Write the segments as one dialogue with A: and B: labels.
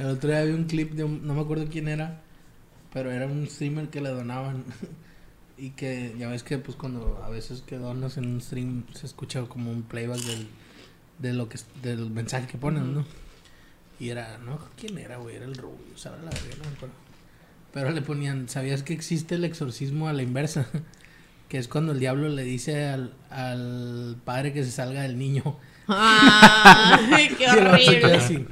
A: El otro día vi un clip de un, no me acuerdo quién era, pero era un streamer que le donaban. y que ya ves que pues cuando a veces que donas en un stream se escucha como un playback del, de lo que del mensaje que ponen, ¿no? Y era, no, ¿quién era, güey? Era el rubio, ¿sabes la verdad? No me acuerdo. Pero le ponían, ¿sabías que existe el exorcismo a la inversa? que es cuando el diablo le dice al, al padre que se salga del niño.
B: ¡Ay, qué horrible!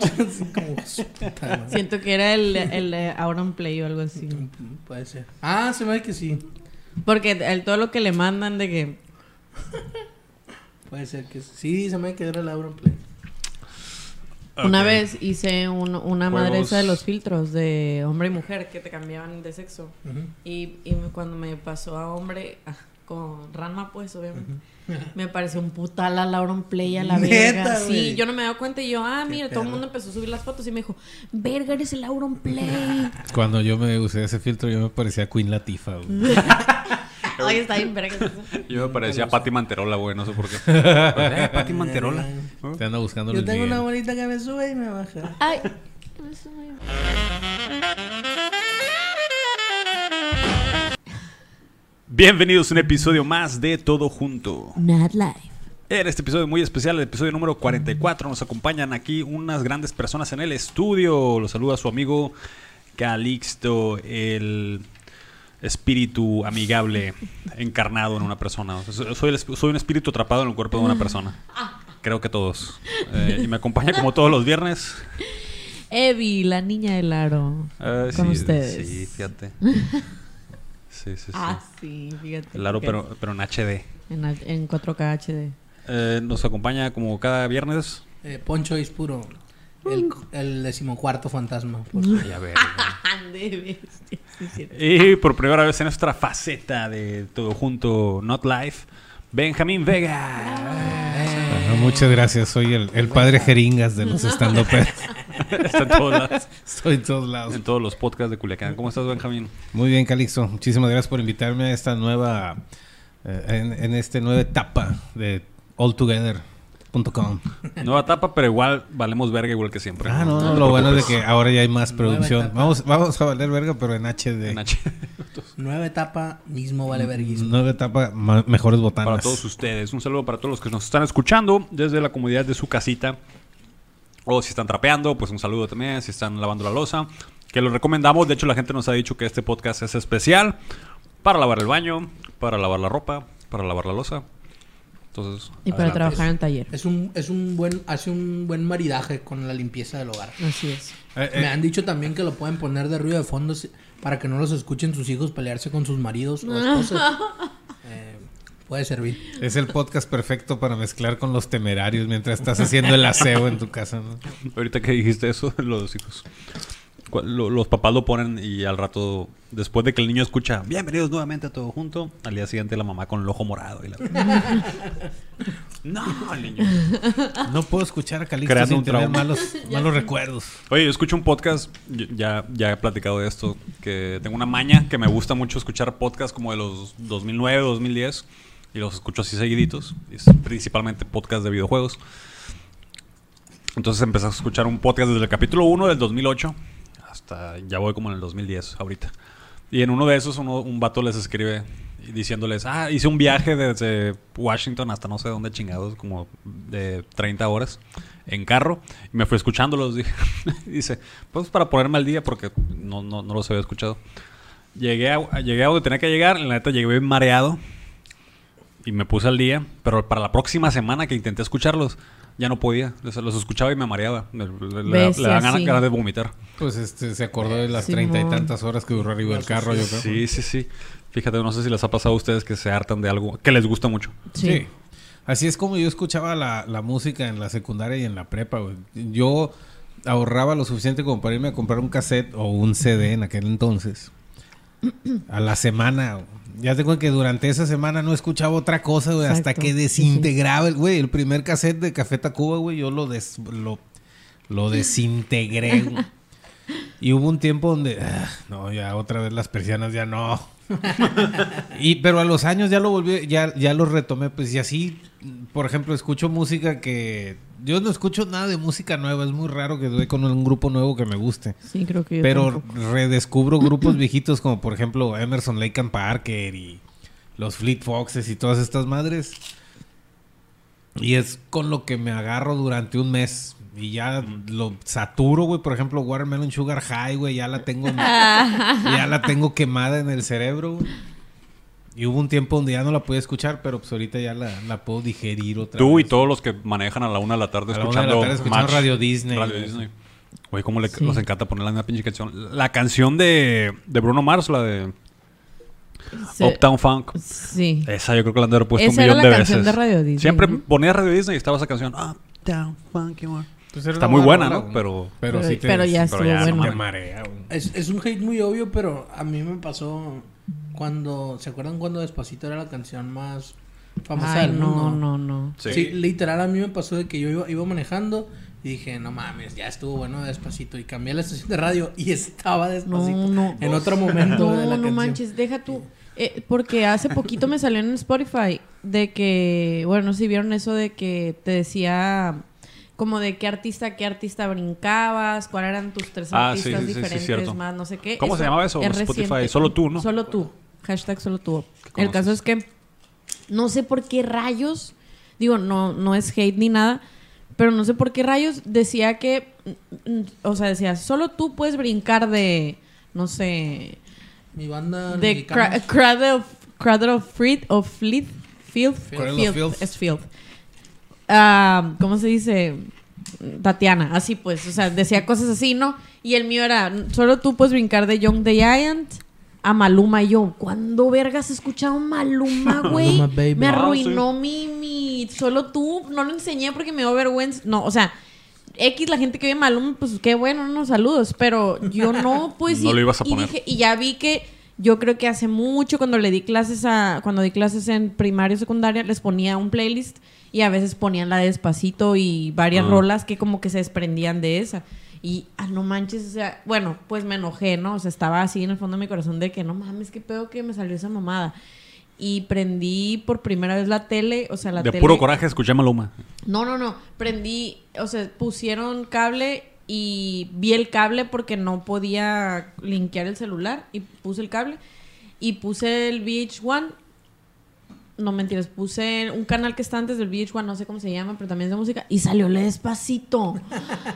A: así. Como, puta madre.
B: Siento que era el, el Auron Play o algo así.
A: Puede ser. Ah, se me ve que sí.
B: Porque el, todo lo que le mandan de que...
A: Puede ser que sí. se me ve que era el Auronplay.
B: Una
C: Ok.
B: vez hice un- una
C: Juegos.
B: madre esa de los filtros de hombre y mujer que te cambiaban de sexo. Y, y cuando me pasó a hombre, ah, con Ranma, pues, obviamente, me pareció un putal a Lauron Play a la
A: Neta,
B: verga. Sí, yo no me daba cuenta y yo, ah, mira, todo el mundo empezó a subir las fotos y me dijo, verga, eres el Auron Play.
D: Cuando yo me usé ese filtro, yo me parecía Queen Latifah, güey.
B: Ay, está bien, verga.
C: Yo me parecía Pati Manterola, güey, no sé por qué. eh, Pati Manterola.
D: Te anda buscando
A: Yo tengo una bonita que me sube y me baja.
B: Ay.
C: Bienvenidos a un episodio más de Todo Junto.
B: Not life.
C: En este episodio muy especial, el episodio número 44, nos acompañan aquí unas grandes personas en el estudio. Los saluda su amigo Calixto, el espíritu amigable encarnado en una persona. O sea, soy, el esp- soy un espíritu atrapado en el cuerpo de una persona. Creo que todos. Eh, y me acompaña como todos los viernes.
B: Evi, la niña del aro.
C: Eh,
B: Con
C: sí,
B: ustedes.
C: Sí, fíjate. Sí, sí, sí.
B: Ah, sí, fíjate.
C: Claro, pero, pero en HD.
B: En, H- en 4K HD.
C: Eh, nos acompaña como cada viernes.
A: Eh, Poncho es puro. El, el decimocuarto fantasma. pues.
C: Ya ver. Y por primera vez en nuestra faceta de todo junto, Not Life, Benjamín Vega.
D: Bueno, muchas gracias. Soy el, el padre jeringas de los stand
C: Está en todos, lados,
D: Estoy en todos lados.
C: en todos los podcasts de Culiacán. ¿Cómo estás, Benjamín?
D: Muy bien, Calixto. Muchísimas gracias por invitarme a esta nueva, eh, en, en esta nueva etapa de
C: Nueva etapa, pero igual valemos verga igual que siempre.
D: Ah, no, no, lo bueno es de que ahora ya hay más
A: Nueva
D: producción. Vamos, vamos a valer verga, pero en HD.
C: En H.
A: Nueva etapa, mismo vale verguismo.
D: Nueva etapa, mejores botanas.
C: Para todos ustedes. Un saludo para todos los que nos están escuchando desde la comodidad de su casita. O si están trapeando, pues un saludo también. Si están lavando la losa. Que lo recomendamos. De hecho, la gente nos ha dicho que este podcast es especial para lavar el baño, para lavar la ropa, para lavar la losa. Entonces,
B: Y para
C: adelante.
B: trabajar en taller.
A: Es un, es un buen, hace un buen maridaje con la limpieza del hogar.
B: Así es.
D: Eh, eh,
A: Me han dicho también que lo pueden poner de ruido de fondo para que no los escuchen sus hijos pelearse con sus maridos o esposas. Eh, puede servir.
D: Es el podcast perfecto para mezclar con los temerarios mientras estás haciendo el aseo en tu casa. ¿no?
C: Ahorita que dijiste eso, los hijos. Los papás lo ponen y al rato, después de que el niño escucha, bienvenidos nuevamente a todo junto, al día siguiente la mamá con el ojo morado. Y la... no, el niño.
D: No puedo escuchar a Calixto
C: Creando
D: sin
C: un
D: tener malos, malos recuerdos.
C: Oye, yo escucho un podcast, ya, ya he platicado de esto, que tengo una maña que me gusta mucho escuchar podcasts como de los 2009, 2010, y los escucho así seguiditos, es principalmente podcast de videojuegos. Entonces empecé a escuchar un podcast desde el capítulo 1 del 2008 ya voy como en el 2010 ahorita. Y en uno de esos un vato les escribe diciéndoles, ah, hice un viaje desde Washington hasta no sé dónde chingados, como de 30 horas en carro. Y me fui escuchándolos. dije- Dice, pues para ponerme al día porque no, no, no los había escuchado. Llegué a, llegué a donde tenía que llegar, la neta llegué bien mareado y me puse al día, pero para la próxima semana que intenté escucharlos, ya no podía. Los, los escuchaba y me mareaba. Me- le, le-
B: Bestia,
C: le dan ganas, de vomitar.
D: Pues este se acordó de las treinta y tantas horas que duró arriba del carro, yo creo.
C: Sí, sí, sí. Fíjate, no sé si les ha pasado a ustedes que se hartan de algo que les gusta mucho.
B: Sí.
D: Así es como yo escuchaba la, la música en la secundaria y en la prepa, güey. Yo ahorraba lo suficiente como para irme a comprar un cassette o un CD en aquel entonces. A la semana. güey. Ya te cuento que durante esa semana no escuchaba otra cosa, güey, hasta que desintegraba el, güey, el primer cassette de Café Tacuba, güey, yo lo des- lo, lo desintegré. Y hubo un tiempo donde, ah, no, ya otra vez las persianas ya no. y pero a los años ya lo volví, ya, ya lo retomé, pues y así, por ejemplo, escucho música que yo no escucho nada de música nueva, es muy raro que doy con un grupo nuevo que me guste.
B: Sí, creo que yo
D: Pero
B: tampoco.
D: redescubro grupos viejitos como por ejemplo Emerson Lake and Parker y los Fleet Foxes y todas estas madres. Y es con lo que me agarro durante un mes. Y ya lo saturo, güey. Por ejemplo, Watermelon Sugar High, güey. Ya la tengo. ya la tengo quemada en el cerebro. güey. Y hubo un tiempo donde ya no la podía escuchar, pero pues ahorita ya la, la puedo digerir otra
C: Tú y
D: vez.
C: todos los que manejan a la una de la tarde
D: A la una de la
C: escuchando,
D: tarde escuchando
C: Match,
D: Radio Disney.
C: Radio Disney. Oye, cómo le,
B: Sí.
C: nos encanta poner la misma pinche canción. La canción de, de Bruno Mars, la de Uptown Funk.
B: Sí.
C: Esa yo creo que la han de haber puesto
B: Esa
C: un
B: era
C: millón
B: la
C: de
B: canción
C: veces.
B: de Radio Disney,
C: Siempre
B: ¿no?
C: ponía Radio Disney y estaba esa canción. Uptown Funk.
D: Pues
C: Está muy buena, ¿no? Pero-
D: pero,
B: Pero-
D: sí te,
B: pero ya
D: sí,
B: estuvo
C: ya,
B: bueno.
D: te marea.
A: Es, es un hate muy obvio, pero a mí me pasó cuando... ¿Se acuerdan cuando Despacito era la canción más famosa
B: Ay,
A: del
B: no,
A: mundo?
B: no, no.
A: Sí. literal a mí me pasó de que yo iba, iba manejando y dije, no mames, ya estuvo bueno Despacito. Y cambié la estación de radio y estaba Despacito.
B: No, no.
A: En otro momento de la
B: No, no
A: canción.
B: manches, deja tú. Eh, porque hace poquito me salió en Spotify de que, bueno, no sé si vieron eso de que te decía como de qué artista, qué artista brincabas, cuáles eran tus tres
C: Ah,
B: artistas
C: sí, sí, sí,
B: diferentes
C: cierto.
B: más, no sé qué.
C: ¿Cómo se llamaba eso?
B: es
C: Spotify,
B: reciente.
C: solo tú, ¿no?
B: Solo tú. Hashtag solo tú.
C: ¿Qué
B: El caso es que no sé por qué rayos, digo, no, no es hate ni nada, pero no sé por qué rayos decía que, o sea, decía, solo tú puedes brincar de, no sé,
A: Mi banda
B: de Cradle of, Cradle of Fleet, of Fleet,
D: Cradle of
B: Filth,
D: Filth.
B: es Filth. Ah, ¿Cómo se dice? Tatiana, así pues, o sea, decía cosas así, ¿no? Y el mío era, solo tú puedes brincar de Young the Giant a Maluma y yo. ¿Cuándo vergas he escuchado Maluma, güey?
A: Maluma, baby.
B: Me
C: Ah,
B: arruinó mi, mi, solo tú, no lo enseñé porque me dio vergüenza. No, o sea, X, la gente que ve Maluma, pues qué bueno, unos saludos, pero yo no, pues
C: No
B: y-
C: lo ibas a
B: y
C: poner.
B: dije- y ya vi que yo creo que hace mucho cuando le di clases a cuando di clases en primaria y secundaria les ponía un playlist y a veces ponían la de despacito y varias
C: Ah.
B: rolas que como que se desprendían de esa y ah no manches o sea bueno pues me enojé no o sea estaba así en el fondo de mi corazón de que no mames qué pedo que me salió esa mamada y prendí por primera vez la tele o sea la
C: de
B: tele
C: puro coraje escuché a Maluma.
B: no, no, no. Prendí, o sea, pusieron cable y vi el cable porque no podía linkear el celular y puse el cable y puse el VH1. No mentiras, puse un canal que está antes del VH1, no sé cómo se llama, pero también es de música y salió le despacito.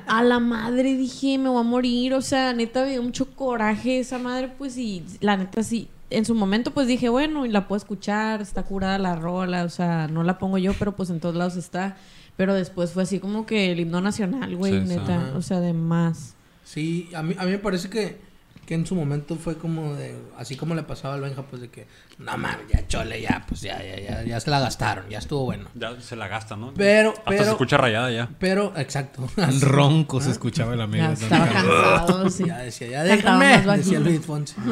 B: A la madre dije, me voy a morir, o sea, neta me dio mucho coraje esa madre, pues y la neta sí. En su momento pues dije, bueno, y la puedo escuchar, está curada la rola, o sea, no la pongo yo, pero pues en todos lados está. Pero después fue así como que el himno nacional, güey,
C: Sí,
B: neta, o sea, de más.
A: Sí, a mí, a mí me parece que, que en su momento fue como de, así como le pasaba al Benja, pues de que, no mames, ya chole, ya, pues ya, ya, ya, ya se la gastaron, ya estuvo bueno.
C: Ya se la gasta, ¿no?
A: Pero,
C: Hasta
A: pero,
C: se escucha rayada ya.
A: pero, exacto.
D: Ronco se escuchaba el amigo.
B: Estaba cansado, sí.
A: Ya decía, ya déjame, decía. Luis Fonsi.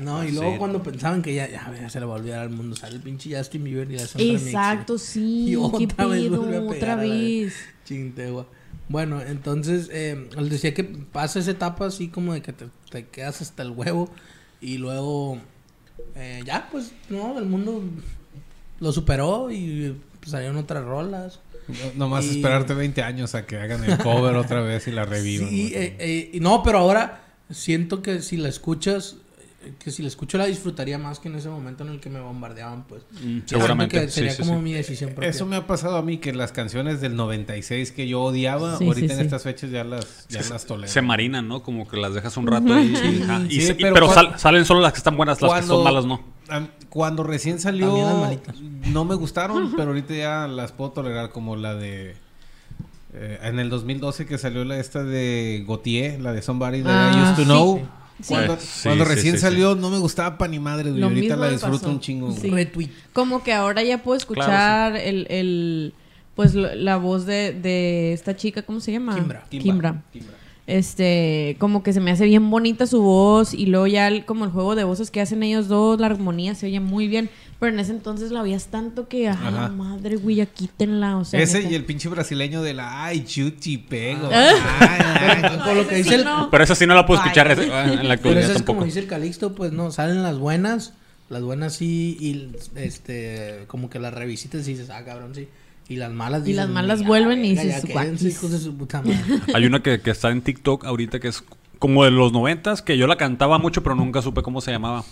A: No, y luego
C: Sí.
A: cuando pensaban que ya, ya, ya se le va a olvidar al mundo, sale el pinche Justin Bieber y hace
B: Exacto, sí.
A: Y
B: ¿Qué
A: otra vez vuelve a pegar
B: Otra vez.
A: Chintegua. Bueno, entonces eh, les decía que pasa esa etapa así como de que te, te quedas hasta el huevo y luego eh, ya pues no, el mundo lo superó y pues, salieron otras rolas.
D: No- nomás
A: Y-
D: esperarte 20 años a que hagan el cover otra vez y la revivan.
A: Sí, eh, eh, y no, pero ahora siento que si la escuchas, que si la escucho la disfrutaría más que en ese momento en el que me bombardeaban, pues. Siento
C: seguramente,
A: que sería
C: sí,
A: como
C: sí.
A: mi decisión propia.
D: Eso me ha pasado a mí que las canciones del 96 que yo odiaba,
B: Sí,
D: ahorita
B: sí,
D: en
B: sí.
D: estas fechas ya las, ya las tolero.
C: Se marinan, ¿no? Como que las dejas un rato y,
A: Sí,
C: ajá, y
D: sí,
C: se- y-
D: pero
C: pero,
D: cua-
C: sal- salen solo las que están buenas, las que son malas no.
D: Cuando recién salió, no me gustaron, pero ahorita ya las puedo tolerar, como la de. eh, en el 2012 que salió la esta de Gautier, la de Somebody That I
B: Ah,
D: Used to
B: sí.
D: Know.
B: Sí.
D: Cuando,
C: Eh, sí,
D: cuando
C: sí,
D: recién
C: sí, sí.
D: salió no me gustaba pa' ni madre, güey.
B: Lo
D: Ahorita
B: mismo
D: la
B: me
D: disfruto
B: pasó.
D: un chingo. güey.
A: Retweet.
B: Como que ahora ya puedo escuchar el, el, pues lo- la voz de, de esta chica, ¿cómo se llama?
A: Kimbra.
B: Kimbra. Este, como que se me hace bien bonita su voz y luego ya el- como el juego de voces que hacen ellos dos, la armonía se oye muy bien. Pero en ese entonces la oías tanto que, a la
D: Ajá.
B: madre, güey, ya quítenla. O sea,
D: Ese
B: neta.
D: y el pinche brasileño de la ay, chuchi, pego.
B: Ah.
D: Ay, ay.
A: Por lo que
B: Ese
A: dice
B: sí
A: el-
B: no.
C: Pero esa sí no la puedo
B: Ay.
C: escuchar ese- en la
A: Pero
C: actualidad
A: eso es
C: tampoco.
A: como dice el Calixto, pues no, salen las buenas, las buenas sí, y este, como que las revisitas y dices, ah, cabrón, sí. Y las malas
B: Y las malas
A: "Ya,
B: vuelven y dices,
A: hijos de su puta madre.
C: Hay una que, que está en TikTok ahorita que es como de los noventas, que yo la cantaba mucho, pero nunca supe cómo se llamaba.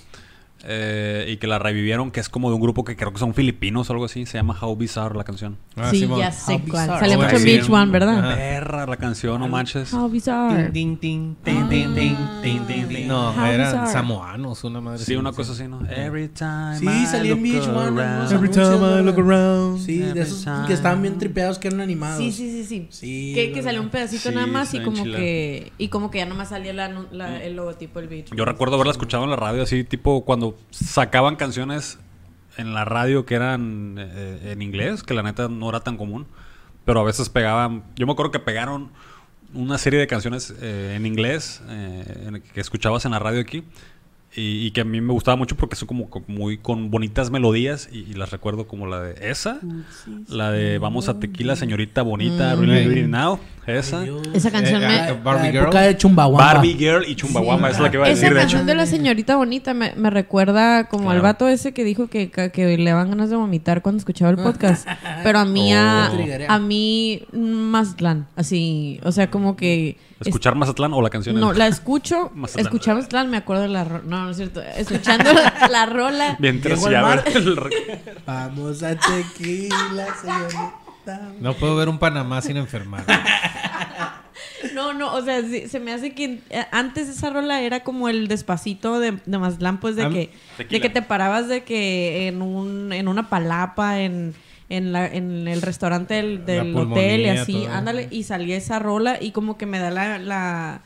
C: Eh, y que la revivieron, que es como de un grupo que creo que son filipinos o algo así. Se llama How Bizarre la canción.
D: Ah,
B: sí,
D: Simón.
B: ya sé cuál. Sale mucho en
C: sí.
B: Beach One, ¿verdad?
C: Perra la canción, no manches.
B: How bizarre.
D: Tin, tin, tin. No,
B: How
D: eran
B: bizarre.
D: samoanos, una madre.
C: Sí, una cosa así, ¿no? Every time
A: Sí,
C: I
A: salía en
C: look
A: Beach One,
D: Every time I look around.
A: Sí, de esos
C: time.
A: que estaban bien tripeados que eran animados.
B: Sí, sí, sí, sí.
A: Sí,
B: que, que salió un pedacito
C: Sí,
B: nada más y como que y como que ya nomás salía la, anu- la- el logotipo del Beach.
C: Yo recuerdo haberla escuchado en la radio, así tipo cuando sacaban canciones en la radio que eran eh, en inglés, que la neta no era tan común, pero a veces pegaban. Yo me acuerdo que pegaron una serie de canciones eh, en inglés eh, que escuchabas en la radio aquí. Y, y que a mí me gustaba mucho porque son como, como muy con bonitas melodías y, y las recuerdo como la de esa, la de Vamos a Tequila, señorita bonita,
B: Mm.
C: Really. Really Now, esa.
B: Esa canción
D: Eh,
B: me...
A: La-
D: Barbie Girl.
A: de Chumbawamba.
C: Barbie Girl y Chumbawamba, es la que iba a
B: Esa
C: decir de hecho.
B: canción de la señorita bonita me, me recuerda como al vato ese que dijo que, que, le daban ganas de vomitar cuando escuchaba el podcast. Pero a mí, a,
C: Oh.
B: a mí, Mazatlán, así, o sea, como que... es-
C: ¿Escuchar Mazatlán o la canción?
B: no, la escucho,
C: Mazatlán.
B: escuchaba Mazatlán, me acuerdo de la ro- No, no es cierto. Escuchando la, la rola.
C: Mientras ya
A: mar.
C: el
A: Vamos a tequila, señorita.
D: No puedo ver un Panamá sin enfermar.
B: No, no, o sea, sí, se me hace que eh, antes esa rola era como el despacito de, de Mazatlán, pues de
D: Am-
B: que, de que te parabas de que en un, en una palapa, en, en, la, en el restaurante del, hotel y así,
D: todo.
B: ándale, y salía esa rola y como que me da la, la,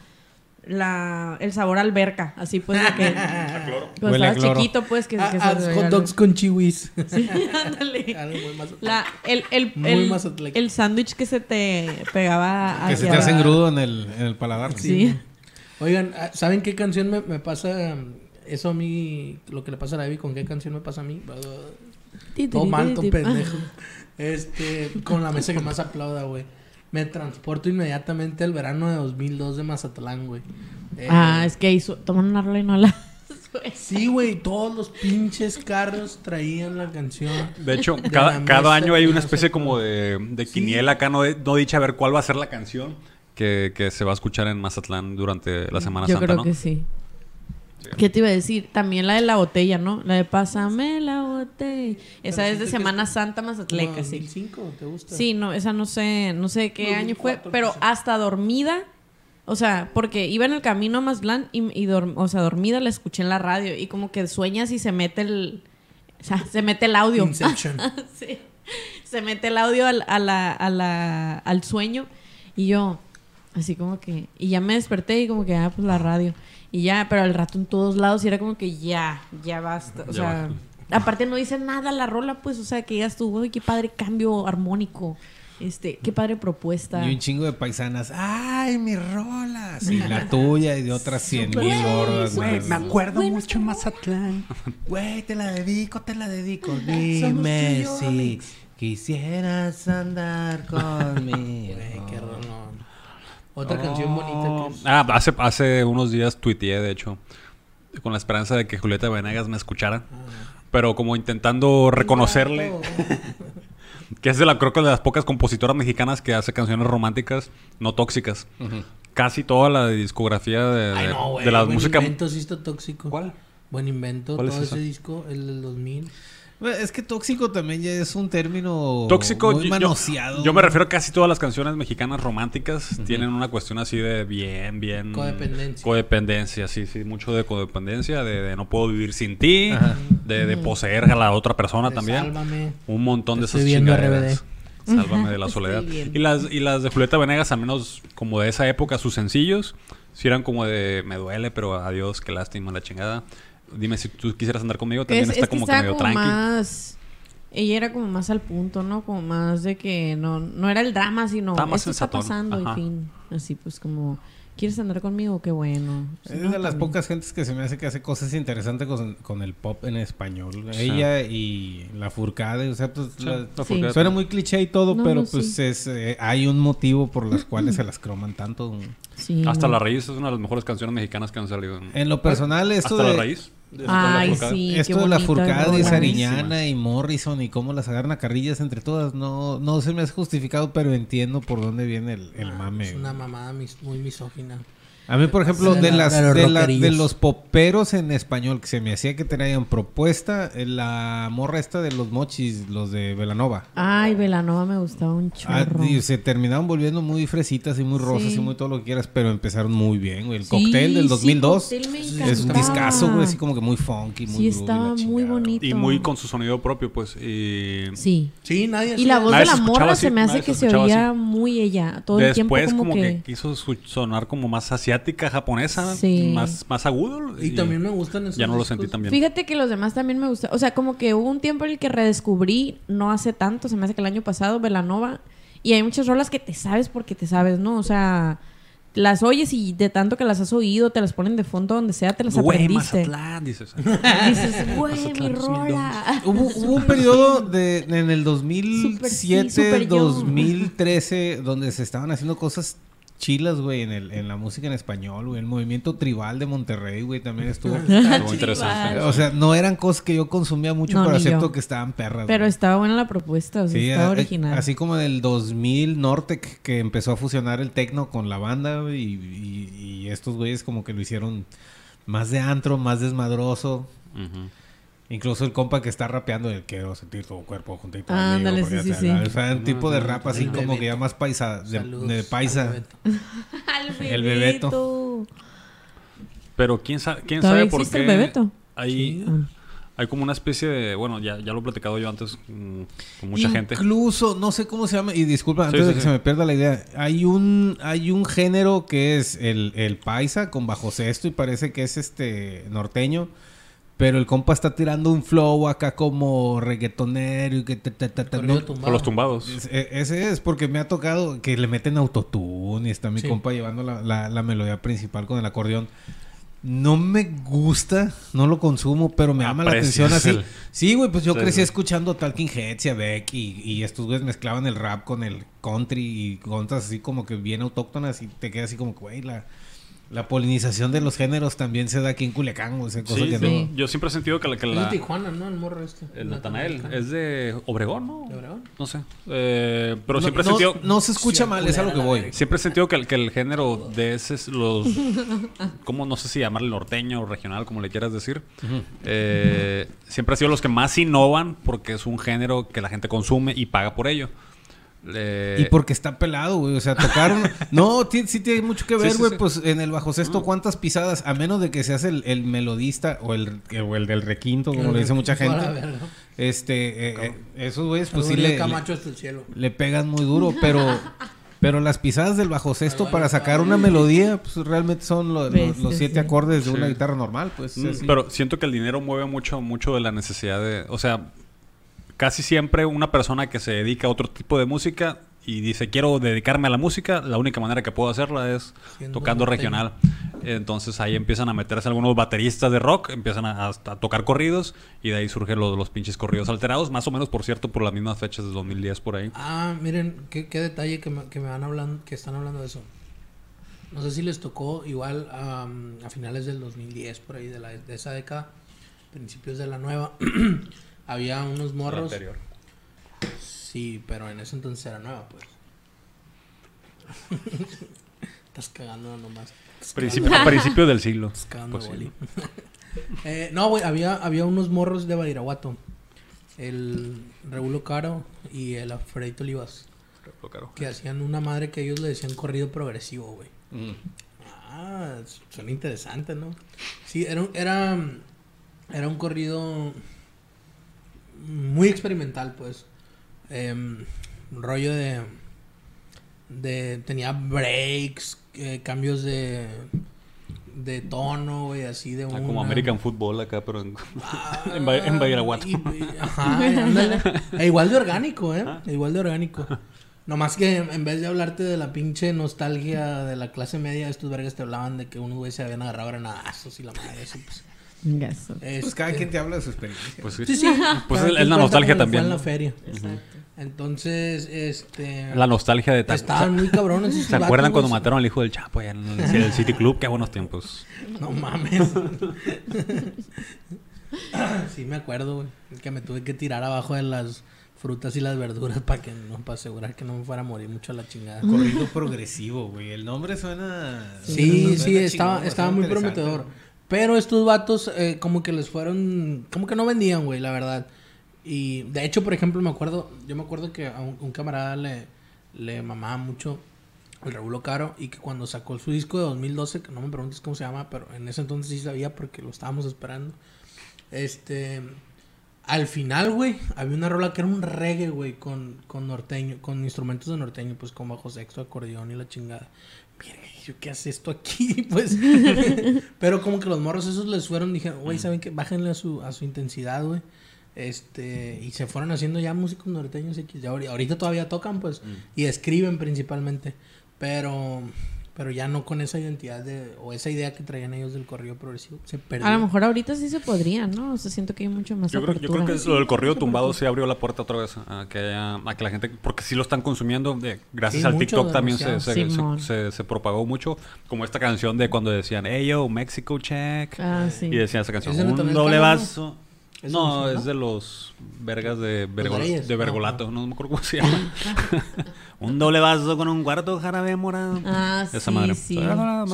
B: la el sabor a alberca, así pues de que cuando
D: Huele a
B: estabas
D: cloro.
B: chiquito, pues que, que
A: Ah,
B: se
A: ah,
B: veía
A: hot
B: algo.
A: dogs con chiwis.
B: Sí, ándale.
A: Algo muy más-
B: La, el el,
A: Muy
B: el,
A: mazatleco.
B: el sándwich que se te pegaba
D: que se te hace engrudo en el, en el paladar.
B: Sí.
A: Oigan, ah, ¿saben qué canción me, me pasa? Eso a mí, lo que le pasa a la Ivy, ¿con qué canción me pasa a mí? Todo mal, todo pendejo. Este, con la mesa que más aplauda, güey. Me transporto inmediatamente al verano de 2002 de Mazatlán, güey. Eh,
B: Ah, es que hizo, toman una rola y no la
A: Sí, güey, todos los pinches carros traían la canción.
C: De hecho,
A: De
C: cada, año hay una especie como de, de
A: Sí.
C: quiniela acá, no, de- no dicha a ver cuál va a ser la canción que, que se va a escuchar en Mazatlán durante la Semana
B: Yo
C: Santa,
B: creo
C: ¿no?
B: que sí. ¿Qué te iba a decir? También la de la botella, ¿no? La de Pásame la botella. Esa
A: Pero
B: es de Semana
A: es
B: Santa
A: ¿Como
B: Mazatleca, sí.
A: 2005? ¿Te gusta?
B: Sí, no, esa no sé, no sé qué año fue,
A: 2004
B: pero
A: quizá.
B: hasta dormida, o sea, porque iba en el camino a Mazatlán y, y dorm- o sea, dormida la escuché en la radio y como que sueñas y se mete el, o sea, se mete el audio.
A: Inception.
B: Sí. Se mete el audio al, a la, a la- al sueño y yo, así como que, y ya me desperté y como que, ah, pues la radio. Y ya, pero al rato en todos lados y era como que ya, ya basta. O
C: Ya
B: sea,
C: basta.
B: aparte no dice nada la rola, pues, o sea, que digas tú, uy, qué padre cambio armónico. Este, qué padre propuesta.
D: Y un chingo de paisanas. ¡Ay, mis rolas! Y la tuya y de otras cien mil gordas.
B: güey, me
C: acuerdo mucho Mazatlán.
D: Güey, te la dedico, te la dedico. Dime si quisieras andar conmigo.
A: Güey, qué rolón. Otra canción bonita que es...
C: Ah, hace, hace unos días tuiteé, de hecho, con la esperanza de que Julieta Venegas me escuchara. Pero como intentando reconocerle que es de la creo que de las pocas compositoras mexicanas que hace canciones románticas no tóxicas. Casi toda la discografía de,
A: Ay,
C: de-
A: no, güey.
C: de la
A: Buen
C: música.
A: invento sí está tóxico.
C: ¿Cuál?
A: Buen invento.
C: ¿Cuál
A: todo
C: es
A: ese disco, el del 2000.
D: Es que tóxico también ya es un término
C: Tóxico,
D: muy
C: yo-
D: manoseado.
C: Yo, me refiero a casi todas las canciones mexicanas románticas tienen una cuestión así de bien, bien.
A: Codependencia.
C: Codependencia, sí, sí, mucho de codependencia, de, de no puedo vivir sin ti,
D: Ajá.
C: de, de poseer a la otra persona
A: De
C: también.
A: Sálvame.
C: Un montón de
A: Estoy
C: esas chingaderas. Sálvame de la soledad. Y las, y las de Julieta Venegas, al menos como de esa época, sus sencillos, sí eran como de me duele, pero adiós, qué lástima, la chingada. Dime si tú quisieras andar conmigo, también
B: es,
C: está
B: es
C: como que
B: está
C: medio
B: como
C: tranqui.
B: más... Ella era como más al punto, ¿no? Como más de que no, no era el drama, sino
C: Estaba más
B: esto está pasando
C: Ajá.
B: y fin. Así pues como, ¿quieres andar conmigo? Qué bueno. Si
D: Es
B: no,
D: de las pocas gentes que se me hace que hace cosas interesantes con, con el pop en español.
C: Sí.
D: Ella y la Furcade, o sea, pues
C: Sí,
D: la-
C: la
B: Sí.
D: Suena muy cliché y todo,
B: No,
D: pero
B: no,
D: pues
B: sí.
D: es, eh, hay un motivo por los cuales se las croman tanto.
B: Sí,
C: Hasta. La Raíz es una de las mejores canciones mexicanas que han salido.
D: En lo personal, esto
C: Hasta
D: de,
C: La Raíz. De- de
B: Ay, sí. qué
D: esto de la y
B: rola.
D: Sariñana y Morrison y cómo las agarran a carrillas entre todas, no, no se me hace justificado, pero entiendo por dónde viene el, el mame.
A: Es una mamada mis- muy misógina.
D: A mí, por ejemplo,
A: De
D: de,
A: la-
D: las,
A: de los
D: de, la- de los poperos en español que se me hacía que traían propuesta, eh, la morra esta de los mochis, los de Velanova.
B: Ay, Velanova me gustaba un
D: Ah,
B: chorro.
D: y se terminaban volviendo muy fresitas y muy rosas
B: Sí.
D: y muy todo lo que quieras, pero empezaron muy bien, güey. El
B: Sí,
D: cóctel del
B: sí,
D: 2002
B: Cóctel me
D: es un discazo, güey, así como que muy funky, muy
B: Sí, estaba muy bonito.
C: Y muy con su sonido propio, pues. Y
B: Sí.
A: Sí, nadie.
B: Y la voz
C: Nadie
B: de la morra
C: así,
B: se me hace
C: se
B: que se oía
C: así.
B: muy ella. Todo el tiempo
C: Después
B: como,
C: como que...
B: que...
C: quiso su- sonar como más asiática, japonesa,
B: Sí.
C: más, más agudo.
A: Y también me gustan esos
C: Ya no lo sentí tan bien.
B: Fíjate que los demás también me gustan. O sea, como que hubo un tiempo en el que redescubrí, no hace tanto, se me hace que el año pasado, Velanova. Y hay muchas rolas que te sabes porque te sabes, ¿no? O sea, las oyes y de tanto que las has oído, te las ponen de fondo donde sea, te las
C: Güey,
B: aprendiste.
C: Mazatlán, dices.
B: Dices, güey, mi
C: Mazatlán 2002.
B: rola.
D: Hubo, hubo un periodo de, en el 2007,
B: Super- sí, super young.
D: 2013, donde se estaban haciendo cosas chilas, güey, en, el, en la música en español, güey. El movimiento tribal de Monterrey, güey, también estuvo...
C: Estuvo interesante.
D: o sea, no eran cosas que yo consumía mucho,
B: No,
D: pero
B: ni yo.
D: acepto que estaban perras.
B: Pero
D: güey.
B: estaba buena la propuesta, o sea,
D: Sí,
B: estaba
D: a-
B: original.
D: así como en el 2000 Nortec que empezó a fusionar el tecno con la banda güey, y, y- y estos güeyes como que lo hicieron más de antro, más desmadroso.
C: Ujú.
D: Incluso el compa que está rapeando el quiero sentir tu cuerpo juntito
B: Ah,
D: conmigo",
B: ándale, sí, sí, sí.
D: O sea, un tipo de rap así
A: El
D: como que ya más paisa, de, de
A: al
D: paisa.
A: Bebeto.
D: El Bebeto.
C: Pero quién, sa- quién
B: ¿Todavía
C: sabe por
B: existe
C: qué...
B: el Bebeto?
C: Hay, hay como una especie de... Bueno, ya, ya lo he platicado yo antes mm, con mucha gente.
D: Incluso, no sé cómo se llama, y disculpa, antes
C: sí,
D: de que
C: sí.
D: se me pierda la idea, hay un, hay un género que es el, el paisa con bajo sexto y parece que es este norteño, pero el compa está tirando un flow acá como reggaetonero y que te, te- te- te- no-
C: los tumbados.
D: E- ese es porque me ha tocado que le meten autotune y está mi
A: Sí.
D: compa llevando la, la- la melodía principal con el acordeón. No me gusta, no lo consumo, pero me llama la atención así.
C: el-
D: Sí, güey, pues yo
C: Sí,
D: crecí
C: sí.
D: escuchando Talking Heads y a Beck y, y estos güeyes mezclaban el rap con el country y cosas así como que bien autóctonas y te queda así como que, güey, la, la polinización de los géneros también se da aquí en Culiacán, güey, esa cosa
C: Sí,
D: que
C: sí.
D: no...
C: Yo siempre he sentido que la... Que
A: Es de
C: la
A: Tijuana, ¿no? El morro este.
C: el Natanael es de Obregón, ¿no?
A: ¿De Obregón?
C: No sé. Eh, pero
D: no,
C: siempre he
D: no-
C: sentido...
D: no se escucha
A: Sí,
D: mal, es a lo que voy.
C: Siempre he sentido que el, que el género de ese es los... ¿Cómo? No sé si llamarle norteño o regional, como le quieras decir. Eh, siempre ha sido los que más innovan porque es un género que la gente consume y paga por ello. Eh,
D: Y porque está pelado, güey. O sea, tocaron. no, sí tiene mucho que ver,
C: sí,
D: güey.
C: sí.
D: Pues en el bajo sexto, ¿cuántas pisadas? A menos de que seas el, el melodista o el, o el del requinto, como le dice mucha gente. Este, eh, eh, esos güeyes, pues sí le,
A: Camacho hasta el cielo.
D: le pegan muy duro, pero. Pero las pisadas del bajo sexto para sacar una melodía, pues realmente son lo- lo- los, siete acordes de una guitarra normal, pues.
C: Mm. Pero siento que el dinero mueve mucho, mucho de la necesidad de. O sea, casi siempre una persona que se dedica a otro tipo de música y dice quiero dedicarme a la música, la única manera que puedo hacerla es
A: Siendo
C: tocando regional. Entonces ahí empiezan a meterse algunos bateristas de rock, empiezan a, a tocar corridos y de ahí surgen los, los pinches corridos alterados, más o menos por cierto por las mismas fechas de 2010 por ahí.
A: Ah, miren, qué, qué detalle que me, que me van hablando, que están hablando de eso. No sé si les tocó igual am, a finales del 2010, por ahí, de, la, de esa década, principios de la nueva, había unos morros.
C: Anterior.
A: Sí, pero en ese entonces era nueva, pues. Estás cagando nomás. Estás
C: Principio,
A: cagando-
C: del siglo.
A: estás cagando. Eh, no, güey, había, había unos morros de Badiraguato. El Regulo Caro y el Alfredito Olivas. Que hacían una madre que ellos le decían corrido progresivo, güey.
D: Mm.
A: Ah, suena interesante, ¿no? Sí, era, un- era, era un corrido muy experimental, pues. Un rollo de, de... Tenía breaks, eh, cambios de... de tono, güey, así de
C: Ah,
A: una.
C: como American Football acá, pero en,
A: Ah,
C: en, Ba- en Badiraguato.
A: y- y- Ajá, ándale. E igual de orgánico, ¿eh? E igual de orgánico. Nomás que en vez de hablarte de la pinche nostalgia de la clase media, estos vergas te hablaban de que unos güeyes se habían agarrado granadazos y la madre, eso, pues.
B: Gaso.
D: Pues cada quien te habla de su experiencia.
C: Pues sí.
A: Sí, sí.
C: Pues
A: Cada
C: es- es la nostalgia también,
A: en la feria.
B: Exacto.
A: Entonces, este.
C: La nostalgia de tal.
A: Estaban muy cabrones.
C: ¿Se acuerdan cuando mataron al hijo del Chapo allá en el, en el City Club? Qué buenos tiempos.
A: No mames. sí, me acuerdo, güey. Que me tuve que tirar abajo de las frutas y las verduras para que no, para asegurar que no me fuera a morir mucho a la chingada.
D: Corrido progresivo, güey. El nombre suena.
A: Sí,
D: suena
A: sí, estaba,
D: chingón,
A: estaba
D: suena
A: muy prometedor. Pero estos vatos eh, como que les fueron... Como que no vendían, güey, la verdad. Y de hecho, por ejemplo, me acuerdo... Yo me acuerdo que a un, un camarada le, le mamaba mucho el Regulo Caro y que cuando sacó su disco de 2012, que no me preguntes cómo se llama, pero en ese entonces sí sabía porque lo estábamos esperando. Este... Al final, güey, había una rola que era un reggae, güey, con, con norteño, con instrumentos de norteño, pues con bajo sexto, acordeón y la chingada. Qué hace esto aquí, pues. Pero como que los morros esos les fueron, dijeron, güey, ¿saben qué? Bájenle a su, a su intensidad, güey. Este, y se fueron haciendo ya músicos norteños X. Ya ahorita todavía tocan, pues, y escriben principalmente. Pero, pero ya no con esa identidad de, o esa idea que traían ellos del corrido progresivo. Se perdió.
B: A lo mejor ahorita sí se podría, ¿no? O sea, siento que hay mucho más
C: Yo creo, yo creo que lo del corrido tumbado sí abrió la puerta otra vez a que, haya- a que la gente, porque sí lo están consumiendo, eh, gracias
A: Sí,
C: al TikTok también se, se, se-
B: Simón.
C: se- se propagó mucho, como esta canción de cuando decían, hey yo, Mexico check,
B: Ah, sí.
C: y decían esa canción,
A: ¿Es de
C: un doble vaso.
A: ¿Es
C: No,
A: de-
C: es de los vergas de, Vergo- de Vergolato, no me acuerdo cómo se llama. un doble vaso con un cuarto jarabe morado.
B: Ah,
C: Esa
B: sí,
C: madre.
B: sí.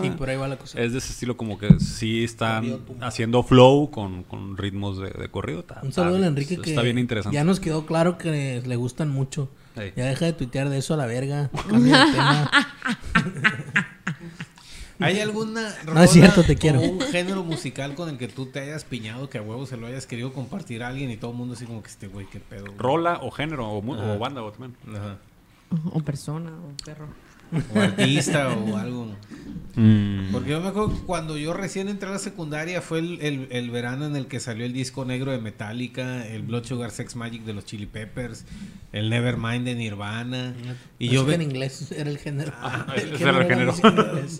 A: Sí, por ahí va la cosa.
C: Es de ese estilo como que sí están haciendo flow con, con ritmos de, de corrido. Está-
A: Un saludo
C: está-
A: al Enrique que
C: Está bien interesante.
A: ya nos quedó claro que le gustan mucho. Ya deja de tuitear de eso a la verga. Cambia de tema.
D: ¿Hay alguna
A: No es cierto, te quiero.
D: o un género musical con el que tú te hayas piñado que a huevo se lo hayas querido compartir a alguien y todo el mundo así como que este güey, qué pedo? güey?
C: Rola o género o, o banda o también.
D: Ajá.
B: O persona, o perro.
D: O artista o algo.
C: Mm.
D: Porque yo me acuerdo que cuando yo recién entré a la secundaria fue el, el- el verano en el que salió el disco negro de Metallica, el Blood Sugar Sex Magic de los Chili Peppers, el Nevermind de Nirvana. Y
A: Así
D: yo ve-
A: en inglés era el género.
C: Ah,
A: El
C: ese era el género.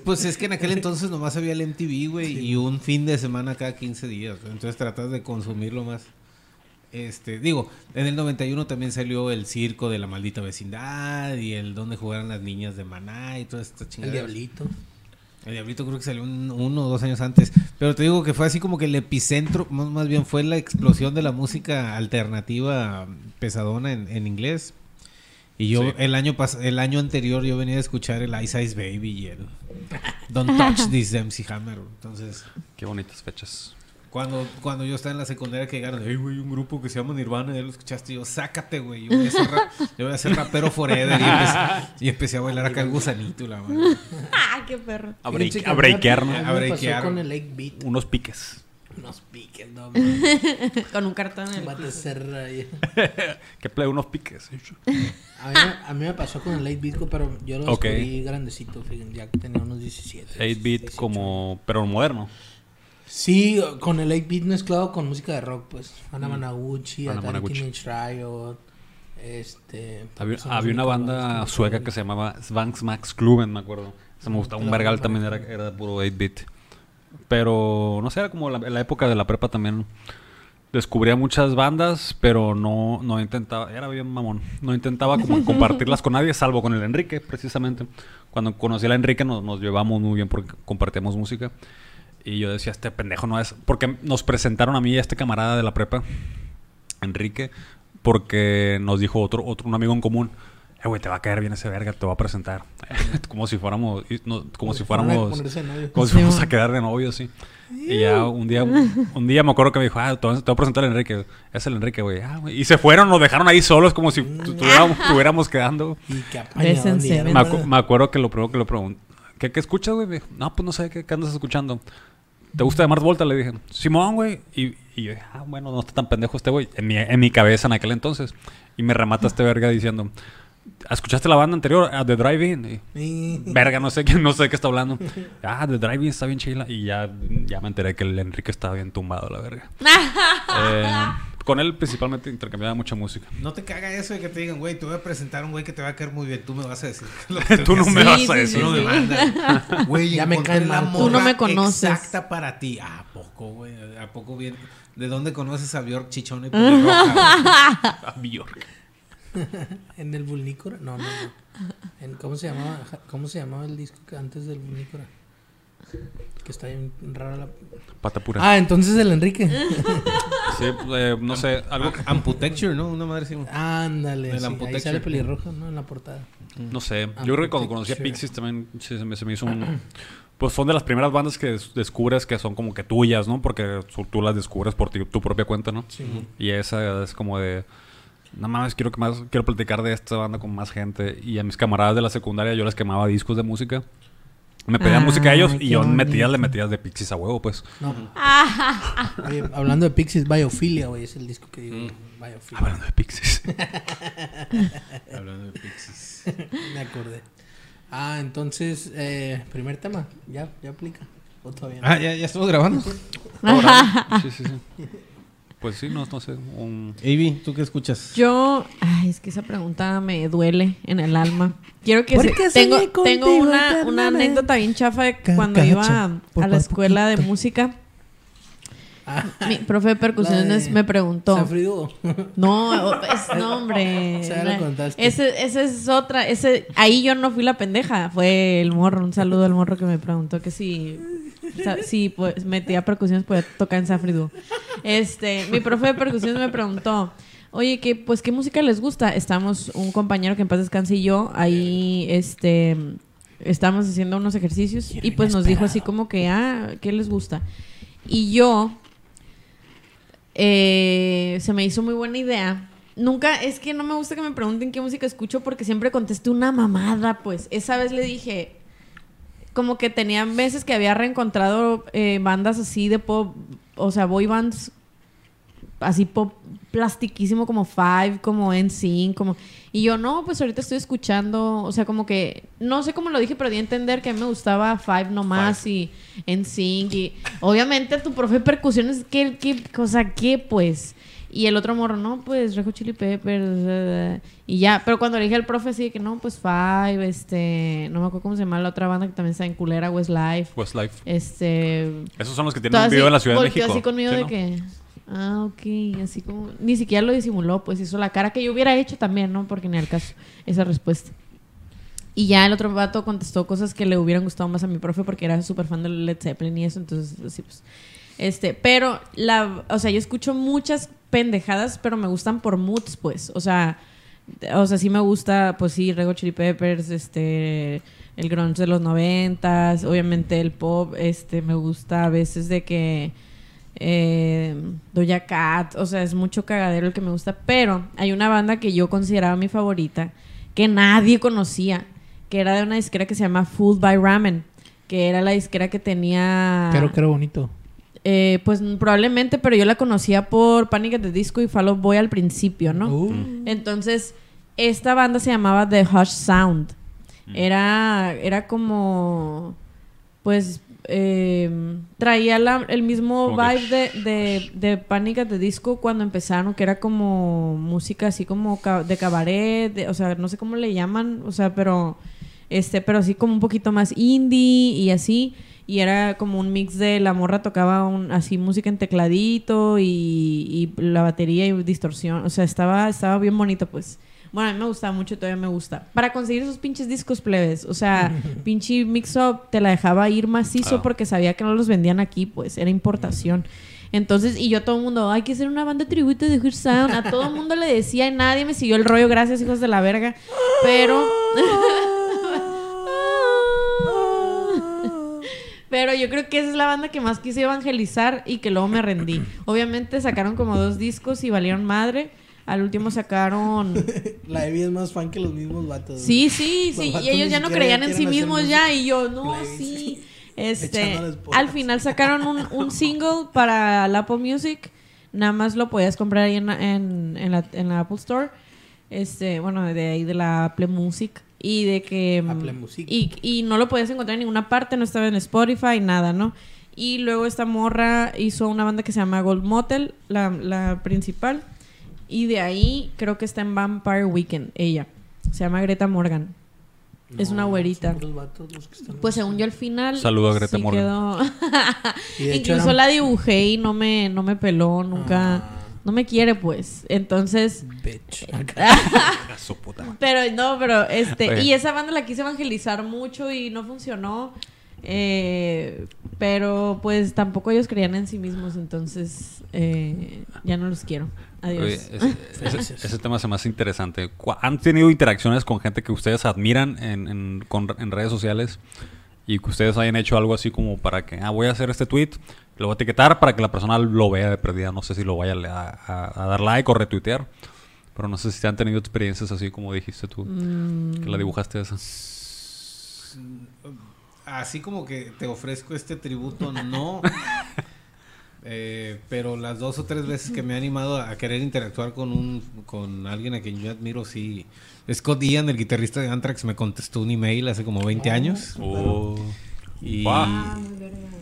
D: Pues es que en aquel entonces nomás había el MTV, güey, y un fin de semana cada 15 días. Entonces tratas de consumirlo más. Este, digo, en el 91 también salió el circo de la maldita vecindad y el donde jugaran las niñas de Maná y toda esta
A: El
D: chingada.
A: diablito.
D: El Diablito creo que salió un- uno o dos años antes. Pero te digo que fue así como que el epicentro, más, más bien fue la explosión de la música alternativa pesadona en, en inglés. Y yo
C: Sí.
D: el año pas el año anterior yo venía a escuchar el Ice Ice Baby y el Don't Touch This MC Hammer. Entonces,
C: Qué bonitas fechas.
D: Cuando, cuando yo estaba en la secundaria que llegaron, hey, güey, un grupo que se llama Nirvana, ya lo escuchaste, y yo, sácate, güey, yo voy a ser, ra- yo voy a ser rapero forever. Y empecé, y empecé a bailar acá el gusanito, y la madre.
B: ¡Ah, qué perro!
C: A, break-
A: que
C: a breakear, ¿no?
A: a
D: breakear.
A: con el Lake Beat.
C: Unos piques.
A: Unos piques, no, mames.
B: Con un cartón en el.
C: ¿Qué play? Unos piques.
A: A mí, me- a mí me pasó con el Late Beat, pero yo lo
C: Ok.
A: descubrí grandecito, fíjense, ya que tenía unos 17.
C: 8-bit
A: 18.
C: como... Pero moderno.
A: Sí, con el 8-beat mezclado con música de rock, pues. Ana Managuchi,
C: Ana Managuchi.
A: Riot, este...
C: Había, una banda sueca
A: que
C: se llamaba Svanx Max Kluben, me acuerdo. Se me gustaba. Un
A: La
C: vergal también era, era puro 8-bit. Pero, no sé, era como la, la época de la prepa también. Descubría muchas bandas, pero no, no intentaba, era bien mamón, no intentaba como compartirlas con nadie, salvo con el Enrique, precisamente. Cuando conocí a Enrique nos, nos llevamos muy bien porque compartíamos música. Y yo decía, este pendejo no es... Porque nos presentaron a mí y a este camarada de la prepa, Enrique, porque nos dijo otro, otro un amigo en común, eh, güey, te va a caer bien ese verga, te va a presentar. como si fuéramos, no- como si fuéramos,
A: novio.
C: como si fuéramos
B: mo.
C: a quedar de novios, sí. Y ya un día, un día me acuerdo que me dijo, ah, te voy a presentar al Enrique. Es el Enrique, güey. Ah. Y se fueron, nos dejaron ahí solos como si tu- tuviéramos, estuviéramos quedando.
A: Y dinero,
C: Me, acu-
A: ¿verdad?
C: me acuerdo que lo primero que le pregunté, ¿qué, qué escuchas, güey? No, pues no sé, ¿qué, qué andas escuchando? ¿Te gusta de Mars Volta? Le dije, Simón, güey. Y, y yo, ah, bueno, no está tan pendejo este güey. En mi, en mi cabeza en aquel entonces. Y me remata este verga diciendo, ¿Escuchaste la banda anterior? A The Drive-In. Y,
A: Y-
C: Verga, no sé, qué- no sé qué está hablando. Ah, The Drive-In está bien chila. Y ya, ya me enteré que el Enrique estaba bien tumbado, la verga. Eh, con él principalmente intercambiaba mucha música.
D: No te caga eso de que te digan, güey, te voy a presentar a un güey que te va a caer muy bien. Tú me vas a decir. lo que tengo
C: Tú no me vas a decir.
B: sí, sí.
D: Güey,
A: Ya me caen
D: la.
B: Tú no me conoces.
D: Exacta para ti. Ah, ¿a poco, güey? ¿A poco bien? ¿De dónde conoces a Bjork Chichón y pelirroja,
C: A Bjork.
A: En el Vulnícora. No, no, no. En, ¿cómo, se llamaba, ¿Cómo se llamaba el disco que antes del Vulnícora? Que está bien rara la.
C: Pata pura.
A: Ah, entonces el Enrique.
C: Sí, eh, no sé, algo?
D: Amputecture, ¿no? Una madre así.
A: Ándale.
D: El
A: sí, ahí
D: Amputecture.
A: sale pelirroja, ¿no? En la portada.
C: No sé. Yo creo que cuando conocí a. Pixies también sí, se, me, se me hizo un... Pues son de las primeras bandas que des- descubres que son como que tuyas, ¿no? Porque tú las descubres por ti- tu propia cuenta, ¿no?
A: Sí.
C: Y esa es como de... Nada más quiero que más quiero platicar de esta banda con más gente. Y a mis camaradas de la secundaria yo les quemaba discos de música. Me pedían música a ellos y yo metías, le
A: bonito.
C: metías de Pixies a huevo, pues.
A: No. Oye, hablando de Pixies, Biofilia, güey. Es el disco que digo. Biofilia.
C: Hablando de Pixies.
D: Hablando de Pixies.
A: Me acordé. Ah, entonces, eh, primer tema. ¿Ya, ya aplica? ¿O todavía no?
D: Ah, ¿ya, ya estamos grabando?
C: sí, sí, sí. Pues sí, no, no sé. un-
D: Avi, ¿tú qué escuchas?
B: Yo, ay, es que esa pregunta me duele en el alma. Quiero que
A: Porque
B: se, tengo,
A: soñé
B: tengo una, una anécdota bien chafa de cuando
A: cacha,
B: iba a la escuela de música.
A: Ah,
B: Mi profe de percusiones
A: de
B: me preguntó.
A: Safrido.
B: No, es, no, hombre.
A: O sea, lo contaste.
B: Ese, ese es otra. Ese, ahí yo no fui la pendeja. Fue el morro. Un saludo al morro que me preguntó que si. Si pues, metía percusiones, podía tocar en Safridu. Este, mi profe de percusiones me preguntó. Oye, pues qué música les gusta. Estamos un compañero que en paz descanse y yo ahí, este, estábamos haciendo unos ejercicios y pues nos dijo así como que, ah, ¿qué les gusta? Y yo, eh, se me hizo muy buena idea. Nunca, es que no me gusta que me pregunten qué música escucho porque siempre contesté una mamada, pues. Esa vez le dije, como que tenían veces que había reencontrado eh, bandas así de pop, o sea, boy bands así pop plastiquísimo como Five, como NSYNC, como... Y yo, no, pues ahorita estoy escuchando, o sea, como que, no sé cómo lo dije, pero di a entender que a mí me gustaba Five nomás y NSYNC y... Obviamente tu profe de percusiones, ¿qué, qué cosa, qué, pues? Y el otro morro, no, pues Rejo Chili Peppers, y ya. Pero cuando le dije al profe, sí, que no, pues Five, este, no me acuerdo cómo se llama la otra banda que también está en culera, Westlife.
C: Westlife.
B: Este,
C: Esos son los que tienen un
B: así,
C: video en la Ciudad de México.
B: así conmigo
C: ¿sí,
B: de
C: no?
B: que... Ah, ok. Así como... Ni siquiera lo disimuló, pues hizo la cara que yo hubiera hecho también, ¿no? Porque ni al caso esa respuesta. Y ya el otro vato contestó cosas que le hubieran gustado más a mi profe porque era súper fan de Led Zeppelin y eso, entonces así pues... Este, pero la... O sea, yo escucho muchas pendejadas, pero me gustan por moods, pues. O sea... O sea, sí me gusta, pues sí, Rego Chili Peppers, este... El grunge de los noventas, obviamente el pop, este, me gusta a veces de que eh, Doja Cat, o sea, es mucho cagadero el que me gusta, pero hay una banda que yo consideraba mi favorita, que nadie conocía, que era de una disquera que se llama Fooled by Ramen, que era la disquera que tenía...
A: Creo que era bonito.
B: Eh, pues mm, probablemente, pero yo la conocía por Panic at the Disco y Fall Out Boy al principio, ¿no?
A: Uh,
B: Entonces, esta banda se llamaba The Hush Sound. Era, era como, pues, eh, traía la- el mismo
C: Como que-
B: vibe de, de, de Panic at the Disco cuando empezaron, que era como música así como ca- de cabaret, de- o sea, no sé cómo le llaman, o sea, pero, este, pero así como un poquito más indie y así. Y era como un mix de la morra tocaba un, así música en tecladito y, y la batería y distorsión. O sea, estaba, estaba bien bonito, pues. Bueno, a mí me gustaba mucho y todavía me gusta. Para conseguir esos pinches discos plebes. O sea, pinche mix-up te la dejaba ir macizo
C: Ah.
B: porque sabía que no los vendían aquí, pues. Era importación. Entonces, y yo a todo el mundo, hay que hacer una banda tributo de Hush Sound. A todo el mundo le decía y nadie me siguió el rollo. Gracias, hijos de la verga. Pero... Pero yo creo que esa es la banda que más quise evangelizar y que luego me rendí. Obviamente sacaron como dos discos y valieron madre. Al último sacaron...
A: la Evi es más fan que los mismos vatos.
B: Sí, sí, sí. Y ellos ya no creían en sí mismos ya. Y yo, no, sí. Este, al final sacaron un, un single para la Apple Music. Nada más lo podías comprar ahí en, en, en la, en la Apple Store. Este, bueno, de ahí de la Apple Music. Y de que... mm,
A: Apple Music.
B: Y, y no lo podías encontrar en ninguna parte, no estaba en Spotify, nada, ¿no? Y luego esta morra hizo una banda que se llama Gold Motel, la, la principal. Y de ahí creo que está en Vampire Weekend, ella. Se llama Greta Morgan. Es una güerita. Pues según yo al final...
C: Saludo a Greta
B: sí
C: Morgan.
B: quedó- Incluso
A: eran-
B: la dibujé y no me, no me peló, nunca...
A: Ah.
B: No me quiere, pues. Entonces...
A: Bitch.
B: Pero no, pero este...
C: Oye.
B: Y esa banda la quise evangelizar mucho y no funcionó. Eh, pero pues tampoco ellos creían en sí mismos, entonces eh, ya no los quiero. Adiós.
C: Oye, ese, ese- ese tema se me hace interesante. ¿Han tenido interacciones con gente que ustedes admiran en, en- con- en redes sociales y que ustedes hayan hecho algo así como para que, ah, voy a hacer este tweet, lo voy a etiquetar para que la persona lo vea de perdida? No sé si lo vaya a, a- a dar like o retuitear, pero no sé si han tenido experiencias así como dijiste tú,
B: Mm,
C: que la dibujaste esa.
D: Así como que te ofrezco este tributo, no. Eh, pero las dos o tres veces que me he animado a querer interactuar con un con alguien a quien yo admiro, sí. Scott Ian, el guitarrista de Anthrax, me contestó un email hace como 20 años.
C: Oh.
D: Y,
C: Guau.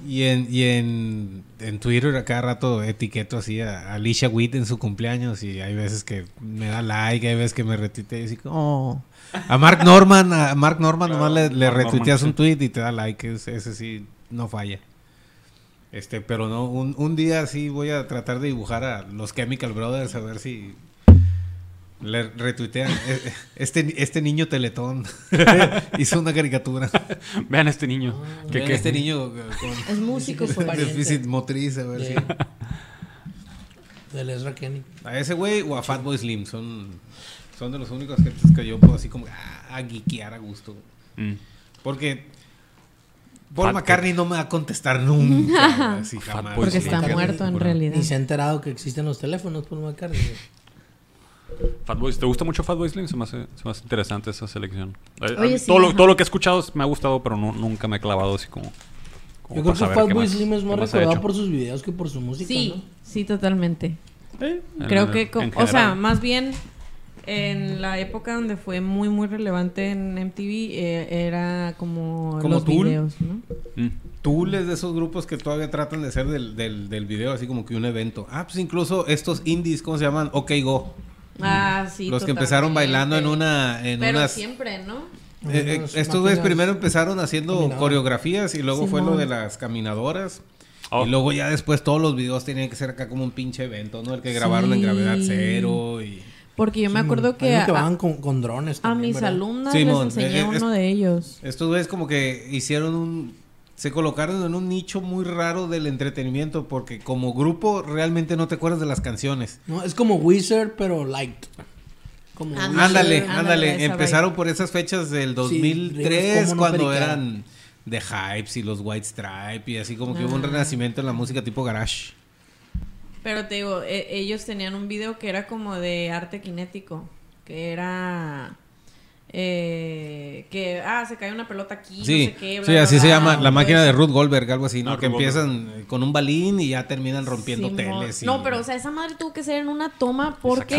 D: Y, en, y en, en Twitter a cada rato etiqueto así a Alicia Witt en su cumpleaños y hay veces que me da like, hay veces que me retuitea y así. "Oh". A Mark Norman, a Mark Norman nomás le, retuiteas un tweet y te da like, es- ese sí no falla. Este, pero no, un, un día sí voy a tratar de dibujar a los Chemical Brothers a ver si le retuitean. Eh, Este, este niño teletón hizo una caricatura.
C: Vean este niño. que
D: Vean
C: que-
D: este niño eh, con
B: Es músico,
A: Su pariente.
D: déficit motriz, a ver
A: De-
D: si.
A: Del Ezra Kenny.
D: A ese güey o a Fatboy Slim son, son de los únicos gentes que yo puedo así como ah, a geekear a gusto.
C: Mm.
D: Porque Paul
C: Fat-
D: McCartney no me va a contestar nunca. así jamás.
B: Porque está muerto en realidad.
A: Ni se ha enterado que existen los teléfonos por McCartney.
C: Fatboy, ¿te gusta mucho Fatboy Slim? Se me hace, se me hace interesante esa selección. Eh,
B: Oye, sí,
C: todo, lo,
B: ajá.
C: todo lo que he escuchado me ha gustado, pero no- nunca me he clavado así como. como
A: Yo creo que Fatboy Slim es más recordado por sus videos que por su música,
B: Sí, sí, totalmente. Creo que,
C: en
B: o sea, más bien en la época donde fue muy, muy relevante en MTV, eh, era como,
D: ¿Como
B: los
D: Tool?
B: videos, ¿no?
C: Mm.
D: Tool es de esos grupos que todavía tratan de hacer del, del, del video así como que un evento. Ah, pues incluso estos indies, ¿cómo se llaman? OK Go.
B: Ah, sí.
D: los que empezaron bailando en una... En
B: Pero
D: unas,
B: siempre, ¿no?
D: Eh, eh, estos güeyes primero empezaron haciendo coreografías y luego fue lo de las caminadoras.
C: Oh.
D: Y luego ya después todos los videos tenían que ser acá como un pinche evento, ¿no? El que grabaron en gravedad cero y...
B: Porque yo me acuerdo que a,
A: que van con, con drones
B: a mis
A: ¿verdad?
B: alumnas
D: Simón,
B: les enseñé
D: eh, eh,
B: uno de ellos.
D: Estos güeyes como que hicieron un... Se colocaron en un nicho muy raro del entretenimiento porque como grupo realmente no te acuerdas de las canciones.
A: No, es como Wizard, pero light. Como
B: Ándale,
A: Wizard.
D: Ándale, Empezaron por esas fechas del 2003
A: ritmos como no
D: cuando eran The Hypes y los White Stripe y así como que hubo un
B: Ah.
D: renacimiento en la música tipo garage.
B: Pero te digo, e- ellos tenían un video que era como de arte cinético, que era eh, que ah se cae una pelota aquí,
D: Sí,
B: no sé qué, bla,
D: sí,
B: bla,
D: así se llama la máquina de Ruth Goldberg, algo así, ¿no?
C: Ah,
D: que
C: Ruth
D: empiezan eh, con un balín y ya terminan rompiendo
B: Simón.
D: teles. y-
B: No, pero o sea, esa madre tuvo que ser en una toma porque.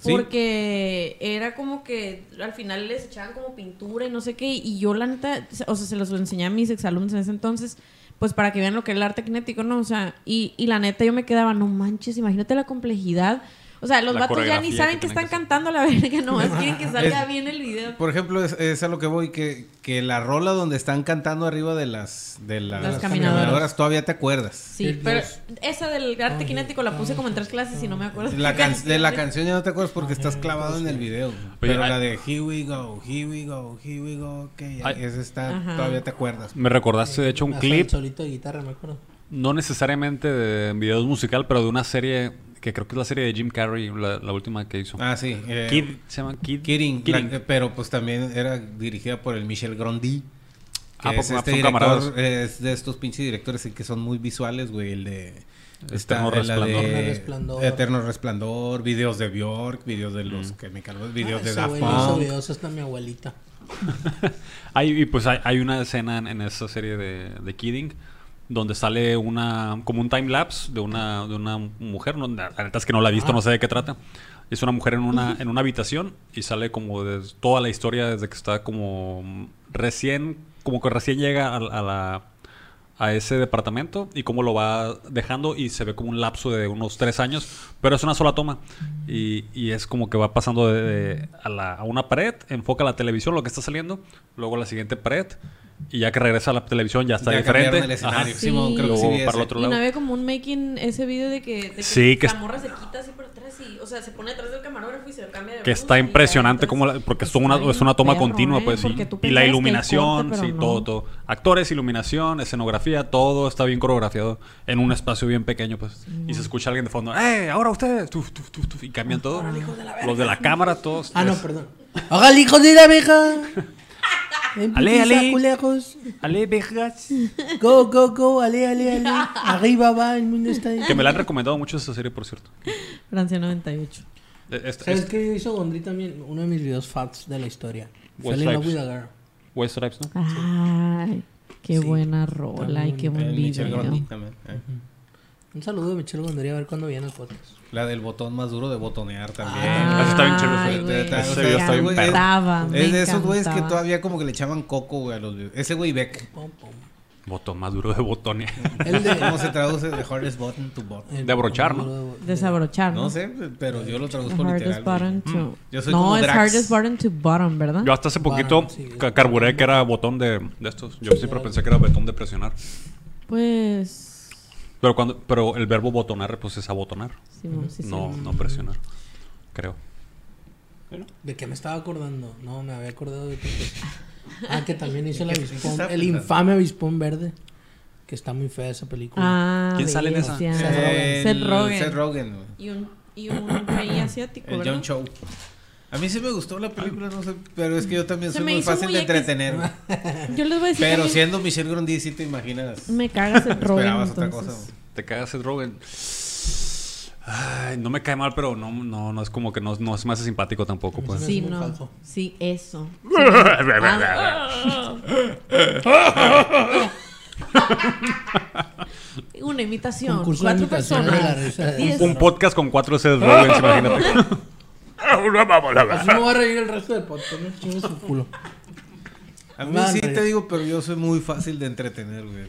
D: Sí.
B: porque era como que al final les echaban como pintura y no sé qué y yo la neta, o sea, se los enseñé a mis exalumnos en ese entonces pues para que vean lo que es el arte cinético, ¿no? O sea, y, y la neta yo me quedaba, no manches, imagínate la complejidad. O sea, los
C: La
B: vatos ya ni saben
C: que
B: que están
C: que
B: cantando a la verga, nomás quieren que salga
D: Es-
B: bien el video.
D: Por ejemplo, es, es a lo que voy, que, que la rola donde están cantando arriba de las, de las,
B: Las
D: caminadoras. todavía te acuerdas.
B: Sí, pero esa del arte cinético la puse como en tres clases y no me acuerdo.
D: La
B: qué
D: can- de la
B: canción
D: ya no te acuerdas porque estás clavado en el video. Pero
C: hay-
D: la de Here we go, here we go, here we go, ok,
C: Ay.
D: esa está,
B: Ajá.
D: todavía te acuerdas.
C: Me recordaste, de hecho, un clip,
A: solito de guitarra, me acuerdo.
C: no necesariamente de videos musical, pero de una serie que creo que es la serie de Jim Carrey, la, la última que hizo.
D: Ah, sí. eh,
C: Kid, se llama Kid.
D: Kidding,
C: Kidding.
D: la- pero pues también era dirigida por el Michel Grandi. Que
C: Ah,
D: es
C: pues,
D: este
C: son
D: director,
C: camaradas.
D: es de estos pinches directores que son muy visuales, güey, el de...
C: Eterno
D: la
C: Resplandor.
D: de
A: Eterno Resplandor.
D: Eterno Resplandor, videos de Bjork, videos de los Chemical Brothers, videos
A: Ah,
D: de Daft Punk.
A: videos hasta mi abuelita.
C: Hay, y pues hay, hay una escena en, en esa serie de, de Kidding donde sale una como un time lapse de una de una mujer, no, la neta es que no la he visto,
A: Ah.
C: no sé de qué trata. Es una mujer en una, en una habitación y sale como de toda la historia desde que está como recién, como que recién llega a, a la a ese departamento y cómo lo va dejando y se ve como un lapso de unos tres años, pero es una sola toma y, y es como que va pasando de, de- a, la- a una pared, enfoca la televisión, lo que está saliendo, luego a la siguiente pared y ya que regresa a la televisión ya está
D: Ya
C: diferente.
D: el escenario.
C: Ajá.
D: Simón, creo que sí
C: para el otro
B: Y no
C: lado.
B: había como un making ese video de que, de que
C: Sí, que
B: la
C: es-
B: morra se quita así por atrás y, o sea, se pone atrás del camarógrafo y se lo cambia de
C: que está impresionante como la- porque es
B: Está
C: una, es una toma
B: perro,
C: continua
B: ¿eh?
C: pues y,
B: tú
C: y la iluminación
B: corte,
C: sí
B: pero
C: todo
B: no.
C: todo actores iluminación escenografía todo está bien coreografiado en un espacio bien pequeño pues y se escucha alguien de fondo ¡eh ahora ustedes! Tuf, tuf, tuf, tuf, y cambian todo los de la cámara todos
A: Ah, no,
C: es-
A: perdón. ¡Haga el hijo de la abeja!
C: Ale, ale.
A: culejos.
C: Ale, vejas.
A: Go, go, go, ale, ale, ale. Arriba va, el mundo está ahí.
C: que me la han recomendado mucho esa serie por cierto
B: Francia 98.
C: Eh, esta-
A: ¿Sabes
C: esta-
A: qué hizo Gondry también? Uno de mis videos fads de la historia. Fell in love
C: Weststripes.
A: with a girl.
C: White Stripes ¿no?
B: Ay, qué
A: Sí.
B: buena rola y qué buen
D: El Michel
B: video.
D: Gondry también, eh.
A: Un saludo de Michelle Gondry a ver cuándo viene el podcast.
D: La del botón más duro de botonear también.
C: Ah, esa está bien ese
B: me encantaba,
D: Es de esos güeyes que todavía como que le echaban coco, güey, a los. Ese güey Beck.
A: Pum, pum.
C: botón más duro de botón
A: El de...
D: ¿Cómo se traduce de hardest button to button?
C: De abrochar, ¿no?
A: de-
B: Desabrochar, ¿no?
D: No sé, pero yo lo
B: The
D: traduzco literal.
B: button to...
D: Yo soy
B: no,
D: como
B: es
D: Drax.
B: hardest button to bottom, ¿verdad?
C: yo hasta hace poquito
A: sí.
C: ca- carburé que era botón de, de estos yo siempre pensé que era botón de presionar
B: Pues...
C: pero cuando pero el verbo botonar pues es abotonar
B: sí, no, sí, sí.
C: no no presionar creo
A: ¿De qué me estaba acordando? No, me había acordado de otra cosa. Ah, que también hizo el
D: ¿En qué- en qué
A: avispón, el infame avispón verde. Que está muy fea esa película.
B: Ah,
C: ¿Quién sale en esa?
B: Seth Rogen.
D: Seth Rogen.
B: Y un, y un rey asiático,
D: El
B: ¿verdad?
D: John Cho. A mí sí me gustó la película, no sé, pero es que yo también
B: Se
D: soy
B: me
D: muy
B: hizo
D: fácil
B: muy
D: de
B: X.
D: entretener. güey.
B: Yo les voy a decir
D: Pero siendo Michelle Grundy sí te imaginas.
B: me cagas el Rogen,
D: Esperabas otra
B: entonces.
D: cosa. güey.
C: te cagas Seth Rogen Ay, no me cae mal pero no no no es como que no, no es más simpático tampoco pues
B: Sí,
A: Es muy
B: no.
A: falso.
B: Sí, eso. Sí, Ah. Una imitación.
A: Un curso de
B: Cuatro
A: imitación de la
B: personas.
A: risa.
B: Diez.
C: un podcast con cuatro Seth Rogens imagínate
A: Así me voy a reír el resto del podcast, ¿no? Chingue su culo.
D: A mí
A: Man,
D: sí
A: rey.
D: te digo, pero yo soy muy fácil de entretener, güey.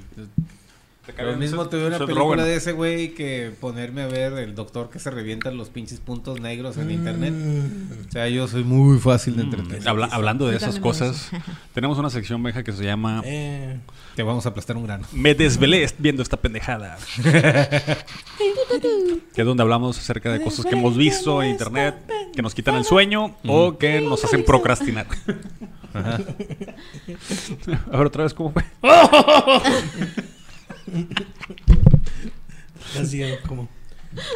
D: Lo mismo
C: Seth-
D: tuve una película de ese güey que ponerme a ver el doctor que se revientan los pinches puntos negros en internet.
A: Mm.
D: O sea, yo soy muy fácil de entretener.
C: Habla- hablando de esas cosas tenemos una sección Benja que se llama
A: Eh,
D: Te vamos a aplastar un grano.
C: Me desvelé viendo esta pendejada. que es donde hablamos acerca de cosas que hemos visto en internet, que nos quitan el sueño o que nos hacen procrastinar. A ver, otra vez, ¿cómo fue?
A: así es como.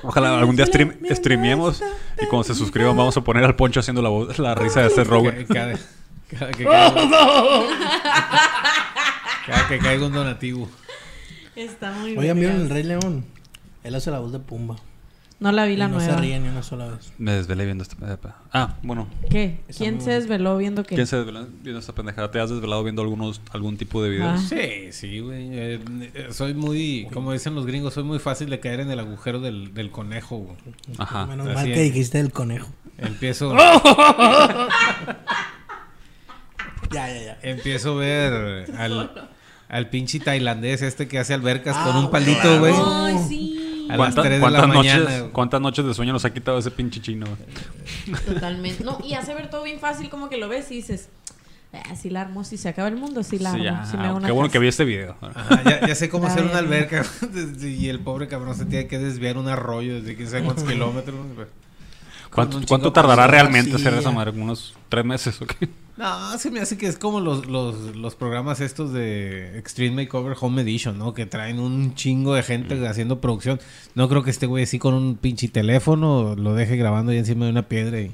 C: Ojalá algún día stream, streameemos y cuando se suscriban vamos a poner al poncho haciendo la, voz- la risa de Seth Rogen.
D: Cada, cada que caiga, cada que caiga un donativo.
B: Está muy
A: Oigan, ¿vieron el. Rey León? Él hace la voz de Pumba.
B: No la vi la
A: no
B: nueva.
A: se ríe ni una sola vez.
C: Me desvelé viendo esta pendejada. Ah, bueno.
B: ¿Qué?
A: Está
B: ¿Quién se desveló viendo qué?
C: ¿Quién se desveló viendo esta pendejada? ¿Te has desvelado viendo algunos, algún tipo de videos?
B: Ah.
D: Sí, sí, güey. Eh, eh, soy muy, como dicen los gringos, soy muy fácil de caer en el agujero del, del conejo, güey.
C: Ajá.
A: Menos
D: así
A: mal que dijiste el conejo.
D: Empiezo,
A: Ya, ya, ya.
D: empiezo a ver al, al pinche tailandés este que hace albercas
A: Ah,
D: con un palito,
A: claro.
D: güey.
B: Ay, sí.
D: A las
C: ¿Cuánta-
D: 3 de
C: cuántas
D: la
C: noches,
D: mañana.
C: ¿Cuántas noches de sueño nos ha quitado ese pinche chino?
B: Totalmente. No, y hace ver todo bien fácil, como que lo ves y dices, ah, si la armo, si se acaba el mundo, si la
C: Sí,
B: armo,
C: ya.
B: si me hago una
C: Qué bueno
B: casa".
C: que vi este video.
D: Ajá, ya, ya sé cómo hacer una alberca y el pobre cabrón se tiene que desviar un arroyo desde quién sabe cuántos kilómetros.
C: ¿Cuánto, tardará realmente hacer esa madre? ¿Como ¿Unos tres meses o qué?
D: No, se me hace que es como los, los, los programas estos de Extreme Makeover Home Edition, ¿no? Que traen un chingo de gente haciendo producción. No creo que este güey así con un pinche teléfono lo deje grabando ahí encima de una piedra y...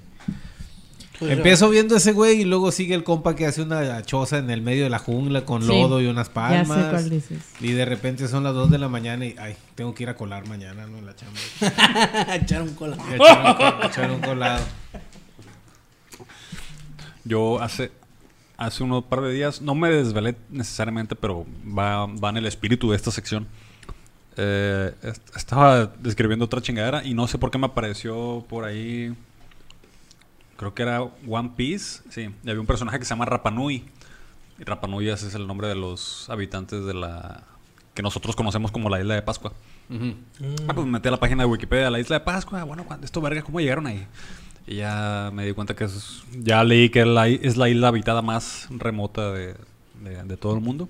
A: Pues,
D: Empiezo viendo ese güey y luego sigue el compa que hace una choza en el medio de la jungla con
B: Sí.
D: lodo y unas
B: Ya
D: palmas.
B: sé cuál dices.
D: Y de repente son las 2 de la mañana y, ay, tengo que ir a colar mañana, ¿no? En la chamba.
A: Echar un cola.
D: Y echar un, co- echar un colado.
C: Yo hace, hace unos par de días, no me desvelé necesariamente, pero va, va en el espíritu de esta sección. Eh, est- estaba describiendo otra chingadera y no sé por qué me apareció por ahí creo que era One Piece, sí, y había un personaje que se llama Rapanui. Y Rapanui ese es el nombre de los habitantes de la que nosotros conocemos como la isla de Pascua. Ah, pues me metí a la página de Wikipedia, la isla de Pascua. Bueno, ¿cuándo- esto verga, ¿cómo llegaron ahí? Y ya me di cuenta que es, ya leí que es la, es la isla habitada más remota de, de- de todo el mundo.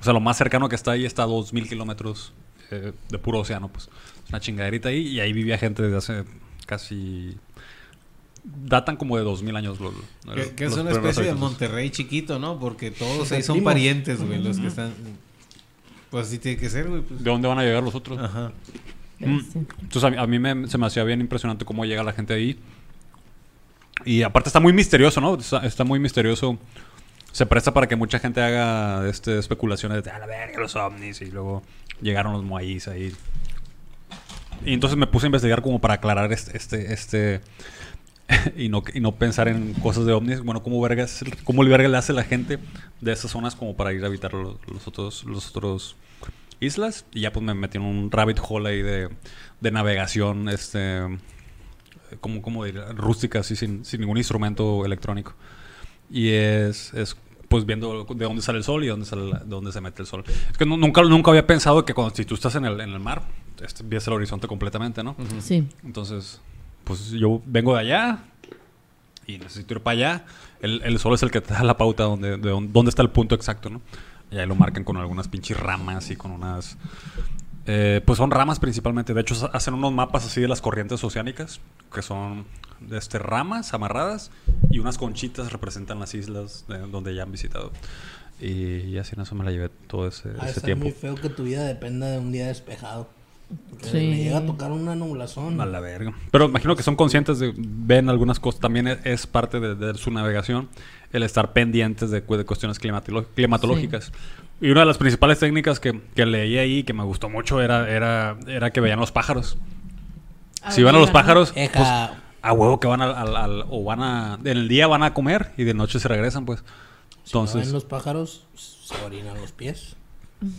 C: O sea, lo más cercano que está ahí está a 2.000 kilómetros eh, de puro océano, pues. Es una chingaderita ahí y ahí vivía gente desde hace casi... Datan como de 2.000 años. los-
D: Que, que es
C: los
D: una especie de. Monterrey chiquito, ¿no? Porque todos ahí son parientes, güey, los que están... Pues así tiene que ser, güey. pues.
C: ¿De dónde van a llegar los otros?
D: Ajá.
C: Mm. Entonces a mí, a mí me- se me hacía bien impresionante cómo llega la gente ahí. Y aparte está muy misterioso, ¿no? Está, muy misterioso. Se presta para que mucha gente haga este, especulaciones de a la verga los ovnis y luego llegaron los moais ahí. Y entonces me puse a investigar como para aclarar este, este, este y, no, y no pensar en cosas de ovnis. Bueno, cómo vergas, cómo el verga le hace la gente de esas zonas como para ir a habitar los, los otros, los otros islas. Y ya pues me metí en un rabbit hole ahí de, de navegación, este, como, como diría, rústica, así sin, sin ningún instrumento electrónico. Y es, es pues viendo de dónde sale el sol y dónde, sale la- de dónde se mete el sol. Es que nu- nunca, nunca había pensado que cuando si tú estás en el, en el mar, este, ves el horizonte completamente, ¿no?
B: Sí.
C: Entonces, pues yo vengo de allá y necesito ir para allá. El, el sol es el que te da la pauta donde, de dónde, dónde está el punto exacto, ¿no? Y ahí lo marcan con algunas pinches ramas y con unas... eh, pues son ramas principalmente. De hecho, hacen unos mapas así de las corrientes oceánicas, que son este, ramas amarradas y unas conchitas representan las islas de- donde ya han visitado. Y, y así en eso me la llevé todo ese,
A: estar
C: tiempo.
A: muy feo que tu vida dependa de un día despejado.
B: Sí.
A: le llega a tocar una nublazón.
C: A la verga. Pero imagino que son conscientes de, ven algunas cosas. También es, es parte de, de su navegación el estar pendientes de, cu- de cuestiones climatológicas. Y una de las principales técnicas que, que leí ahí que me gustó mucho era, era, era que veían los pájaros. si van a los pájaros, pues, a huevo que van al, al- al- o van a, en el día van a comer y de noche se regresan, pues.
A: Si no
C: Entonces,
A: ven los pájaros, se orinan los pies.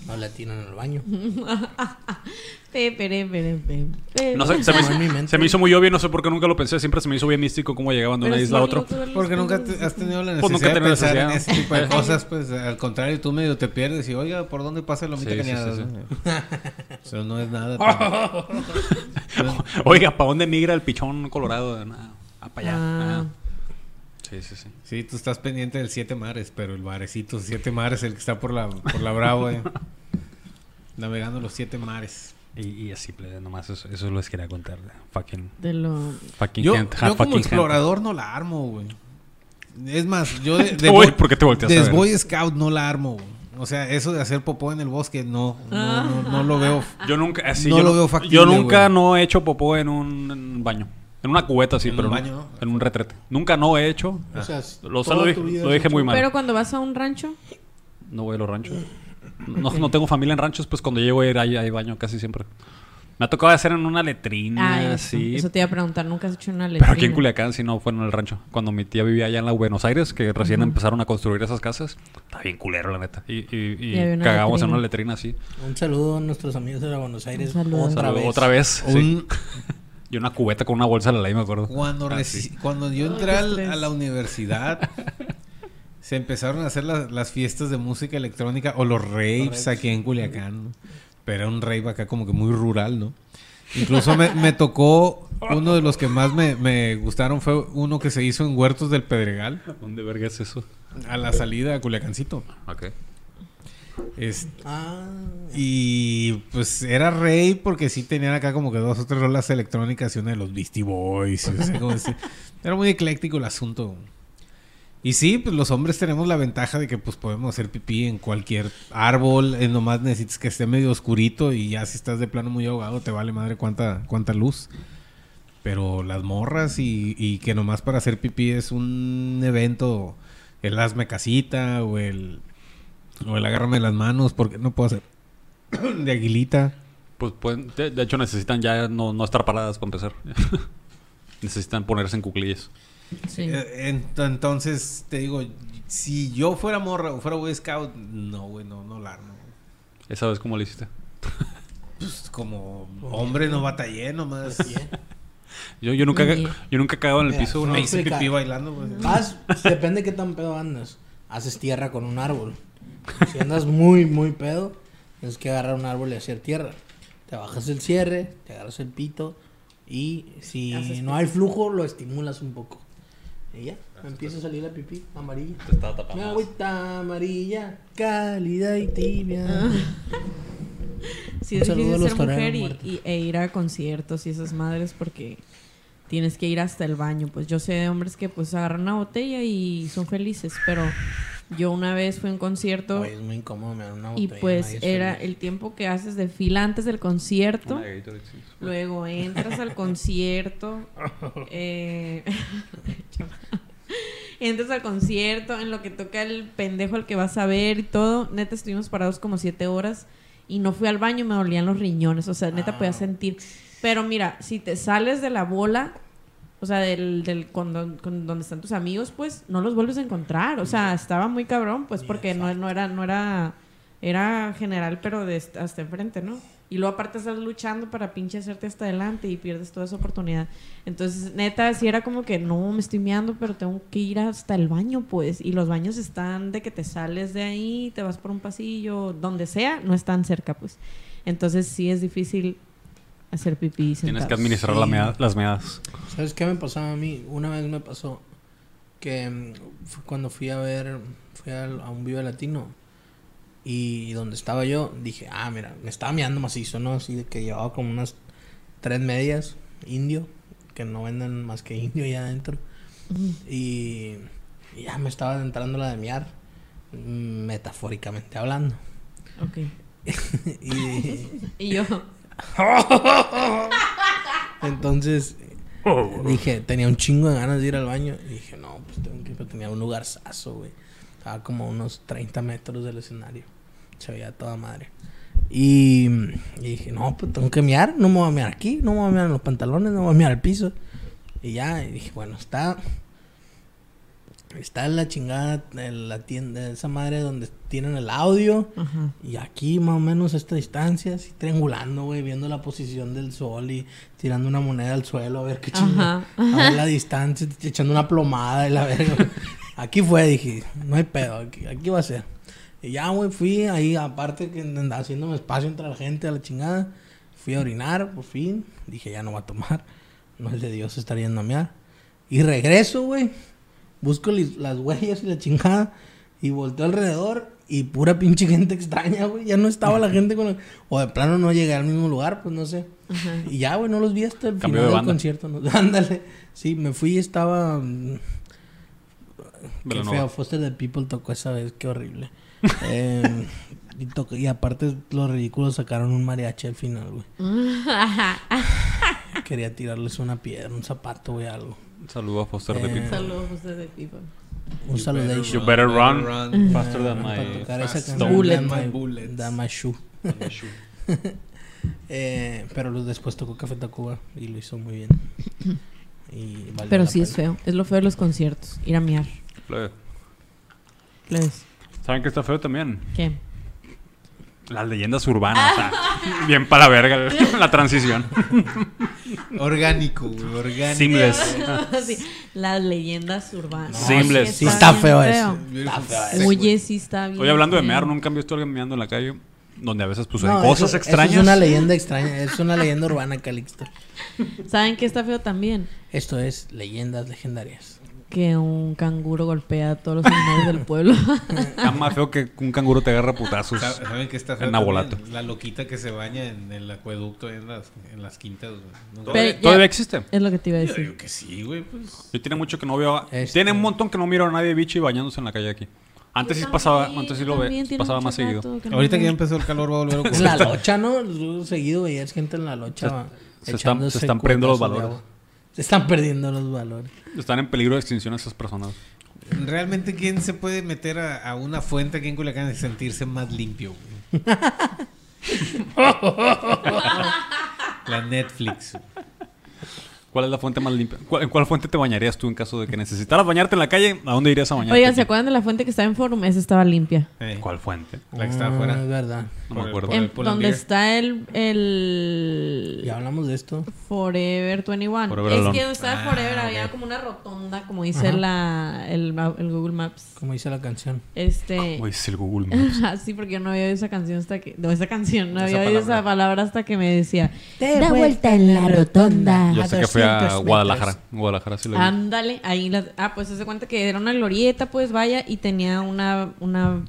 A: No le atinan al baño.
B: Pe, pere, pere, pe, pe.
C: no sé, se me,
A: en mente.
C: se me hizo muy obvio, no sé por qué nunca lo pensé, siempre se me hizo bien místico cómo llegaban de una isla a otra.
D: Porque nunca te- has tenido la
C: Pues
D: necesidad
C: nunca
D: de pensar en
C: necesidad.
D: ese tipo de cosas, pues al contrario, tú medio te pierdes y, oiga, ¿por dónde pasa la lomita
C: Sí, sí,
D: cañada?
C: sí,
D: ¿no? Eso no es nada. tan-
C: Oiga, ¿para dónde migra el pichón colorado? Ah, para allá.
B: Ah.
C: Ah. Sí, sí, sí.
D: Sí, tú estás pendiente del Siete Mares, pero el barecito Siete Mares, el que está por la, por la Bravo, eh. Navegando los Siete Mares.
C: Y, y así, plebe, nomás eso, eso les quería contar. de Fucking,
B: De lo...
C: fucking
D: Yo,
C: gente,
D: yo
C: ha
D: como
C: fucking
D: explorador no la armo, güey. Es más, yo de,
C: ¿por qué te volteas a
D: de
C: ver?
D: Boy Scout no la armo, güey. O sea, eso de hacer popó en el bosque, no, no, no, no lo veo.
C: Yo nunca, así,
D: No
C: yo,
D: lo
C: no-
D: veo factible,
C: yo nunca
D: güey.
C: no he hecho popó en un, en un baño. En una cubeta, sí,
D: En
C: pero
D: un baño, ¿no?
C: en un retrete. Nunca no he hecho.
A: O sea,
C: Lo, dije, lo muy mal.
B: Pero cuando vas a un rancho,
C: No voy a los ranchos. No, no tengo familia en ranchos, pues cuando llego a ir ahí hay baño casi siempre. Me ha tocado hacer en una letrina,
B: ah, eso,
C: sí.
B: eso te iba a preguntar, nunca has hecho una letrina.
C: Pero aquí en Culiacán sí no fue en el rancho. Cuando mi tía vivía allá en la Buenos Aires, que recién empezaron a construir esas casas, está bien culero, la neta. Y, y, y
B: Y
C: cagábamos en una letrina así.
A: Un saludo a nuestros amigos de la Buenos Aires.
B: Un saludo.
A: Otra vez.
C: Otra vez. sí.
D: Un-
C: Y una cubeta con una bolsa de la ley, me acuerdo.
D: Cuando,
C: Ah, sí.
D: cuando yo entré al- a la universidad, se empezaron a hacer las, las fiestas de música electrónica o los raves
A: raves.
D: aquí en Culiacán. ¿no? Pero era un rave acá como que muy rural, ¿no? Incluso me, me tocó, uno de los que más me, me gustaron fue uno que se hizo en Huertos del Pedregal,
C: ¿Dónde verga es eso?
D: a la salida a Culiacancito.
C: Ok.
D: Es-
A: Ah,
D: y pues era rey porque sí tenían acá como que dos o tres rolas electrónicas y una de los Beastie Boys. y, o sea, como decir, era muy ecléctico el asunto. Y sí, pues los hombres tenemos la ventaja de que pues podemos hacer pipí en cualquier árbol. eh, nomás necesitas que esté medio oscurito y ya si estás de plano muy ahogado te vale madre cuánta, cuánta luz. Pero las morras y, y que nomás para hacer pipí es un evento, el hazme casita o el, o el agárrame las manos porque no puedo hacer de aguilita.
C: Pues pueden, de, de hecho necesitan ya no, no estar paradas para empezar. necesitan ponerse en cuclillas.
B: Sí.
D: Eh, ent- entonces, te digo, si yo fuera morra o fuera Boy Scout, no, güey, no, no la armo.
C: ¿Esa vez cómo le hiciste?
D: Pues como hombre no batallé nomás.
C: Yo, yo, nunca, yo nunca en el
A: Mira,
C: piso,
A: no.
D: Me hice pipí bailando.
A: Vas, depende qué tan pedo andas. Haces tierra con un árbol. Si andas muy, muy pedo, tienes que agarrar un árbol y hacer tierra. Te bajas el cierre, te agarras el pito y si
B: Haces
A: no hay flujo, lo estimulas un poco. Y ya, empieza a salir la pipí amarilla.
C: Te estaba tapando.
A: agüita amarilla, cálida y tibia.
B: Sí,
A: Un
B: es
A: saludo a
B: difícil
A: los
B: ser
A: toreros
B: mujer y- e ir a conciertos y esas madres porque tienes que ir hasta el baño. Pues yo sé de hombres que pues agarran una botella y son felices, pero yo una vez fui a un concierto
A: Oye, es muy incómodo, me dan una
B: y
A: botella,
B: pues
A: nadie es
B: era
A: feliz.
B: el tiempo que haces de fila antes del concierto. Luego entras al concierto. eh, entras al concierto en lo que toca el pendejo al que vas a ver y todo. Neta, estuvimos parados como siete horas y no fui al baño, me dolían los riñones. O sea, neta, podía sentir. Pero mira, si te sales de la bola, o sea, del, del con, don- con donde están tus amigos, pues no los vuelves a encontrar. O sea, estaba muy cabrón, pues porque no, no era, no era, era general, pero de hasta enfrente, ¿no? Y luego aparte estás luchando para pinche hacerte hasta adelante y pierdes toda esa oportunidad. Entonces, neta, sí era como que no, me estoy meando, pero tengo que ir hasta el baño, pues. Y los baños están de que te sales de ahí, te vas por un pasillo, donde sea, no están cerca, pues. Entonces, sí es difícil hacer pipí.
C: Tienes que
B: sentados.
C: administrar
A: Sí.
C: la mea- las meadas.
A: ¿Sabes qué me pasaba a mí? Una vez me pasó que mm, fue cuando fui a ver, fui a un Vive Latino y donde estaba yo, dije, ah, mira, me estaba mirando macizo, ¿no? Así de que llevaba como unas tres medias indio, que no venden más que indio allá adentro. Y, y ya me estaba entrando la de miar, metafóricamente hablando.
B: Ok.
A: y
B: Y yo,
A: Entonces dije, tenía un chingo de ganas de ir al baño. Y dije, no, pues tengo que pero tenía un lugar sazo, güey. Estaba como a unos 30 metros del escenario. Se veía toda madre. Y, y dije, no, pues tengo que miar. No me voy a miar aquí, no me voy a miar en los pantalones, no me voy a miar al piso. Y ya, y dije, bueno, está. Está en la chingada, en la tienda, esa madre donde tienen el audio.
B: ajá.
A: Y aquí más o menos a esta distancia, así triangulando, güey, viendo la posición del sol y tirando una moneda al suelo a ver qué chingada. A ver la distancia, echando una plomada y la verga. Aquí fue, dije, no hay pedo, aquí, aquí va a ser. Y ya, güey, fui ahí, aparte que andaba haciéndome espacio entre la gente a la chingada. Fui a orinar, por fin. Dije, ya no va a tomar. No es de Dios estar yendo a mear. Y regreso, güey. Busco las huellas y la chingada. Y volteo alrededor. Y pura pinche gente extraña, güey. Ya no estaba la gente con el- O de plano no llegué al mismo lugar, pues no sé.
B: Ajá.
A: Y ya, güey, no los vi hasta el
C: Cambio
A: final
C: de
A: del concierto. ¿no? Ándale. Sí, me fui y estaba... mm, Qué feo. Foster the People tocó esa vez. Qué horrible. Eh, y, tocó- y aparte, los ridículos sacaron un mariachi al final, güey. Quería tirarles una piedra, un zapato, güey, algo.
C: Un saludo a Foster
A: Eh,
C: de People.
B: Saludos a ustedes de people.
A: Un saludation.
C: You better run, faster than my
D: Fast.
B: Bullet.
A: Than
D: My
A: my-
D: bullets.
A: than my shoe. Eh, pero después tocó Café Tacuba y lo hizo muy bien. Y
B: Pero sí es feo. Es lo feo de los conciertos. Ir a miar.
C: Plebe.
B: Plebes.
C: ¿Saben qué está feo también?
B: ¿Qué?
C: Las leyendas urbanas. o sea, bien para la verga la transición.
D: Orgánico, güey, orgánico.
B: Sí, Las leyendas urbanas.
A: No,
C: Seamless.
A: Sí está
B: bien
A: feo eso. Está feo
D: sex,
A: eso.
B: Oye, sí está bien.
C: Hoy hablando de mear, nunca han visto a alguien meando en la calle. Donde a veces pues hay
A: No,
C: cosas
A: eso-
C: extrañas.
A: Eso es una leyenda extraña. Es una leyenda urbana, Calixto.
B: ¿Saben qué está feo también?
A: Esto es leyendas legendarias.
B: Que un canguro golpea a todos los animales del pueblo.
C: Está más feo que un canguro te agarra putazos.
D: Sa- ¿Saben qué está feo
C: En?
D: La loquita que se baña en el acueducto en las, en las quintas,
B: ya-
C: ¿Todavía existe?
B: es lo que te iba a
D: Yo
B: decir.
D: digo que sí, güey, pues.
C: Yo tiene mucho que no veo.
A: Este-
C: Tiene un montón que no miro a nadie bichi bañándose en la calle aquí. Antes sí
B: Yo
C: pasaba, antes sí
B: yo
C: lo ve, pasaba más seguido.
B: rato que no
D: Ahorita que ya empezó el calor va a volver a ocurrir.
A: En la locha, ¿no? Yo Seguido veías gente en la locha.
C: Se- están- se están perdiendo los valores.
A: Están perdiendo los valores.
C: Están en peligro de extinción esas personas.
D: Realmente, ¿quién se puede meter a, a una fuente aquí en Culiacán y sentirse más limpio? güey? la Netflix.
C: ¿Cuál es la fuente más limpia? ¿Cuál- ¿En cuál fuente te bañarías tú en caso de que necesitaras bañarte en la calle? ¿A dónde irías a bañarte?
B: Oigan, ¿se acuerdan de la fuente que estaba en Forum? Esa estaba limpia.
C: ¿Cuál fuente?
D: La que estaba
A: Ah,
D: afuera.
A: Es verdad.
C: No me acuerdo.
B: En- donde está el, el
A: Ya hablamos de esto.
B: Forever 21.
C: Forever
B: es
C: Alone.
B: que donde estaba
D: Ah,
B: Forever había como una rotonda, como dice
A: Ajá.
B: la, el, Google Maps.
A: Como dice la canción.
B: Este.
C: Uy, es el Google Maps.
B: Ah, sí, porque yo no había oído esa canción hasta que. No, esa canción, no
D: Esa
B: había oído esa
D: palabra.
B: palabra hasta que me decía.
E: Da vuelta en la rotonda.
C: Yo sé que fui a
A: 200
C: Guadalajara. Guadalajara sí lo vi.
B: Ándale, ahí la. Ah, pues se hace cuenta que era una glorieta, pues vaya, y tenía una. una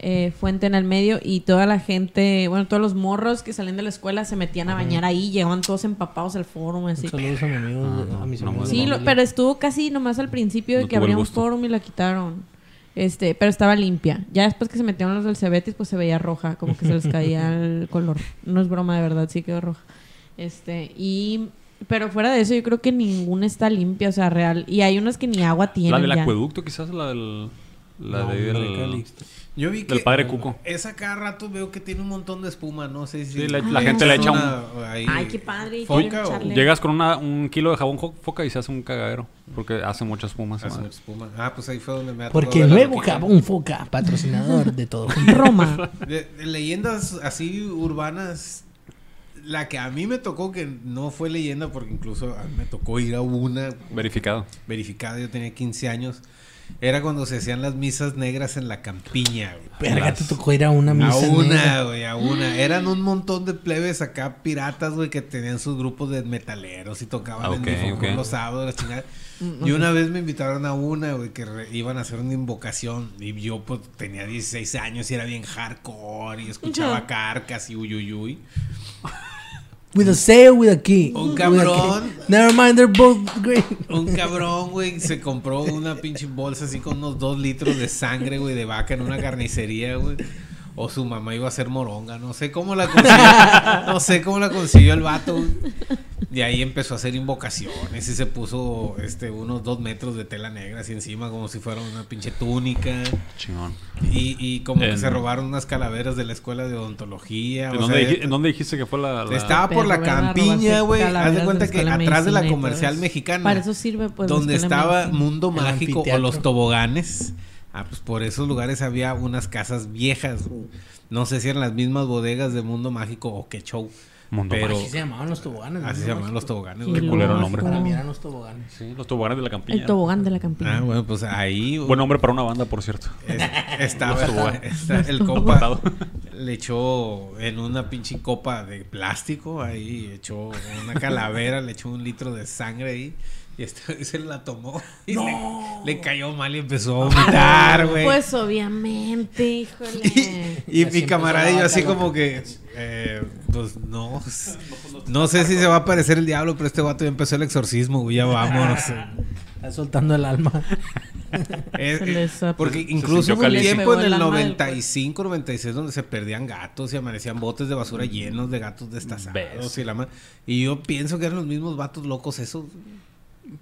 B: eh, fuente en el medio y toda la gente, bueno, todos los morros que salen de la escuela se metían a bañar ahí, llegaban todos empapados al foro, así.
A: Saludos a, mi amigo,
C: Ah, no,
A: a mis
C: no,
A: amigos.
B: Sí, lo- pero estuvo casi nomás al principio de
C: No
B: que habría un forum y la quitaron. Este, pero estaba limpia. Ya después que se metieron los del Cebetis, pues se veía roja, como que se les caía el color. No es broma de verdad, sí quedó roja. Este, y pero fuera de eso, yo creo que ninguna está limpia, o sea, real. Y hay unas que ni agua tienen.
C: La del
B: ya.
C: acueducto, quizás la del. La
A: No,
C: de del-.
D: Yo vi que.
C: Del padre Cuco.
D: Esa cada rato veo que tiene un montón de espuma, no sé si.
C: Sí, la- la gente le echa un-
D: ahí-
B: Ay, qué padre.
D: Foca o-.
C: Llegas con una, un kilo de jabón foca y se hace un cagadero. Porque hace muchas espumas.
D: Hace
C: madre.
D: mucha espuma. Ah, pues ahí fue donde me
A: Porque nuevo jabón foca, patrocinador de todo.
B: Roma.
D: De, de leyendas así urbanas, la que a mí me tocó, que no fue leyenda, porque incluso a mí me tocó ir a una
C: Verificado.
D: verificada, yo tenía 15 años, era cuando se hacían las misas negras en la campiña. güey.
A: Verga,
D: Las-
A: te tocó ir a una
D: a
A: misa.
D: una,
A: negra.
D: güey, a una. Eran un montón de plebes acá, piratas, güey, que tenían sus grupos de metaleros y tocaban
C: Ah,
D: en
C: ok,
D: Difocón
C: ok.
D: los sábados, la chingada. Y una vez me invitaron a una, güey, que re- iban a hacer una invocación. Y yo, pues, tenía 16 años y era bien hardcore. Y escuchaba carcas y uyuyuy.
A: With a or with a key.
D: Un
A: a key.
D: cabrón.
A: Never mind, they're both green.
D: Un cabrón, güey, se compró una pinche bolsa así con unos dos litros de sangre, güey, de vaca en una carnicería, güey. O su mamá iba a ser moronga, no sé cómo la consiguió. No sé cómo la consiguió el vato. Y ahí empezó a hacer invocaciones y se puso este unos dos metros de tela negra así encima, como si fuera una pinche túnica.
C: Chingón.
D: Y, y como que se robaron unas calaveras de la escuela de odontología.
C: ¿En
D: o
C: dónde,
D: sea,
C: dij- en dónde dijiste que fue la.? la-
D: Estaba por la campiña, güey. Haz de cuenta
B: de
D: que atrás de la comercial mexicana.
B: Para eso sirve, pues.
D: donde estaba
B: medicina.
D: Mundo Mágico o los toboganes. Ah, pues por esos lugares había unas casas viejas. güey. No sé si eran las mismas bodegas de Mundo Mágico o qué show.
C: Mundo
D: pero-
C: Mágico.
A: Así se llamaban los toboganes.
D: Así
A: ¿no?
D: se llamaban los toboganes.
B: Qué
C: culero
B: loco.
C: nombre.
A: Para mí eran los toboganes.
C: Sí, los toboganes de la campiña.
B: El tobogán de la campiña.
D: Ah, bueno, pues ahí
C: Buen nombre para una banda, por cierto.
D: es- estaba
C: Los toboganes.
D: está- el compa le echó en una pinche copa de plástico ahí echó una calavera, le echó un litro de sangre ahí y este se la tomó y le, le cayó mal y empezó a vomitar, güey.
B: Pues obviamente, híjole.
D: Y, y mi camarada y yo así como que, eh, pues no, no sé si se va a aparecer el diablo, pero este vato ya empezó el exorcismo, güey, ya vámonos.
A: Está soltando el alma.
D: Eh,
B: Se
D: eh, porque incluso hubo un tiempo en el
B: el alma del
D: 95, 96 donde se perdían gatos y amanecían botes de basura llenos de gatos destazados y la Y yo pienso que eran los mismos vatos locos esos.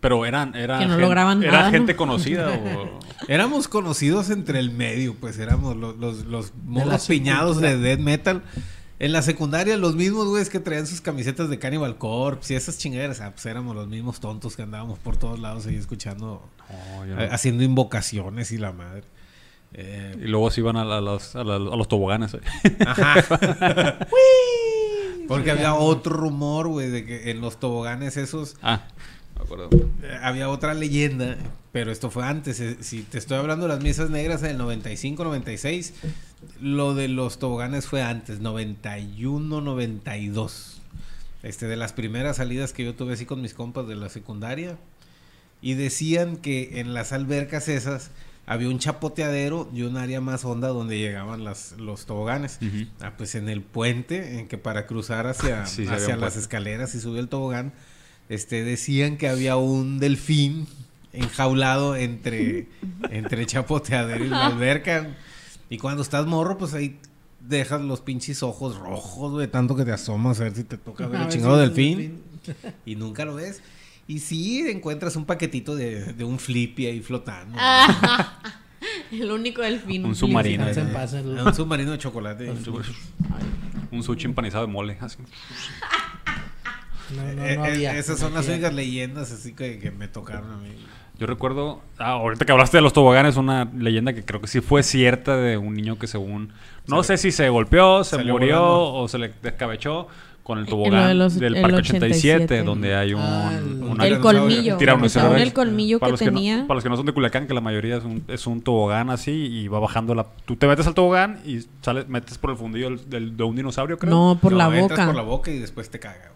C: Pero eran. Era
B: Que no
C: gen-
B: lograban
C: ¿Era
B: nada, ¿no?
C: gente conocida o.?
D: Éramos conocidos entre el medio, pues éramos los, los, los
A: la
D: morros piñados de death metal. En la secundaria, los mismos güeyes que traían sus camisetas de Cannibal Corpse y esas chingaderas, ah, pues éramos los mismos tontos que andábamos por todos lados ahí escuchando,
C: No, yo no.
D: eh, haciendo invocaciones y la madre. Eh,
C: Y luego se iban a, la- a los, a, la- a los toboganes. eh.
D: Ajá. Porque había otro rumor, güey, de que en los toboganes esos
C: Ah, me acuerdo.
D: eh, había otra leyenda, pero esto fue antes. eh, Si te estoy hablando de las misas negras en el 95, 96, lo de los toboganes fue antes, 91, 92. Este, de las primeras salidas que yo tuve así con mis compas de la secundaria. Y decían que en las albercas esas había un chapoteadero y un área más honda donde llegaban las, los toboganes. Ah, pues en el puente, en que para cruzar hacia,
C: Sí,
D: hacia las escaleras y subir el tobogán, este, decían que había un delfín enjaulado entre, entre chapoteadero y la alberca. Y cuando estás morro, pues ahí dejas los pinches ojos rojos, güey, tanto que te asomas a ver si te toca ver el chingado delfín. Y nunca lo ves. Y sí, encuentras un paquetito de, de un flippy ahí flotando.
B: Ah, el único delfín.
C: Un submarino.
A: Se pasa el-
D: Un submarino de chocolate.
C: Un sushi empanizado de mole. Así.
A: No, no,
D: Eh,
A: no
D: eh, esas son
A: No
D: las únicas leyendas así que, que me tocaron a mí.
C: Yo recuerdo, ah, ahorita que hablaste de los toboganes, una leyenda que creo que sí fue cierta de un niño que según, no sé si se golpeó, se murió
D: volando.
C: o se le descabechó con el tobogán
B: de los-
C: del
B: el
C: Parque 87,
B: 87,
C: donde hay un...
A: Ah, el-
B: El colmillo. El
C: para
B: que
C: los que no-
B: tenía.
C: para los que no son de Culiacán, que la mayoría es un, es un tobogán así y va bajando la... Tú te metes al tobogán y sales, metes por el fundillo del- del- de un dinosaurio, creo.
B: No, por
D: No,
B: la
D: entras
B: boca.
D: por la boca y después te caga.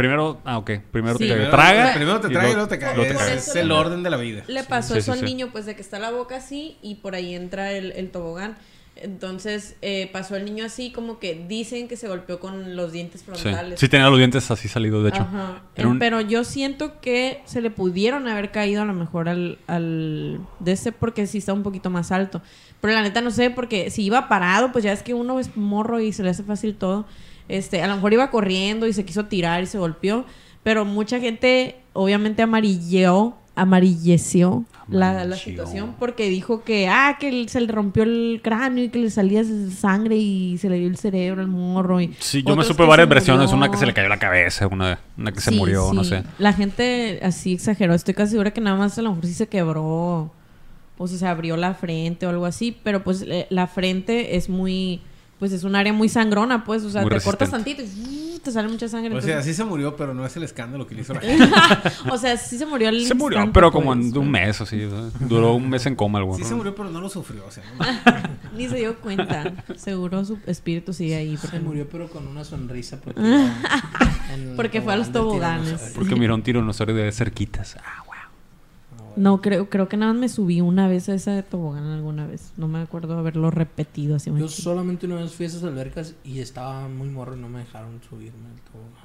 C: Primero, ah, ok. Primero
B: Sí.
C: te
D: Primero-
C: traga.
D: Primero te
C: y
D: traga y luego te caga.
C: luego te
D: Es-
C: caga.
D: Es, el orden de la vida.
B: Le pasó
C: Sí,
B: eso
C: sí,
B: al
C: sí.
B: niño, pues de que está la boca así y por ahí entra el, el tobogán. Entonces eh, pasó el niño así, como que dicen que se golpeó con los dientes frontales.
C: sí tenía los dientes así salidos, de hecho.
B: Ajá.
C: Un-
B: Pero yo siento que se le pudieron haber caído a lo mejor al, al de ese porque sí está un poquito más alto. Pero la neta no sé, porque si iba parado, pues ya es que uno es morro y se le hace fácil todo. Este, a lo mejor iba corriendo y se quiso tirar y se golpeó. Pero mucha gente obviamente amarilleó, amarilleció la, situación porque dijo que, ah, que se le rompió el cráneo y que le salía sangre y se le dio el cerebro al morro. Y
C: Sí, yo me supe varias versiones. Una que se le cayó la cabeza, una, una que se
B: Sí,
C: murió, no sé.
B: La gente así exageró. Estoy casi segura que nada más a lo mejor sí se quebró. O se abrió la frente o algo así. Pero pues eh, la frente es muy. Pues es un área muy sangrona, pues. O sea,
C: Muy
B: te cortas tantito y ¡uh! te sale mucha sangre.
D: O sea, sí se murió, pero no es el escándalo que le hizo la gente.
B: o sea, sí se murió al
C: Se murió,
B: instante,
C: pero como
B: pues.
C: en un mes, así. Duró un mes en coma el güey.
D: Sí se murió, pero no lo sufrió. O sea, no.
B: Ni se dio cuenta. Seguro su espíritu sigue ahí. Porque,
A: Se murió, pero con una sonrisa. Porque, en el
B: Porque fue a los toboganes.
C: Porque miró un tiranosaurio de cerquitas. Ah.
B: No, creo, creo que nada más me subí una vez a esa de tobogán alguna vez. No me acuerdo haberlo repetido así.
A: Yo solamente una vez fui a esas albercas y estaba muy morro y no me dejaron subirme al tobogán.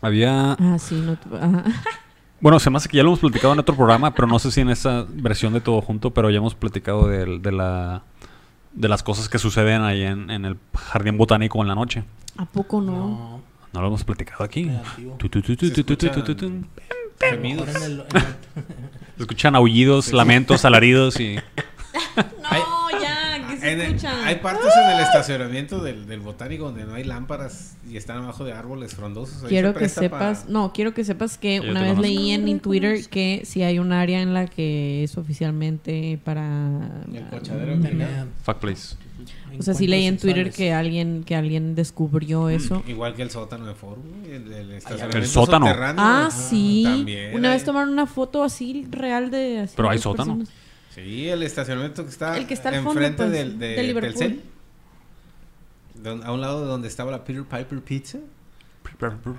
C: Había.
B: Ah, sí, no. te- ajá.
C: Bueno, se me hace que ya lo hemos platicado en otro programa, pero no sé si en esta versión de todo junto, pero ya hemos platicado de, de la. De las cosas que suceden ahí en, en el jardín botánico en la noche.
B: ¿A poco no?
A: No,
C: No lo hemos platicado aquí.
A: negativo.
C: Tu, tu, tu, tu,
D: Se escuchan
C: escuchan aullidos, lamentos, alaridos y.
B: No, ya, ¿qué se
D: En el-
B: escucha?
D: hay partes en el estacionamiento del, del botánico donde no hay lámparas y están abajo de árboles frondosos. Ahí
B: Quiero
D: se
B: que sepas,
D: para-
B: no, quiero que sepas que
C: Yo
B: una vez
C: conozco.
B: leí en, en Twitter que si hay un área en la que es oficialmente para
D: El cochadero
A: tener
C: Fuck place.
B: O sea, sí leí en Twitter
A: sexuales.
B: que alguien que alguien descubrió eso.
D: Igual que el sótano de Foro, güey, el, el estacionamiento
C: El sótano.
B: Ah, sí.
D: También
B: Una
D: hay-
B: vez tomaron una foto así real de así
C: Pero hay sótano.
B: personas.
D: Sí, el estacionamiento que está,
B: El que está al fondo,
D: enfrente
B: pues,
D: del, de,
B: de Liverpool.
D: Telcel. Don- a un lado de donde estaba la Peter Piper Pizza.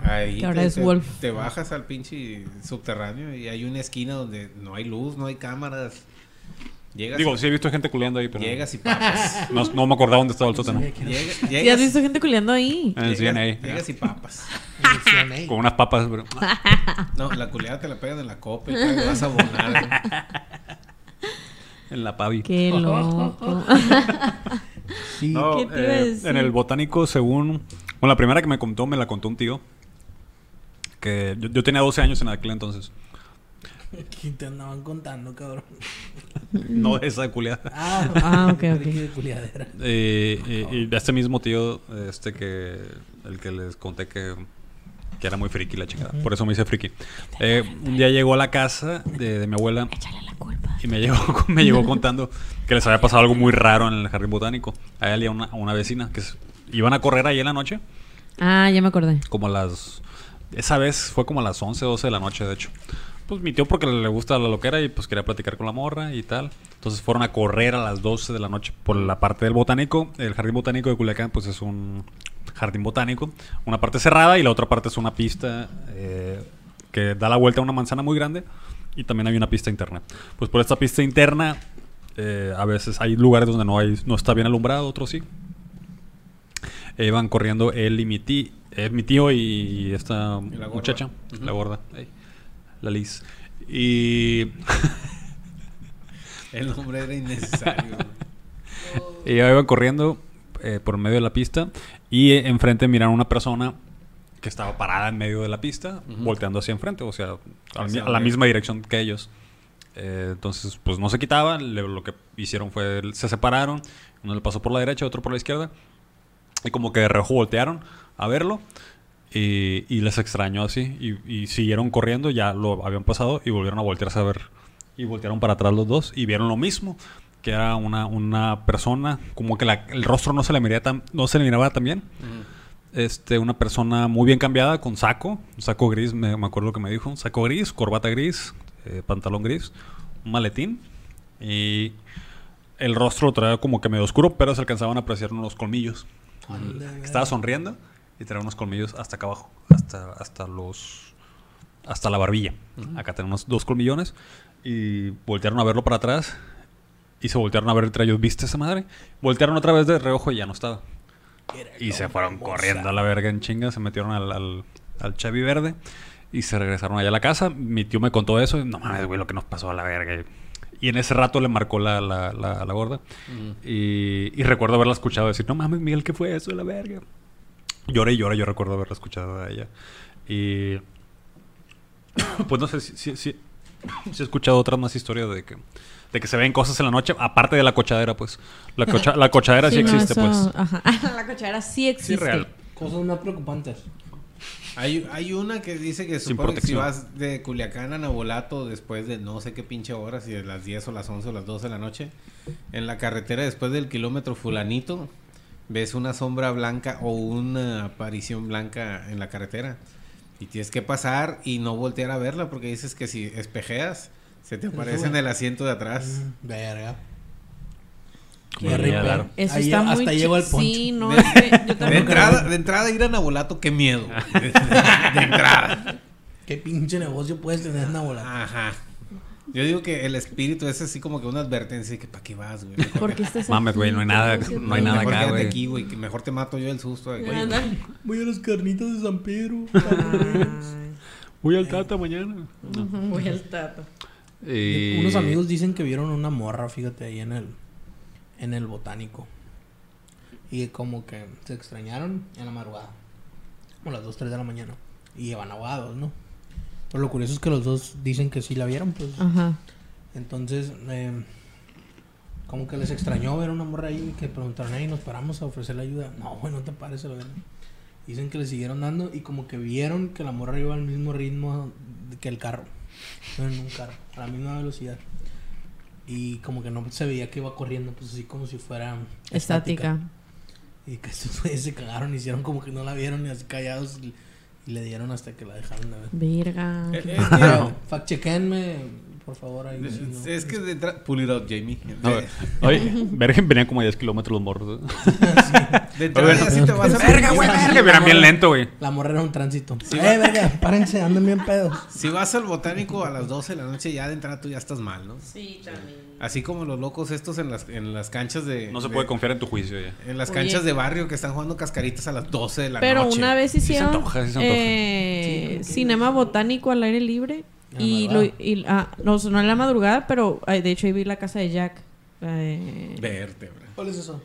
D: Ahí
B: Que ahora
D: te,
B: es
D: te-
B: Wolf.
D: te bajas al pinche subterráneo y hay una esquina donde no hay luz, no hay cámaras. Llegas,
C: Digo,
D: y,
C: sí he visto gente culeando ahí, pero.
D: llegas y papas.
C: No, no me acordaba dónde estaba el sótano.
D: Llegas,
B: ¿Sí has visto gente culeando ahí?
C: En el
D: llegas-
C: CNA.
D: llegas y papas.
A: en el CNA.
C: Con unas papas, pero.
D: No, la culeada te la pegan en la copa y te vas a abonar.
C: En la pavi.
B: Qué loco.
A: Sí.
C: No,
B: ¿Qué te iba a
C: eh,
B: decir?
C: en el botánico, según. Bueno, la primera que me contó, me la contó un tío. Que yo, yo tenía 12 años en aquel entonces.
A: ¿Qué te andaban contando, cabrón?
C: No esa culiada.
A: Ah,
B: Ah, ok, ok.
C: Eh, y, y de este mismo tío, este que. El que les conté que. Que era muy friki la chingada. Por eso me hice friki. Eh, un día llegó a la casa de, de mi abuela. Y me llegó, me llegó contando que les había pasado algo muy raro en el jardín botánico. A él y a una, una vecina que iban a correr ahí en la noche.
B: Ah, ya me acordé.
C: como a las... Esa vez fue como a las 11, 12 de la noche, de hecho. Pues mi tío porque le gusta la loquera y pues quería platicar con la morra y tal. Entonces fueron a correr a las 12 de la noche por la parte del botánico. El jardín botánico de Culiacán pues es un jardín botánico. Una parte cerrada y la otra parte es una pista eh, que da la vuelta a una manzana muy grande. Y también hay una pista interna. Pues por esta pista interna eh, a veces hay lugares donde no, hay, no está bien alumbrado, otros sí. Iban corriendo él y mi tío, mi tío y esta
D: Y
C: muchacha, la gorda, la Liz. Y
D: El nombre era innecesario.
C: y iban corriendo eh, por medio de la pista y eh, enfrente miraron una persona que estaba parada en medio de la pista, volteando hacia enfrente, o sea, a, la misma dirección que ellos. Eh, entonces, pues no se quitaban, le- lo que hicieron fue, se separaron, uno le pasó por la derecha, otro por la izquierda, y como que de reojo voltearon a verlo, Y, y les extrañó así. Y, y siguieron corriendo, ya lo habían pasado y volvieron a voltearse a ver. Y voltearon para atrás los dos y vieron lo mismo. Que era una, una persona, como que la- el rostro no se le miraba tan, no se le miraba tan bien. Este, una persona muy bien cambiada, con saco, saco gris, me, me acuerdo lo que me dijo, saco gris, corbata gris, eh, pantalón gris, un maletín y el rostro lo traía como que medio oscuro, pero se alcanzaban a apreciar unos colmillos. Estaba sonriendo y traía unos colmillos hasta acá abajo, hasta, hasta los hasta la barbilla. Acá tenemos dos colmillones y voltearon a verlo para atrás y se voltearon a ver entre ellos, ¿viste esa madre? Voltearon otra vez de reojo y ya no estaba. Y se fueron corriendo a la verga en chinga, se metieron al, al, al Chevy verde y se regresaron allá a la casa. Mi tío me contó eso y no mames, güey, lo que nos pasó a la verga. Y en ese rato le marcó la, la, la, la gorda. Y, y recuerdo haberla escuchado decir, no mames, Miguel, ¿qué fue eso de la verga? Lloré y lloré, yo recuerdo haberla escuchado a ella. Y pues no sé si, si, si- si he escuchado otras más historias de que, de que se ven cosas en la noche, aparte de la cochadera, pues. La, cocha- la cochadera sí,
B: no,
C: existe,
B: eso-
C: pues.
B: Ajá. La cochadera sí existe.
C: Sí, real.
A: Cosas más preocupantes.
D: Hay, hay una que dice que
C: Sin
D: supone que si vas de Culiacán a Nabolato después de no sé qué pinche horas, si de las 10 o las 11 o las 12 de la noche, en la carretera después del kilómetro fulanito, ves una sombra blanca o una aparición blanca en la carretera. Y tienes que pasar y no voltear a verla porque dices que si espejeas, se te aparece en el asiento de atrás.
A: Mm, Verga. Qué.
B: Eso
A: Ahí-
B: está muy
A: hasta
B: chi-
A: llegó el poncho.
B: Sí, no,
D: De-
B: es que yo
D: De
B: también
D: entrada, de entrada ir a Nabolato, qué miedo. De entrada.
A: ¿Qué pinche negocio puedes tener en Nabola?
D: Ajá. Yo digo que el espíritu es así como que una advertencia que para qué vas, güey. Mejor,
B: ¿Por qué estás
C: Mames, güey, no hay nada-
B: ¿Qué
C: no hay nada
D: mejor
C: acá, güey.
D: aquí, güey, que mejor te mato yo el susto. güey.
A: Voy a las carnitas de San Pedro.
C: Voy al Tata mañana.
B: Voy al tato.
C: Y-
A: Unos amigos dicen que vieron una morra, fíjate, ahí en el, en el botánico. Y como que se extrañaron en la madrugada. Como las 2, 3 de la mañana. Y llevan ahogados, ¿no? Pero lo curioso es que los dos dicen que sí la vieron, pues.
B: Ajá.
A: Entonces, eh, como que les extrañó ver una morra ahí que preguntaron, ahí nos paramos a ofrecerle ayuda. No, güey, no te pares, la verga. Dicen que le siguieron dando y como que vieron que la morra iba al mismo ritmo que el carro. No en un carro, a la misma velocidad. Y como que no se veía que iba corriendo, pues así como si fuera
B: Estática.
A: Y que estos güeyes se cagaron, hicieron como que no la vieron y así callados y, y le dieron hasta que la dejaron de ver.
B: Verga.
D: Eh,
B: qué-
D: eh,
A: fact chequenme, por favor, ahí. si no.
D: Es que de entrada... Pull it out, Jamie.
C: No,
D: De,
C: Oye, verga, venían como a 10 kilómetros los morros. ¿eh?
D: de entrada ya sí te vas a...
C: Verga, güey, verga, venían bien lento, güey.
A: La morra era un tránsito. eh, verga, párense, andan bien pedos.
D: Si vas al botánico a las 12 de la noche, ya de entrada tú ya estás mal, ¿no?
B: Sí, también.
D: Así como los locos estos en las, en las canchas de...
C: No se
D: de-
C: puede confiar en tu juicio ya.
D: En las
B: Oye.
D: canchas de barrio que están jugando cascaritas a las 12 de la
B: Pero
D: noche.
B: una vez
C: Sí se
B: hicieron
C: antoja, sí se antoja.
B: eh, cinema botánico al aire libre. Y, lo, y ah, no, no en la madrugada, pero ay, de hecho ahí vi la casa de Jack. Eh,
D: Vértebra.
A: ¿Cuál es eso?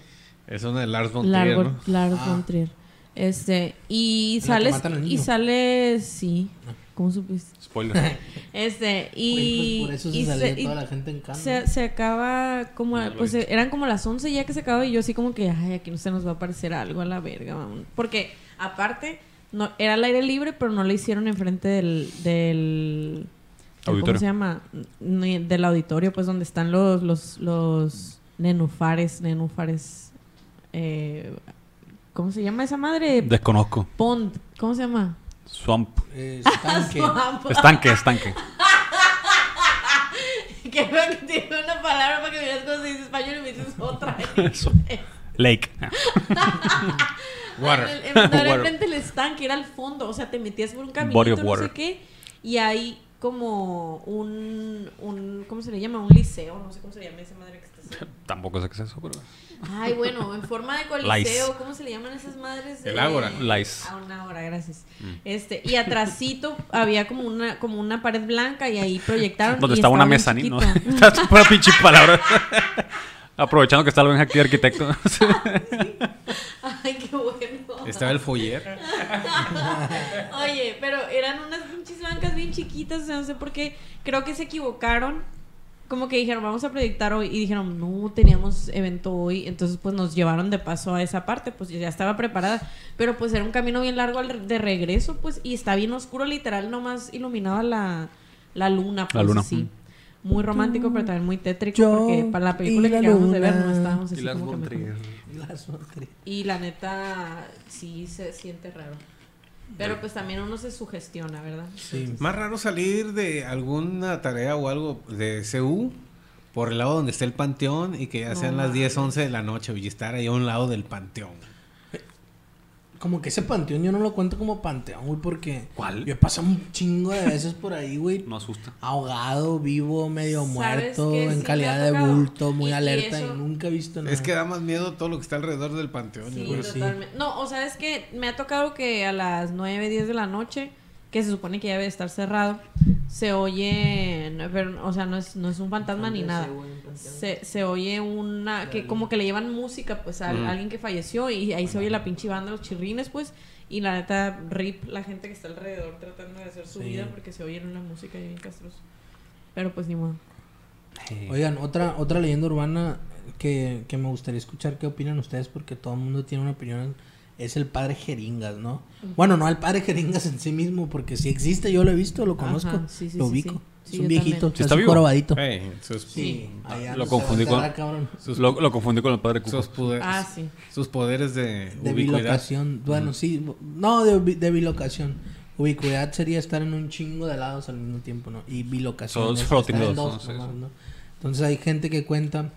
D: Es una de Lars von Trier.
B: Lars
A: Ah.
B: von Trier. Este, y
A: La que
B: sale,
A: matan al
B: y
A: niño.
B: sale, sí, ¿cómo supiste?
C: Spoiler.
B: Este, y,
A: pues por eso se
B: y
A: salía
B: se- y
A: toda la gente en cama.
B: se, se acaba como, a- pues eran como las 11 ya que se acababa y yo así como que, ay, aquí no se nos va a aparecer algo a la verga, vamos. Porque aparte, no, era al aire libre, pero no lo hicieron enfrente del, del ¿cómo se llama? Del auditorio, pues donde están los, los, los nenufares, nenufares, eh, ¿cómo se llama esa madre?
C: Desconozco.
B: Pond, ¿cómo se llama?
C: Swamp.
A: Eh, estanque.
C: Estanque, estanque.
B: que veo que tiene una palabra para que me digas cómo se dice español y me dices otra.
C: Eso. Lake.
D: Water.
B: El, el,
C: Water.
B: del estanque, era al fondo. O sea, te metías por un
C: Body
B: caminito, no sé qué. Y hay como un, un. ¿Cómo se le llama? Un liceo. No sé cómo se llama esa madre que.
C: Tampoco sé qué es eso, pero.
B: Ay, bueno, en forma de coliseo. ¿Cómo se le llaman esas madres?
D: El ágora.
C: Lice.
B: Ah, una hora, gracias.
C: Mm.
B: Este, y atrásito había como una, como una pared blanca y ahí proyectaron.
C: Donde
B: y
C: estaba una mesa, ¿no?
B: chiquito.
C: Está pura pinche palabra. Aprovechando que está el buen aquí arquitecto.
B: Ay, qué bueno.
D: Estaba el foyer.
B: Oye, pero eran unas pinches bancas bien chiquitas, o sea, no sé por qué. Creo que se equivocaron como que dijeron, vamos a proyectar hoy. Y dijeron, no, teníamos evento hoy. Entonces, pues nos llevaron de paso a esa parte. Pues ya estaba preparada. Pero pues era un camino bien largo al re- de regreso, pues. Y está bien oscuro, literal, nomás iluminaba la, la luna, pues
C: La luna.
B: así. Muy romántico, pero también muy tétrico.
A: Yo
B: porque para la película
A: y
B: que acabamos de ver no estábamos
C: Y
B: así
C: las
B: como que.
A: Las.
B: Y la neta, sí se siente raro. Pero pues también uno se sugestiona, ¿verdad?
A: Sí.
D: Más raro salir de alguna tarea o algo de CU por el lado donde está el panteón y que ya
B: No
D: sean las 10,
B: mames.
D: 11 de la noche y estar ahí a un lado del panteón.
A: Como que ese panteón yo no lo cuento como panteón, güey, porque...
C: ¿Cuál?
A: Yo he pasado un chingo de veces por ahí, güey.
C: No asusta.
A: Ahogado, vivo, medio
B: ¿Sabes
A: muerto?
B: Sí
A: en calidad de bulto, muy
B: Y-
A: alerta y,
B: eso-
A: nunca he visto nada.
D: Es que da más miedo todo lo que está alrededor del panteón.
B: Sí,
D: güey.
A: sí.
B: totalmente. No, o sea, es que me ha tocado que a las 9, 10 de la noche, que se supone que ya debe estar cerrado, se oye, pero, o sea, no es, no es un fantasma ni nada. Se, se oye una, que como que le llevan música, pues, a
D: Mm.
B: alguien que falleció y ahí se oye la pinche banda, los chirrines, pues, y la neta, rip la gente que está alrededor tratando de hacer su
A: Sí.
B: vida porque se oye una música bien castrosa. Pero pues ni modo.
A: Oigan, otra, otra leyenda urbana que, que me gustaría escuchar qué opinan ustedes, porque todo el mundo tiene una opinión, es el padre Jeringas, ¿no? Bueno, no el padre Jeringas en sí mismo, porque si existe, yo lo he visto, lo conozco,
B: Ajá, sí, sí,
A: lo
B: sí,
A: ubico.
B: sí.
A: es un viejito,
B: también.
C: ¿Sí
A: está
C: vivo?
A: jorobadito.
D: Ey, sus,
A: Sí, allá
C: Lo confundí con-
D: sus-
C: Lo, lo confundí con el padre Cuco.
D: sus poderes,
B: Ah, sí.
D: sus poderes de,
A: De
D: ubicuidad.
A: bilocación. Bueno, sí. No, de, de bilocación. Ubicuidad sería estar en un chingo de lados al mismo tiempo, ¿no? Y bilocación. Es
C: floating dots,
A: dos
C: ¿no?
A: Nomás. ¿no? Entonces hay gente que cuenta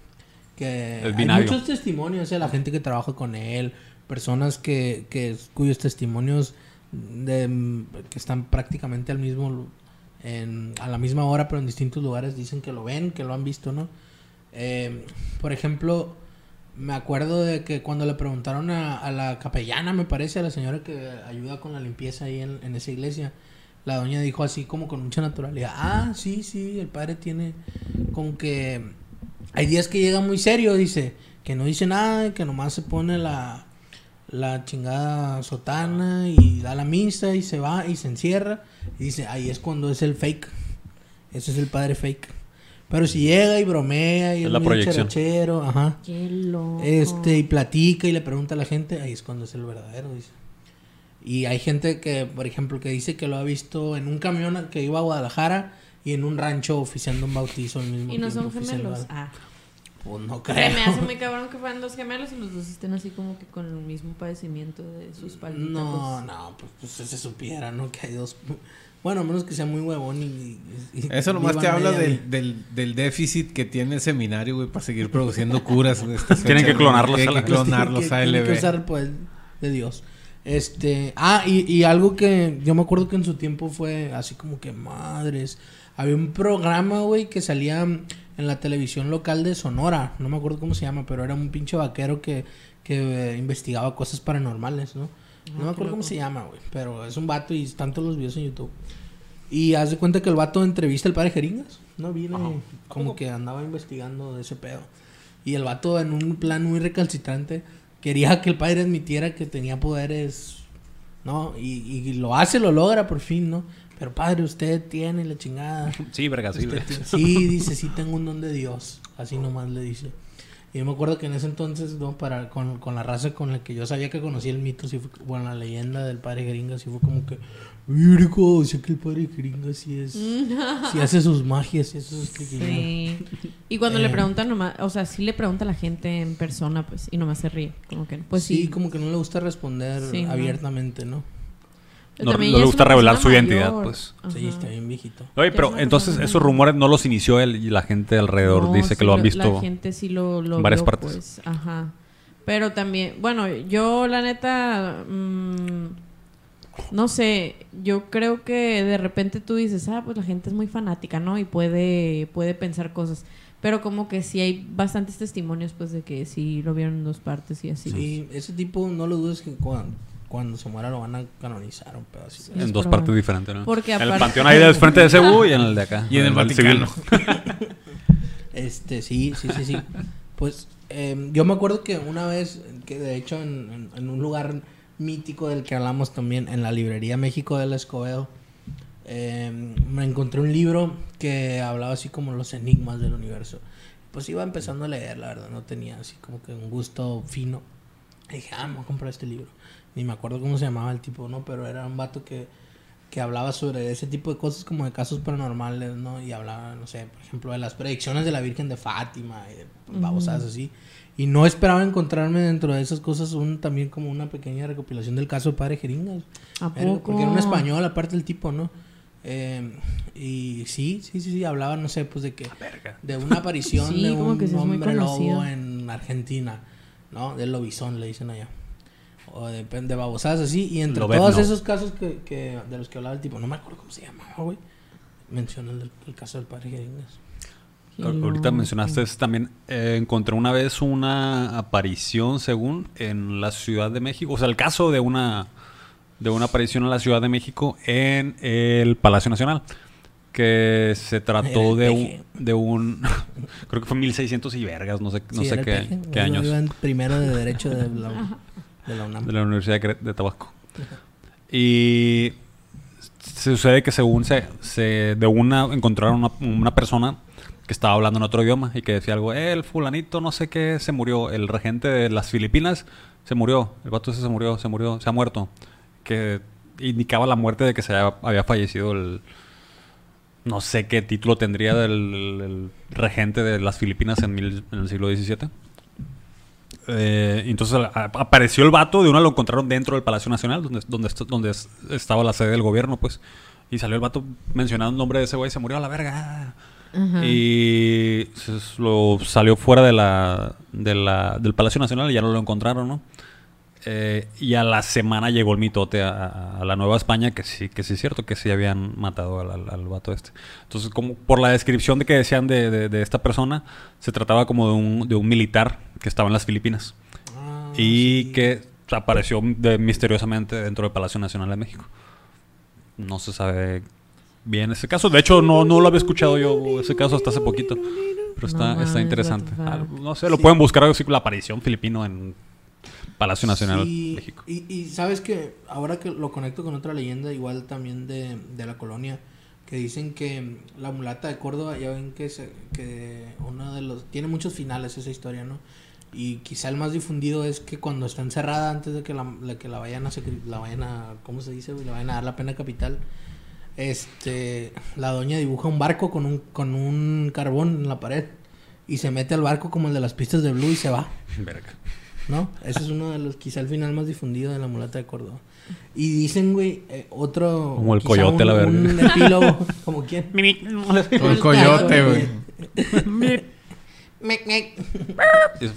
A: que hay muchos testimonios, o sea, la gente que trabaja con él, personas que, cuyos testimonios de, que están prácticamente al mismo en, a la misma hora, pero en distintos lugares dicen que lo ven, que lo han visto, ¿no? Eh, por ejemplo, me acuerdo de que cuando le preguntaron a, la capellana, me parece, a la señora que ayuda con la limpieza ahí en, en esa iglesia, la doña dijo así como con mucha naturalidad, ah, sí, sí, el padre tiene como que... Hay días que llega muy serio, dice, que no dice nada, que nomás se pone la, la chingada sotana y da la misa y se va y se encierra. Y dice, ahí es cuando es el fake. Ese es el padre fake. Pero si llega y bromea y
C: Es
A: es,
C: la
A: muy charachero, ajá.
B: Qué loco.
A: Este, y platica y le pregunta a la gente, ahí es cuando es el verdadero, dice. Y hay gente que, por ejemplo, que dice que lo ha visto en un camión que iba a Guadalajara y en un rancho oficiando un bautizo al mismo
B: Y no
A: tiempo,
B: son
A: oficiando
B: gemelos. Ah.
A: Pues no
B: Se
A: creo.
B: me hace muy cabrón que fueran dos gemelos y los dos estén así como que con el mismo padecimiento de sus palmitas.
A: No, no, pues, pues se supiera, ¿no? Que hay dos. Bueno, a menos que sea muy huevón y. y- y
D: Eso nomás te habla del, del, del déficit que tiene el seminario, güey, para seguir produciendo curas. güey, estas
C: Tienen que clonarlos a la-
D: Tienen que clonarlos
A: que,
D: a
A: tiene que
D: LB.
A: usar el poder de Dios. Este, ah, y, y algo que yo me acuerdo que en su tiempo fue así como que madres. Había un programa, güey, que salía en la televisión local de Sonora, no me acuerdo cómo se llama, pero era un pinche vaquero que, que eh, investigaba cosas paranormales, ¿no? No
B: Ah,
A: me
B: qué
A: acuerdo cómo se llama, güey, pero es un vato y todos los videos en YouTube. Y haz de cuenta que el vato entrevista al padre Jeringas, ¿no? Vino
C: Ajá.
A: como que andaba investigando de ese pedo. Y el vato en un plan muy recalcitrante quería que el padre admitiera que tenía poderes, ¿no? Y, y lo hace, lo logra por fin, ¿no? Pero padre, usted tiene la chingada.
C: Sí, verga, sí.
A: Sí, dice, sí tengo un don de Dios. Así nomás le dice. Y yo me acuerdo que en ese entonces, ¿no? Para, con, con la raza con la que yo sabía que conocía el mito, sí fue, bueno, la leyenda del padre Jeringa, sí fue como que, Virgo, o sea que el padre Jeringa sí es, sí hace sus magias, sí hace sus triquiñuelas".
B: Sí. Y cuando le
A: Eh.
B: preguntan nomás, o sea, sí le pregunta a la gente en persona, pues, y nomás se ríe. Como que, pues sí.
A: sí, como que no le gusta responder
B: Sí, no.
A: abiertamente, ¿no?
B: Pero
C: No- le gusta revelar su identidad, pues.
A: Sí, está bien viejito.
C: Oye, pero entonces esos rumores no los inició él y la gente alrededor
B: No,
C: dice
B: sí
C: que lo han
B: La
C: visto.
B: gente sí lo, lo
C: en varias
B: vio,
C: partes.
B: pues, ajá. Pero también, bueno, yo la neta, mm, no sé, yo creo que de repente tú dices, ah, pues la gente es muy fanática, ¿no? Y puede, puede pensar cosas. Pero como que sí hay bastantes testimonios, pues, de que sí lo vieron en dos partes y así.
A: Sí, ese tipo, no lo dudes que cuando, cuando se muera lo van a canonizar un pedo así.
B: Sí.
C: En dos partes diferentes, ¿no?
B: Porque
C: en el
B: aparte-
C: panteón ahí del frente de CU y en el de acá.
D: Y en el Vaticano.
A: Este, sí, sí, sí, sí. Pues eh, yo me acuerdo que una vez, que de hecho en, en- en un lugar mítico del que hablamos también, en la librería México del Escobedo, eh, me encontré un libro que hablaba así como los enigmas del universo. Pues iba empezando a leer, la verdad, no tenía así como que un gusto fino. Y dije, ah, me voy a comprar este libro. Ni me acuerdo cómo se llamaba el tipo, ¿no? Pero era un vato que, que hablaba sobre ese tipo de cosas como de casos paranormales, ¿no? Y hablaba, no sé, por ejemplo, de las predicciones de la Virgen de Fátima y de babosadas así. Y no esperaba encontrarme dentro de esas cosas un también como una pequeña recopilación del caso de Padre Jeringas.
B: ¿A
A: Era-
B: poco?
A: Porque era un español, aparte el tipo, ¿no? Eh, y sí, sí, sí, sí, hablaba, no sé, pues de que... De una aparición
B: Sí,
A: de un hombre lobo en Argentina, ¿no? Del lobizón, le dicen allá. O de, de babosadas así. Y entre todos esos casos que, que, de los que hablaba el tipo, no me acuerdo cómo se llamaba, güey. Menciona el, caso del padre Jeringas.
C: Ahorita mencionaste eso también. eh, encontré una vez una aparición, según, en la Ciudad de México. O sea, el caso de una, de una aparición en la Ciudad de México en el Palacio Nacional. Que se trató de un, de un. Creo que fue 1600 y vergas, no sé, no
A: Sí,
C: sé qué, qué
A: Yo
C: años.
A: primero de Derecho de la, de la UNAM.
C: de la Universidad de, Tabasco. Y se sucede que según se, se de una encontraron una, persona que estaba hablando en otro idioma y que decía algo, "Eh, el fulanito no sé qué se murió, el regente de las Filipinas se murió, el vato ese se murió, se murió, se ha muerto, que indicaba la muerte de que se había, fallecido el no sé qué título tendría el regente de las Filipinas en, mil- en el siglo XVII. Eh, entonces apareció el vato, de una lo encontraron dentro del Palacio Nacional, donde, donde, donde es- estaba la sede del gobierno, pues. Y salió el vato mencionando el nombre de ese güey, se murió a la verga.
B: Ajá.
C: Y se- lo salió fuera de la, de la, del Palacio Nacional y ya no lo encontraron, ¿no? Eh, y a la semana llegó el mitote a, a- a la Nueva España, que sí, que sí es cierto, que sí habían matado al, al, al vato este. Entonces, como por la descripción de que decían de, de- de esta persona, se trataba como de un, de un militar que estaba en las Filipinas
A: Ah,
C: y
A: sí.
C: que apareció de- misteriosamente dentro del Palacio Nacional de México. No se sabe bien ese caso. De hecho, no, no lo había escuchado yo ese caso hasta hace poquito. Pero está,
B: No
C: está interesante. Ah, no sé, lo
A: Sí.
C: pueden buscar así la aparición filipino en Palacio Nacional
A: Sí,
C: México.
A: Y, y sabes que ahora que lo conecto con otra leyenda, igual también de, de la colonia, que dicen que la mulata de Córdoba, ya ven que, se, que uno de los. Tiene muchos finales esa historia, ¿no? Y quizá el más difundido es que cuando está encerrada, antes de que la, la- que la vayan a. La vayan a ¿Cómo se dice? Le vayan a dar la pena capital. Este. La doña dibuja un barco con un, con un carbón en la pared. Y se mete al barco como el de las pistas de Blue y se va.
C: Verga.
A: ¿No? Ese es uno de los, quizá el final más difundido de la mulata de Córdoba. Y dicen, güey, eh, otro.
C: Como el coyote,
A: un,
C: la verga.
A: Un epílogo. ¿Como quién?
D: Con el coyote, güey.
A: Mec, mec.
C: Y-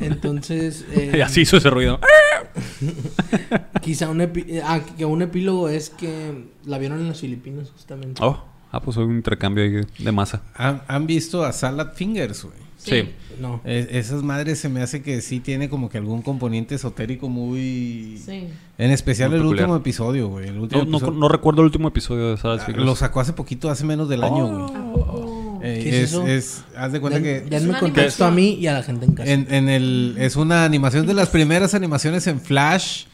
A: Entonces. eh,
C: Y así hizo ese ruido.
A: Quizá un, epi- ah, que un epílogo es que la vieron en las Filipinas, justamente.
C: Oh, ah, pues un intercambio ahí de masa.
D: ¿Han, han visto a Salad Fingers, güey?
C: Sí.
A: No.
D: Es- esas madres se me hace que sí tiene como que algún componente esotérico muy...
B: Sí.
D: En especial
C: Muy
D: el
C: peculiar.
D: último episodio, güey. El último
C: No, no,
D: episodio-
C: no recuerdo el último episodio de Salas
D: Ah,
C: Fingers.
D: Lo sacó hace poquito, hace menos del año, güey.
B: Oh.
D: Eh,
A: ¿Qué es
D: es,
A: eso?
D: es- haz de cuenta
A: Den-
D: que
A: denme contexto
B: animación.
A: a mí y a la gente en casa.
D: en, en el es una animación de las primeras animaciones en Flash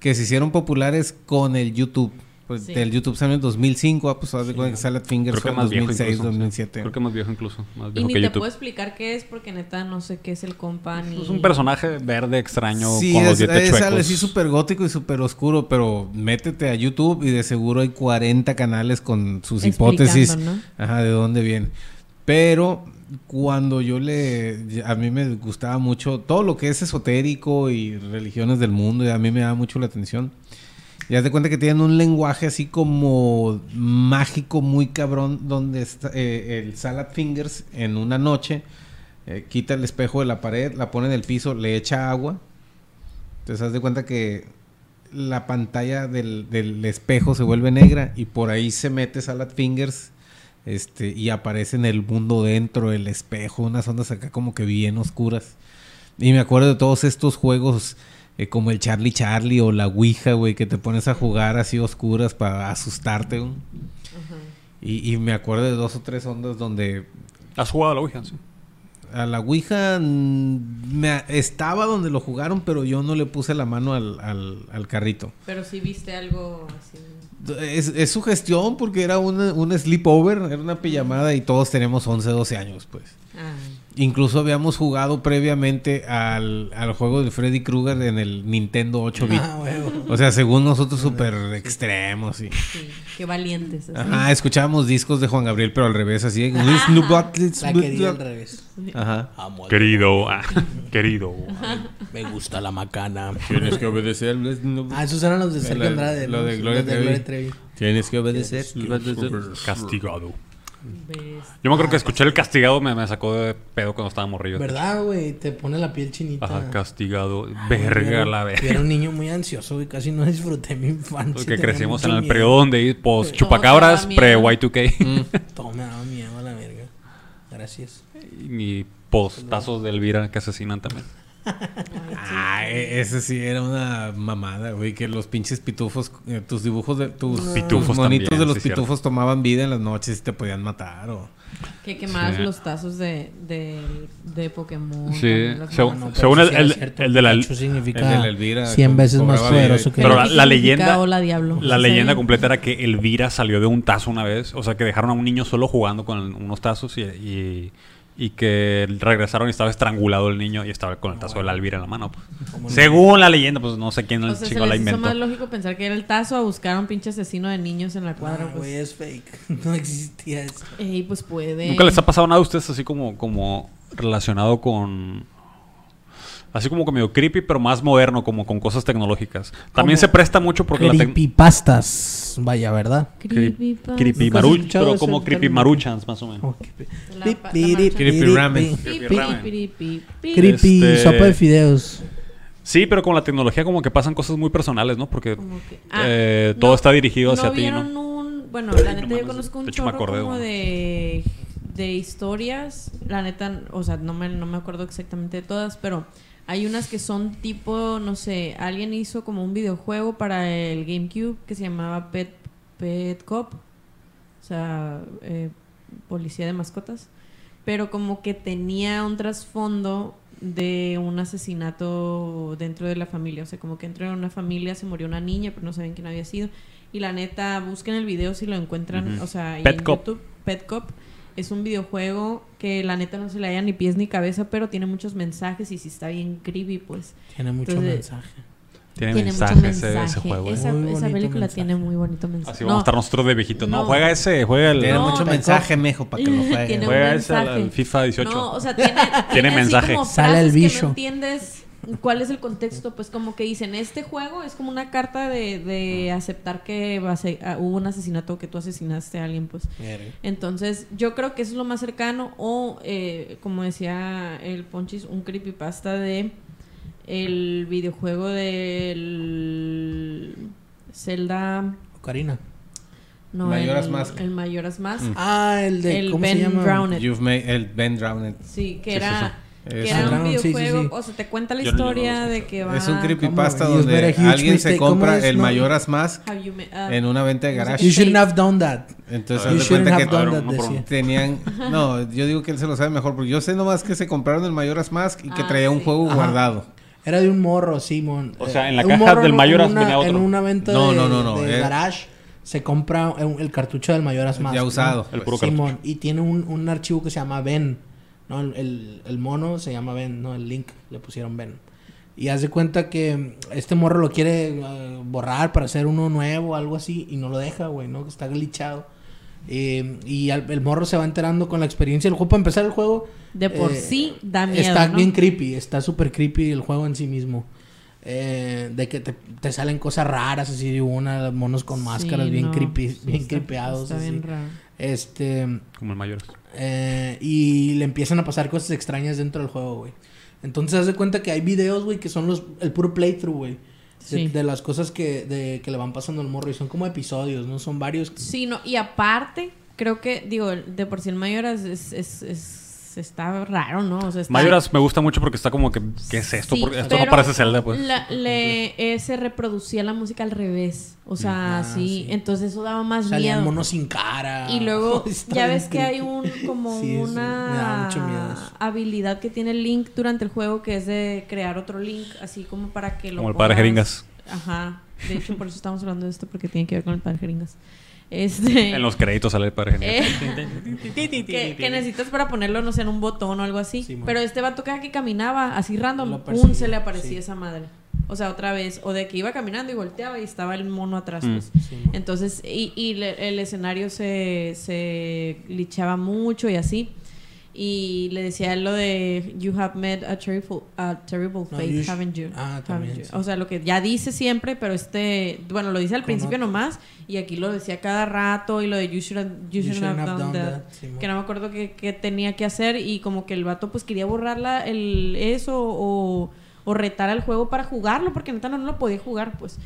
D: que se hicieron populares con el YouTube. Pues
B: Sí.
D: del YouTube salió en 2005, ah, pues haz de cuenta que Salad Fingers fue en
C: más viejo
D: 2006,
C: incluso.
D: 2007.
C: Creo que más viejo incluso. Más
B: Y
C: viejo
B: ni
C: que
B: te
C: YouTube.
B: puedo explicar qué es porque neta no sé qué es el compa ni...
C: Es un personaje verde extraño
D: Sí,
C: con
D: es,
C: los dientes
D: es
C: chuecos.
D: algo así súper gótico y súper oscuro, pero métete a YouTube y de seguro hay 40 canales con sus hipótesis
B: ¿no?
D: ajá, de dónde viene. Pero cuando yo le... A mí me gustaba mucho todo lo que es esotérico y religiones del mundo, a mí me daba mucho la atención. Y haz de cuenta que tienen un lenguaje así como mágico, muy cabrón, donde está, eh, el Salad Fingers en una noche eh, quita el espejo de la pared, la pone en el piso, le echa agua. Entonces haz de cuenta que la pantalla del, del espejo se vuelve negra y por ahí se mete Salad Fingers este, y aparece en el mundo dentro del espejo, unas ondas acá como que bien oscuras. Y me acuerdo de todos estos juegos eh, como el Charlie Charlie o la Ouija, güey, que te pones a jugar así oscuras para asustarte. güey. Y, y me acuerdo de dos o tres ondas donde
C: ¿Has jugado a la Ouija? Sí.
D: a la Ouija me- estaba donde lo jugaron, pero yo no le puse la mano al, al- al carrito.
B: Pero sí viste algo así.
D: Es, es su gestión porque era una- un sleepover, era una pijamada y todos tenemos 11, 12 años, pues.
B: Ah,
D: Incluso habíamos jugado previamente al, al juego de Freddy Krueger en el Nintendo 8 bit.
A: Ah, huevo.
D: O sea, según nosotros súper extremos y...
B: sí, qué valientes. así.
D: Ajá, escuchábamos discos de Juan Gabriel, pero al revés, así. What-
A: La quería al revés.
D: Ajá.
A: Amo al-
C: Querido, ah, querido.
A: Me gusta la macana.
D: Tienes que obedecer.
A: Ah, esos eran los de Sergio Andrade.
D: lo de Gloria Trevi.
A: Trevi.
D: Tienes que obedecer.
C: Castigado. Yo me acuerdo que escuchar el castigado me, me sacó de pedo cuando estaba morrillo.
A: ¿Verdad, güey? Te pone la piel chinita.
C: Ajá, castigado.
A: Yo
C: Verga
A: era-
C: la
A: Yo
C: verga.
A: era un niño muy ansioso, güey. Casi no disfruté mi infancia.
C: Porque crecimos en el
A: miedo.
C: periodo donde post
B: Todo
C: chupacabras,
B: te daba
C: pre
B: miedo.
C: Y2K
A: Todo me daba miedo a la verga. Gracias.
C: y postazos de Elvira que asesinan también.
D: Ah, ese sí era una mamada, güey. Que los pinches pitufos, eh, tus dibujos de tus,
C: Pitufos
D: tus monitos
C: también,
D: de los
C: sí, cierto.
D: pitufos tomaban vida en las noches y te podían matar. O...
B: Que quemabas
C: Sí.
B: los tazos de, de, de Pokémon.
C: Sí, según-
A: pero
C: según el- el- el de la-
D: el de la Elvira,
A: 100
D: co-
A: veces más poderoso que
C: Pero la-
B: ¿Qué
C: la leyenda-
B: Hola, diablo.
C: La
B: ¿Sí
C: leyenda completa era que Elvira salió de un tazo una vez. O sea, que dejaron a un niño solo jugando con unos tazos y, y, y que regresaron y estaba estrangulado el niño y estaba con el tazo de la Elvira en la mano. pues. Según la leyenda, pues no sé quién
B: O
C: el
B: sea, se
C: chico la
B: les hizo
C: inventó.
B: más lógico pensar que era el tazo a buscar a un pinche asesino de niños en la cuadra.
A: Ah, güey,
B: pues.
A: es fake. No existía eso.
B: Ey, pues puede.
C: ¿Nunca les ha pasado nada a ustedes así como, como relacionado con... Así como que medio creepy, pero más moderno, como con cosas tecnológicas. También
A: Como
C: se presta mucho porque la tec-
A: Creepypastas. Vaya, ¿verdad?
C: Creepy
A: ¿Nunca has
C: maru-
A: escuchado
C: pero como creepy maruchans, más o menos.
A: Oh, creepy.
D: Creepy ramen.
C: Creepy.
A: Creepy
C: Este-
A: sopa de fideos.
C: Sí, pero con la tecnología como que pasan cosas muy personales, ¿no? Porque
B: que- ah,
C: eh, todo está dirigido hacia
B: ¿no
C: ti, ¿no?
B: un... Bueno, la
C: no
B: neta yo
C: mames,
B: conozco un chorro
C: acordé,
B: como
C: güey.
B: de, de historias. La neta, o sea, no me, no me acuerdo exactamente de todas, pero hay unas que son tipo, no sé, alguien hizo como un videojuego para el GameCube que se llamaba Pet, Pet Cop. O sea, eh, policía de mascotas. Pero como que tenía un trasfondo de un asesinato dentro de la familia. O sea, como que dentro de una familia se murió una niña, pero no saben quién había sido. Y la neta, busquen el video si lo encuentran. O sea,
C: Pet
B: en
C: Cop.
B: YouTube. Pet Cop es un videojuego que la neta no se le haya ni pies ni cabeza, pero tiene muchos mensajes y sí está bien creepy, pues.
A: Tiene mucho
B: Entonces,
A: mensaje.
C: Tiene,
B: Tiene
C: mensaje,
B: mucho
C: ese,
B: mensaje.
C: ese juego.
B: Esa, película
A: mensaje.
B: tiene muy bonito mensaje.
C: Así vamos a estar nosotros de viejitos. No,
B: No.
C: juega ese, juega el...
D: Tiene
B: No,
D: mucho mensaje, mejo, para que lo
B: Tiene
D: juegue.
B: un
C: juega ese al, FIFA 18.
B: No, o sea, tiene, tiene,
C: mensaje.
B: como
A: Sale el
B: que
A: bicho.
B: no entiendes cuál es el contexto, pues como que dicen, este juego es como una carta de, de aceptar que va a ser- ah, hubo un asesinato, que tú asesinaste a alguien, pues. Entonces, yo creo que eso es lo más cercano, o eh, como decía el Ponchis, un creepypasta de el videojuego del Zelda...
A: Karina.
B: No,
D: Majora's
B: el,
D: Mask.
B: el Majora's Mask.
A: Ah, el de.
B: el
A: ¿Cómo
B: Ben
A: se llama?
B: Drowned.
D: You've made el Ben Drowned.
B: Sí, que
C: Sí,
B: era. Que era
A: un-
B: un
A: Sí, sí,
B: videojuego.
A: sí.
B: O sea, te cuenta la
C: Yo no- no
B: historia de que va.
D: Es un creepypasta
A: ¿Cómo?
D: donde alguien se
A: mistake. ¿Cómo
D: compra el
A: No.
D: Mayoras
B: ma- ah,
D: en una venta de
B: no
D: garage.
A: You shouldn't have done that.
D: Entonces,
A: You shouldn't
D: cuenta
A: have
D: que
A: done that, decía.
D: tenían... No, yo digo que él se lo sabe mejor, porque yo sé nomás que se compraron el Mayoras Mask y que
B: Ah,
D: traía un juego
A: Ajá.
D: guardado.
A: Era de un morro, Simón.
C: O sea, en la
A: un
C: caja del
A: una-
C: venía otro.
A: En una venta
D: No,
A: de,
D: no, no, no,
A: de
D: eh.
A: garage se compra el cartucho del Mayoras Mask.
D: Ya
A: ¿no?
D: usado.
C: El puro
A: Simón. Y tiene un, un archivo que se llama Ben. ¿No? El, el- mono se llama Ben, ¿no? El link le pusieron Ben. Y haz de cuenta que este morro lo quiere eh, borrar para hacer uno nuevo, algo así, y no lo deja, güey, ¿no? Que está glitchado. Eh, y al- el morro se va enterando con la experiencia del juego. Para empezar el juego,
B: De por
A: eh,
B: sí da miedo.
A: Está
B: ¿no?
A: bien creepy, está súper creepy el juego en sí mismo. Eh, de que te, te salen cosas raras, así de una, monos con máscaras
B: Sí,
A: bien
B: no,
A: creepy, bien
B: está-
A: creepeados.
B: Está
A: así.
B: bien raro.
A: Este,
C: Como el mayor.
A: eh, y le empiezan a pasar cosas extrañas dentro del juego, güey. Entonces, haz de cuenta que hay videos, güey, que son los, el puro playthrough, güey. De,
B: Sí.
A: de las cosas que, de, que le van pasando al morro. Y son como episodios, ¿no? Son varios.
B: Sí, no, y aparte, creo que, digo, de por sí el mayor es, es, es- es está raro, ¿no? O sea, está...
C: Majora's me gusta mucho porque está como que, ¿qué es esto?
B: Sí,
C: Porque esto no parece Zelda, pues.
B: la- le, eh, se reproducía la música al revés. O sea,
A: Ah,
B: sí.
A: sí.
B: Entonces eso daba más
A: Salían
B: miedo.
A: monos sin cara.
B: Y luego, ya ves que hay un como
A: Sí,
B: una habilidad que tiene Link durante el juego que es de crear otro Link, así como para que lo
C: Como el padre Jeringas.
B: Ajá. De hecho, por eso estamos hablando de esto porque tiene que ver con el padre Jeringas. Este
C: En los créditos sale el padre genial.
B: eh, que, que necesitas para ponerlo, no sé, en un botón o algo así.
A: Sí.
B: Pero este vato cada que caminaba así random, ¡pum! se le aparecía
A: sí.
B: esa madre. O sea, otra vez. O de que iba caminando y volteaba y estaba el mono atrás.
C: Mm.
B: pues.
A: Sí.
B: Entonces, y, y le- el escenario se, se glitchaba mucho y así. Y le decía él lo de You have met a terrible, a terrible
A: No,
B: fate,
A: you
B: haven't you?
A: Ah,
B: Haven't
A: también,
B: you?"
A: sí.
B: O sea, lo que ya dice siempre, pero este, bueno, lo dice al
A: Con
B: principio
A: otro.
B: nomás y aquí lo decía cada rato y lo de You should have, you
A: You
B: shouldn't have done that.
A: sí,
B: que no me acuerdo qué, tenía que hacer y como que el vato pues quería borrarla el eso o, o retar al juego para jugarlo porque neta no, no lo podía jugar pues.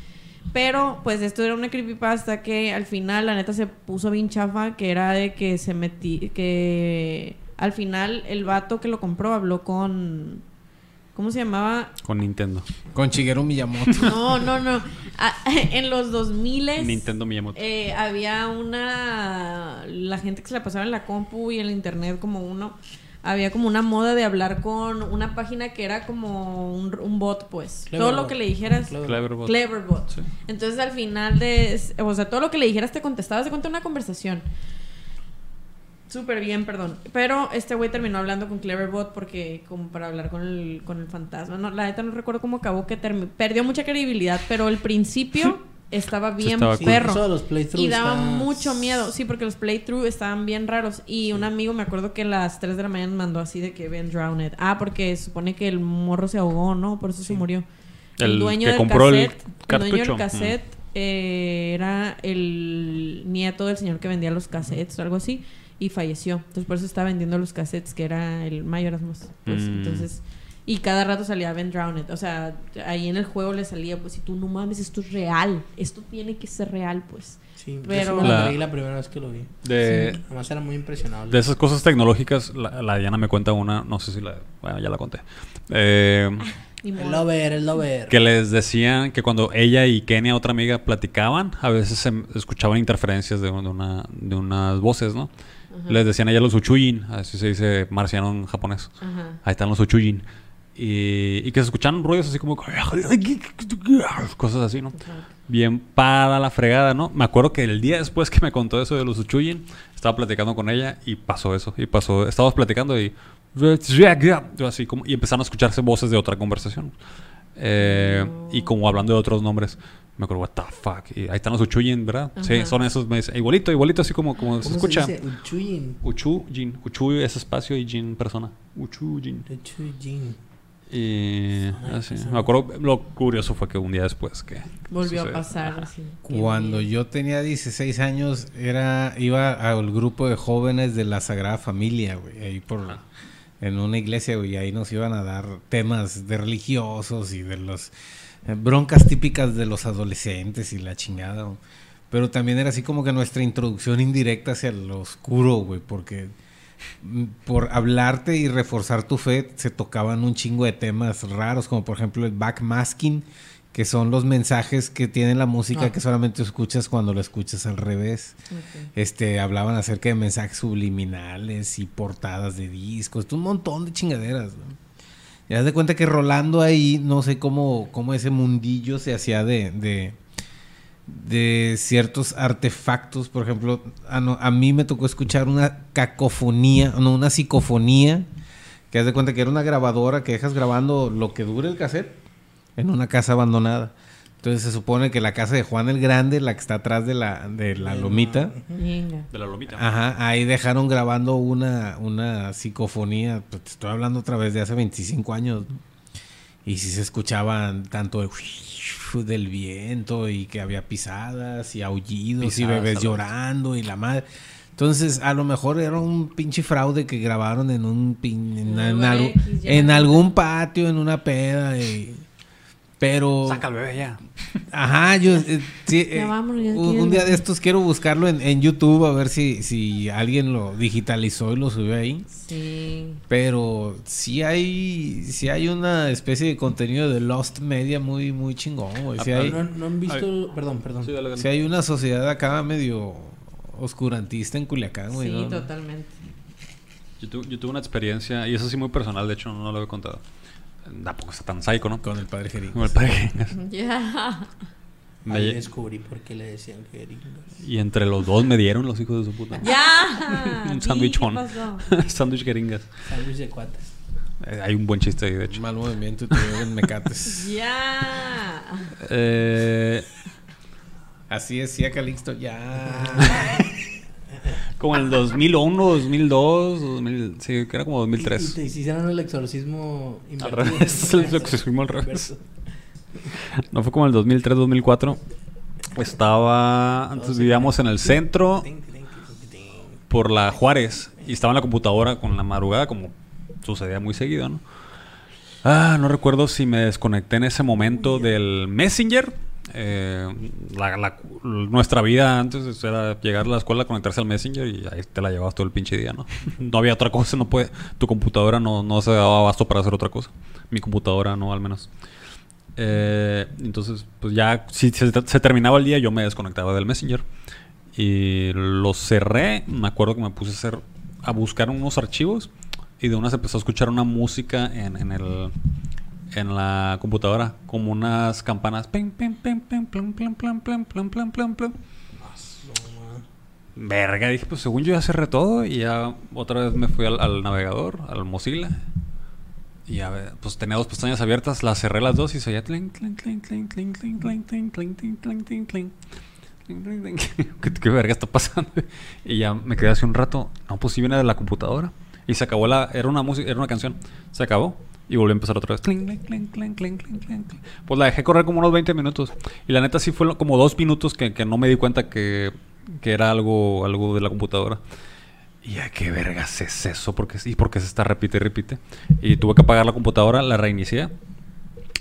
B: Pero, pues, esto era una creepypasta que al final, la neta, se puso bien chafa, que era de que se metí, que al final el vato que lo compró habló con... ¿Cómo se llamaba?
C: Con Nintendo.
D: Con Shigeru Miyamoto.
B: No, no, no. En los 2000
C: Nintendo Miyamoto.
B: eh, había una... La gente que se la pasaba en la compu y en el internet como uno... Había como una moda de hablar con una página que era como un, un bot, pues. todo lo que le dijeras...
A: Clever-
C: Cleverbot.
B: Cleverbot.
C: Sí.
B: Entonces al final de... O sea, todo lo que le dijeras te contestaba. Se cuenta una conversación. Súper bien, perdón. Pero este güey terminó hablando con Cleverbot porque como para hablar con el, con el fantasma. No, la neta no recuerdo cómo acabó que perdió mucha credibilidad, pero el principio estaba bien
C: estaba
B: perro.
A: los
B: y daba
A: está-
B: mucho miedo, sí, porque los playthrough estaban bien raros. Y un amigo me acuerdo que a las 3 de la mañana mandó así de que ven drowned. Ah, porque se supone que el morro se ahogó, ¿no? Por eso se murió. El,
C: El
B: dueño
C: que
B: del
C: compró el
B: cassette, el dueño del cassette eh, era el nieto del señor que vendía los cassettes o algo así y falleció. Entonces por eso estaba vendiendo los cassettes que era el Mayorazmus. Pues
C: Mm.
B: entonces y cada rato salía Ben Drowned. O sea, ahí en el juego le salía, pues si tú no mames, esto es real. Esto tiene que ser real, pues.
A: Sí,
B: Pero-
A: la...
C: La-
A: leí la primera vez que lo vi.
C: De,
A: Además era muy impresionable.
C: de esas cosas tecnológicas, la, la Diana me cuenta una, no sé si la. Bueno, ya la conté. Eh.
A: El lover, el lover.
C: que les decían que cuando ella y Kenia, otra amiga, platicaban, a veces se escuchaban interferencias de, de una, de unas voces, ¿no?
B: Ajá.
C: Les decían a ella los Uchuyin, así se dice marciano en japonés.
B: Ajá.
C: Ahí están los Uchuyin. Y, y que se escuchaban ruidos así como... Cosas así, ¿no?
B: Ajá.
C: Bien para la fregada, ¿no? Me acuerdo que el día después que me contó eso de los Uchuyin, estaba platicando con ella y pasó eso. Y pasó... Estábamos platicando y... Así como... Y empezaron a escucharse voces de otra conversación. Eh, Y como hablando de otros nombres. Me acuerdo, what the fuck. Y ahí están los Uchuyin, ¿verdad? Sí, son esos. Me dice, igualito, igualito, así como, como se
A: ¿Cómo
C: escucha.
A: dice? Uchuyin.
C: Uchu, Jin. Uchu es espacio y Jin persona. Uchu, Jin.
A: Uchuyin.
C: Y así.
A: pues,
C: Me acuerdo, lo curioso fue que un día después que...
B: Volvió a pasar.
D: Cuando yo tenía 16 años, era iba al grupo de jóvenes de la Sagrada Familia, güey, ahí por en una iglesia, güey, ahí nos iban a dar temas de religiosos y de los broncas típicas de los adolescentes y la chingada. güey. Pero también era así como que nuestra introducción indirecta hacia lo oscuro, güey, porque mm, por hablarte y reforzar tu fe se tocaban un chingo de temas raros, como por ejemplo el backmasking, que son los mensajes que tiene la música
A: Ah.
D: que solamente escuchas cuando lo escuchas al revés. Este, hablaban acerca de mensajes subliminales y portadas de discos, un montón de chingaderas. ¿no? Y haz de cuenta que rolando ahí, no sé cómo, cómo ese mundillo se hacía de, de, ciertos artefactos. Por ejemplo, a, no- mí me tocó escuchar una cacofonía, no, una psicofonía, que haz de cuenta que era una grabadora que dejas grabando lo que dure el cassette en una casa abandonada. Entonces se supone que la casa de Juan el Grande, la que está atrás de la, de la lomita.
C: De la lomita.
D: Ajá, ahí dejaron grabando una, una psicofonía, pues, te estoy hablando otra vez de hace 25 años. Y sí se escuchaban tanto el del viento y que había pisadas y aullidos y bebés llorando y la madre. Entonces, a lo mejor era un pinche fraude que grabaron en un pin-
B: algo-
D: en algún patio, en una peda y, Pero...
C: Saca al bebé ya.
D: Ajá, yo eh, sí,
B: Ya
D: eh,
B: vámonos, ya
D: un, día de estos quiero buscarlo en, en YouTube a ver si, si alguien lo digitalizó y lo subió ahí.
B: Sí.
D: Pero sí hay sí hay una especie de contenido de Lost Media muy muy chingón, güey. Sí
C: Ah,
D: hay,
A: ¿No, no han visto? Perdón, perdón.
C: Sí,
D: hay una sociedad acá medio oscurantista en Culiacán, güey.
B: Sí,
D: ¿no?
B: totalmente.
C: Yo, tu- yo tuve una experiencia, y eso sí muy personal, de hecho, no lo he contado. Tampoco está tan psycho, ¿no?
D: Con el padre Jeringas.
C: Como el padre.
B: Ya.
C: Me
A: Ahí descubrí por qué le decían jeringas.
C: y entre los dos me dieron los hijos de su puta.
B: Ya.
C: Un sándwichón. Sándwich jeringas.
A: Sándwich de cuates.
C: Eh, hay un buen chiste ahí, de hecho.
D: Mal movimiento y te llevan mecates.
B: Ya.
C: Eh,
D: Así es, sí, a Calixto, ya.
C: Como en el 2001, 2002, 2000, sí, que era como
A: Y, y
C: 2003.
A: te hicieron el exorcismo
C: Al
A: invertido.
C: revés, el exorcismo al revés. No fue como en el 2003, 2004. Estaba, antes vivíamos en el centro por la Juárez y estaba en la computadora con la madrugada como sucedía muy seguido, ¿no? Ah, no recuerdo si me desconecté en ese momento del Messenger. Eh, la- la- nuestra vida antes era llegar a la escuela, conectarse al Messenger y ahí te la llevabas todo el pinche día, ¿no? No había otra cosa, no puede, tu computadora no, no se daba abasto para hacer otra cosa. Mi computadora no, al menos. Eh, entonces, pues ya, si se, se terminaba el día, yo me desconectaba del Messenger. Y lo cerré. Me acuerdo que me puse a hacer a buscar unos archivos. Y de una se empezó a escuchar una música en, en el en la computadora. Como unas campanas. Plum, plum, plum, plum, plum, plum. Verga, dije, pues según yo ya cerré todo. Y ya otra vez me fui al, al navegador, al Mozilla. Y ya, pues tenía dos pestañas abiertas, las cerré las dos y se oía clink, clink, clink, clink, clink, clink, clink, clink, clink. Clink, clink, clink. ¿Qué, qué verga está pasando? Y ya me quedé hace un rato. No, pues sí viene de la computadora. Y se acabó la. Era una música, era una canción. Se acabó. Y volvió a empezar otra vez. Clink, clink, clink. Pues la dejé correr como unos 20 minutos. Y la neta sí fue como dos minutos que, que no me di cuenta que, que era algo, algo de la computadora. Y ya, qué vergas es eso, porque sí, porque se está repite y repite. Y tuve que apagar la computadora, la reinicié.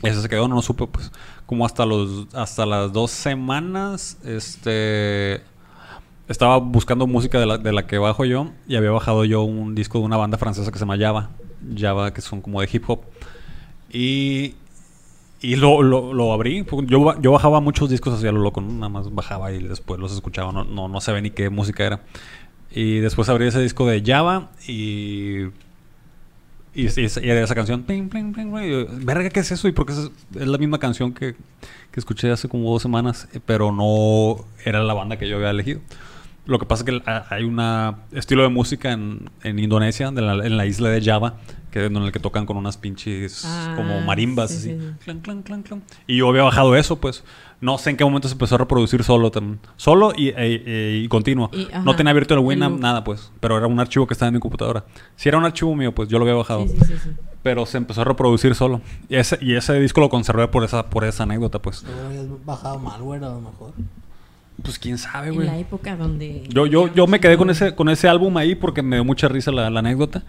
C: Y eso se quedó, no lo supe, pues. Como hasta los, hasta las dos semanas, este estaba buscando música de la, de la que bajo yo y había bajado yo un disco de una banda francesa que se llama Java. Java, que son como de hip hop. Y, y lo, lo, lo abrí. Yo, yo bajaba muchos discos hacia lo loco, ¿no? nada más bajaba y después los escuchaba. No, no, no sabía ni qué música era. Y después abrí ese disco de Java y. Y, y esa- esa canción. Ping, ping, ping, Verga, ¿qué es eso? Y porque es, la misma canción que, que escuché hace como dos semanas, pero no era la banda que yo había elegido. Lo que pasa es que hay un estilo de música en, en Indonesia, la- en la isla de Java, que en el que tocan con unas pinches
B: Ah,
C: como marimbas
B: sí,
C: así.
B: sí, sí.
C: Clan, clan, clan, clan. Y yo había bajado eso, pues. No sé en qué momento se empezó a reproducir solo también. Solo y, e- e- y continuo.
B: Y, ajá,
C: no tenía abierto el Winamp,
B: el-
C: nada, pues. Pero era un archivo que estaba en mi computadora. Si era un archivo mío, pues yo lo había bajado.
B: Sí, sí, sí, sí.
C: Pero se empezó a reproducir solo. Y ese, y ese disco lo conservé por esa, por esa anécdota, pues.
A: Seguro habías bajado malware a lo mejor.
C: Pues quién sabe,
B: En
C: güey.
B: la época donde...
C: Yo, yo, yo me quedé con ese, con ese álbum ahí porque me dio mucha risa la, la anécdota.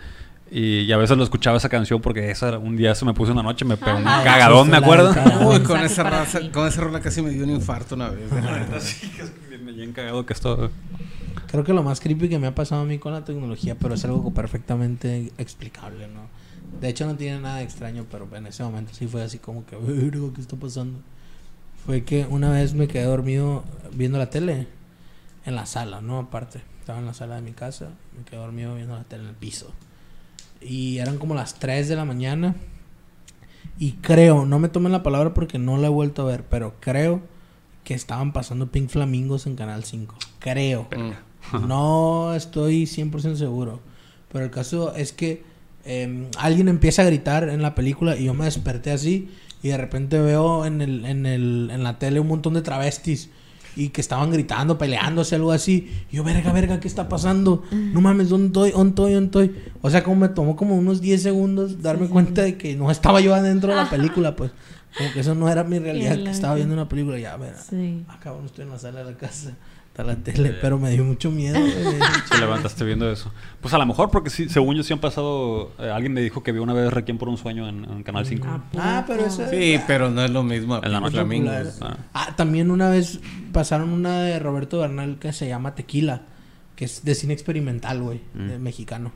C: Y, y a veces lo escuchaba esa canción porque esa un día se me puso una noche, me pegó un
B: Ajá.
C: cagadón, me
A: La
C: acuerdo.
D: Uy, con esa, raza, con esa rola casi me dio un infarto una vez.
C: Sí, que es que me bien cagado que esto.
A: Creo que lo más creepy que me ha pasado a mí con la tecnología, pero es algo perfectamente explicable, ¿no? De hecho no tiene nada de extraño, pero en ese momento sí fue así como que, "Verga, ¿qué está pasando? Fue que una vez me quedé dormido viendo la tele en la sala, ¿no? Aparte, estaba en la sala de mi casa, me quedé dormido viendo la tele en el piso. Y eran como las 3 de la mañana. Y creo, no me tomen la palabra porque no la he vuelto a ver, pero creo que estaban pasando Pink Flamingos en Canal 5. Creo. No estoy 100% seguro. Pero el caso es que eh, alguien empieza a gritar en la película y yo me desperté así y de repente veo en, el, en, el, en la tele un montón de travestis y que estaban gritando, peleándose, algo así. Y yo, verga, verga, ¿qué está pasando? No mames, ¿dónde estoy? ¿Dónde estoy? ¿Dónde estoy? O sea, como me tomó como unos 10 segundos darme cuenta de que no estaba yo adentro de la película, pues. Como que eso no era mi realidad, que estaba viendo una película y ya, ver,
B: Sí.
A: ah, cabrón, estoy en la sala de la casa, está la tele, pero me dio mucho miedo. güey.
C: Te levantaste viendo eso. Pues a lo mejor, porque sí, según yo sí han pasado. eh, alguien me dijo que vio una vez Requiem por un sueño en, en Canal 5.
B: ¿A
A: Ah, pero eso-
D: Sí, pero no es lo mismo.
C: En la noche.
A: Popular.
C: Ah.
A: Ah, también una vez pasaron una de Roberto Bernal que se llama Tequila, que es de cine experimental, güey,
C: Mm.
A: de mexicano.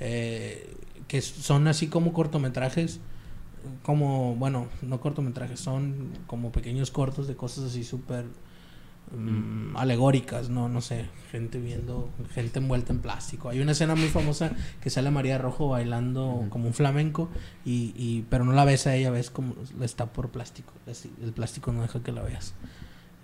A: Eh, que son así como cortometrajes, como, bueno, no cortometrajes, son como pequeños cortos de cosas así súper mm, alegóricas, no, no sé, gente viendo, gente envuelta en plástico. Hay una escena muy famosa que sale María Rojo bailando como un flamenco, y, y, pero no la ves a ella, ves como está por plástico. El plástico no deja que la veas.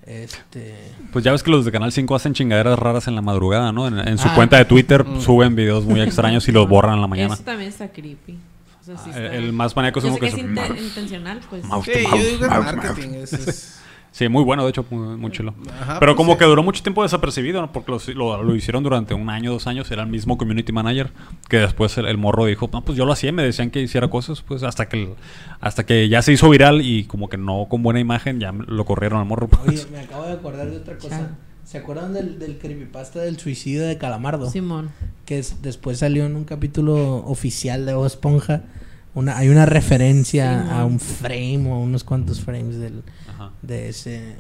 A: Este.
C: Pues ya ves que los de Canal 5 hacen chingaderas raras en la madrugada, ¿no? En, en su
A: Ah.
C: cuenta de Twitter
D: Mm.
C: suben videos muy extraños y los borran en la mañana.
B: Eso también está creepy. O sea, sí
C: Ah,
B: está-
C: el más maníaco es
B: Yo
C: uno que
B: que es inte- intencional, pues.
C: Mouse
D: Sí,
C: to
D: yo digo es
C: mouse,
D: marketing. es- es-
C: Sí, muy bueno, de hecho, muy, muy chulo.
D: Ajá,
C: Pero
D: pues,
C: como
D: sí.
C: que duró mucho tiempo desapercibido, ¿no? Porque los- lo, lo hicieron durante un año, dos años. Era el mismo community manager. Que después el, el morro dijo, no, pues yo lo hacía. Me decían que hiciera cosas. Pues hasta que, el- hasta que ya se hizo viral y como que no con buena imagen, ya lo corrieron al morro. pues.
A: Oye, me acabo de acordar de otra cosa. ¿Se acuerdan del, del creepypasta del suicidio de Calamardo?
B: Simón.
A: Que es- después salió en un capítulo oficial de Bob Esponja. Una, hay una referencia a un frame o unos cuantos frames del,
C: Ajá.
A: de ese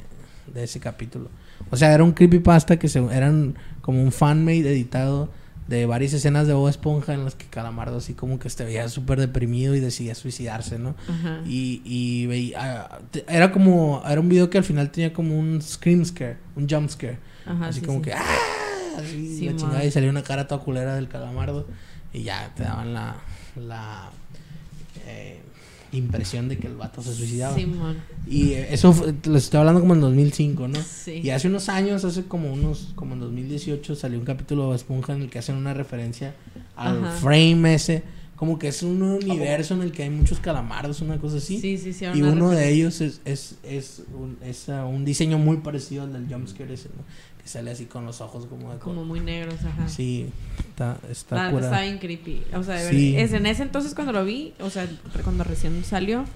A: de ese capítulo. O sea, era un creepypasta que se, eran como un fanmade editado de varias escenas de Bob Esponja en las que Calamardo así como que se veía súper deprimido y decidía suicidarse, ¿no?
B: Ajá.
A: Y, y veía, ah, era como, era un video que al final tenía como un scream scare, un jump scare.
B: Ajá,
A: así
B: sí,
A: como
B: sí.
A: que, ¡ah! Así,
B: Sí,
A: la chingada, y salía una cara toda culera del calamardo. Y ya te daban la, la eh, impresión de que el vato se suicidaba.
B: Simón.
A: Y eso fue- les estoy hablando como en 2005, ¿no?
B: Sí.
A: Y hace unos años, hace como unos, como en 2018, salió un capítulo de Esponja en el que hacen una referencia al
B: Ajá.
A: frame ese. Como que es un universo en el que hay muchos calamardos, una cosa así.
B: Sí, sí, sí.
A: Y uno de ellos es, es, es, un, es, un diseño muy parecido al del jumpscare ese, ¿no? Que sale así con los ojos como de...
B: Como muy negros, ajá.
A: Sí, está, está
B: está bien creepy. O sea, de
A: Sí.
B: verdad, es en ese entonces cuando lo vi, o sea, cuando recién salió,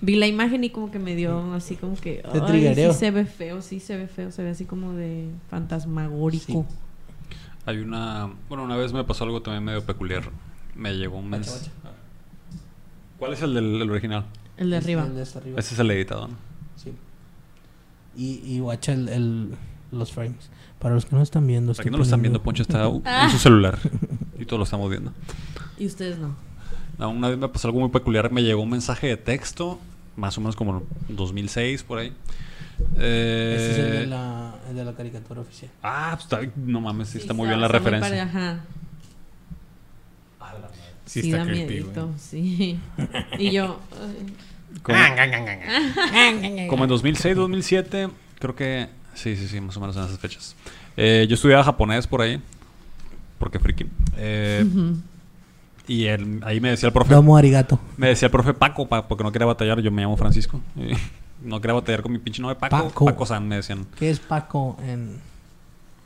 B: vi la imagen y como que me dio así como que.
A: Te
B: Ay, sí se ve feo, sí se ve feo, se ve así como de fantasmagórico.
C: Hay una... Bueno, una vez me pasó algo también medio peculiar. Me llegó un mensaje. ¿Cuál es el del el original?
B: El de arriba.
A: el de hasta arriba.
C: Ese es el editado, ¿no?
A: Sí. Y, y watcha el, el- los frames. Para los que no están viendo.
C: Aquí
A: estoy
C: no lo están viendo, Poncho está
B: Ah.
C: en su celular. Y todos lo estamos viendo.
B: Y ustedes no.
C: No, una vez me pasó algo muy peculiar. Me llegó un mensaje de texto, más o menos como en 2006, por ahí. Eh,
A: Ese es el de, la, el de la caricatura oficial.
C: Ah, pues está, no mames, sí, está muy bien la referencia.
B: pare- Ajá.
D: Sí,
B: Sí,
D: está
B: da
D: creepy,
B: miedito, sí. Y yo.
C: Como, como en 2006, 2007, creo que... Sí, sí, sí, más o menos en esas fechas. Eh, yo estudiaba japonés por ahí, porque friki. Eh, y él- ahí me decía el profe...
A: Domo arigato.
C: Me decía el profe Paco, pa- porque no quería batallar, yo me llamo Francisco. y no quería batallar con mi pinche nombre Paco.
A: Paco.
C: Paco-san, me decían.
A: ¿Qué es Paco en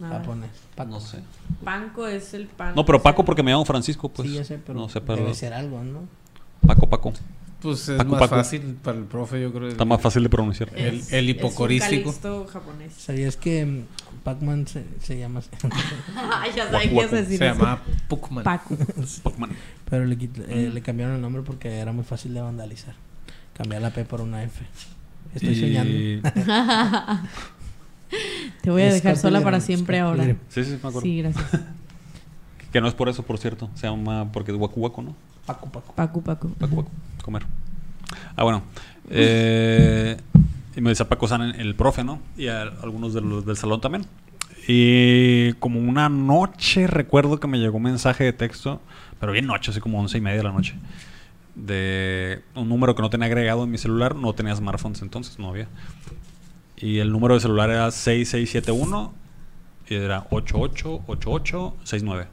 B: A ver.
A: japonés? Paco.
C: No sé.
B: Panco es el pan.
C: No, pero Paco porque me llamo Francisco, pues.
A: sí, ya sé, pero
C: no sé, pero
A: debe ser algo, ¿no?
C: Paco, Paco.
D: Pues es
C: Paco,
D: más
C: Paco.
D: fácil para el profe, yo creo.
C: Está más fácil de pronunciar.
D: El- el
B: es un
D: hipocorístico.
B: japonés.
A: ¿Sabías que mm, Pac-Man se, se llama así?
B: Ya sabía que decir
D: Se llama.
B: Paco.
C: Pac-Man.
A: pero le, quit- eh, le cambiaron el nombre porque era muy fácil de vandalizar. Cambiar la P por una F. Estoy
C: Y-
A: soñando.
B: Te voy a
A: Es
B: dejar sola para siempre ahora.
C: Sí, sí, me acuerdo.
B: Sí, gracias.
C: Que no es por eso, por cierto. Se llama porque es Waku Waku, ¿no?
A: Paco, Paco.
B: Paco, Paco.
C: Paco Waku. Comer. Ah, bueno. Eh, y me decía Paco San, el profe, ¿no? Y a- algunos de los del salón también. Y como una noche recuerdo que me llegó un mensaje de texto, pero bien noche, así como once y media de la noche, de un número que no tenía agregado en mi celular, no tenía smartphones entonces, no había. Y el número de celular era 6671 y era 888869.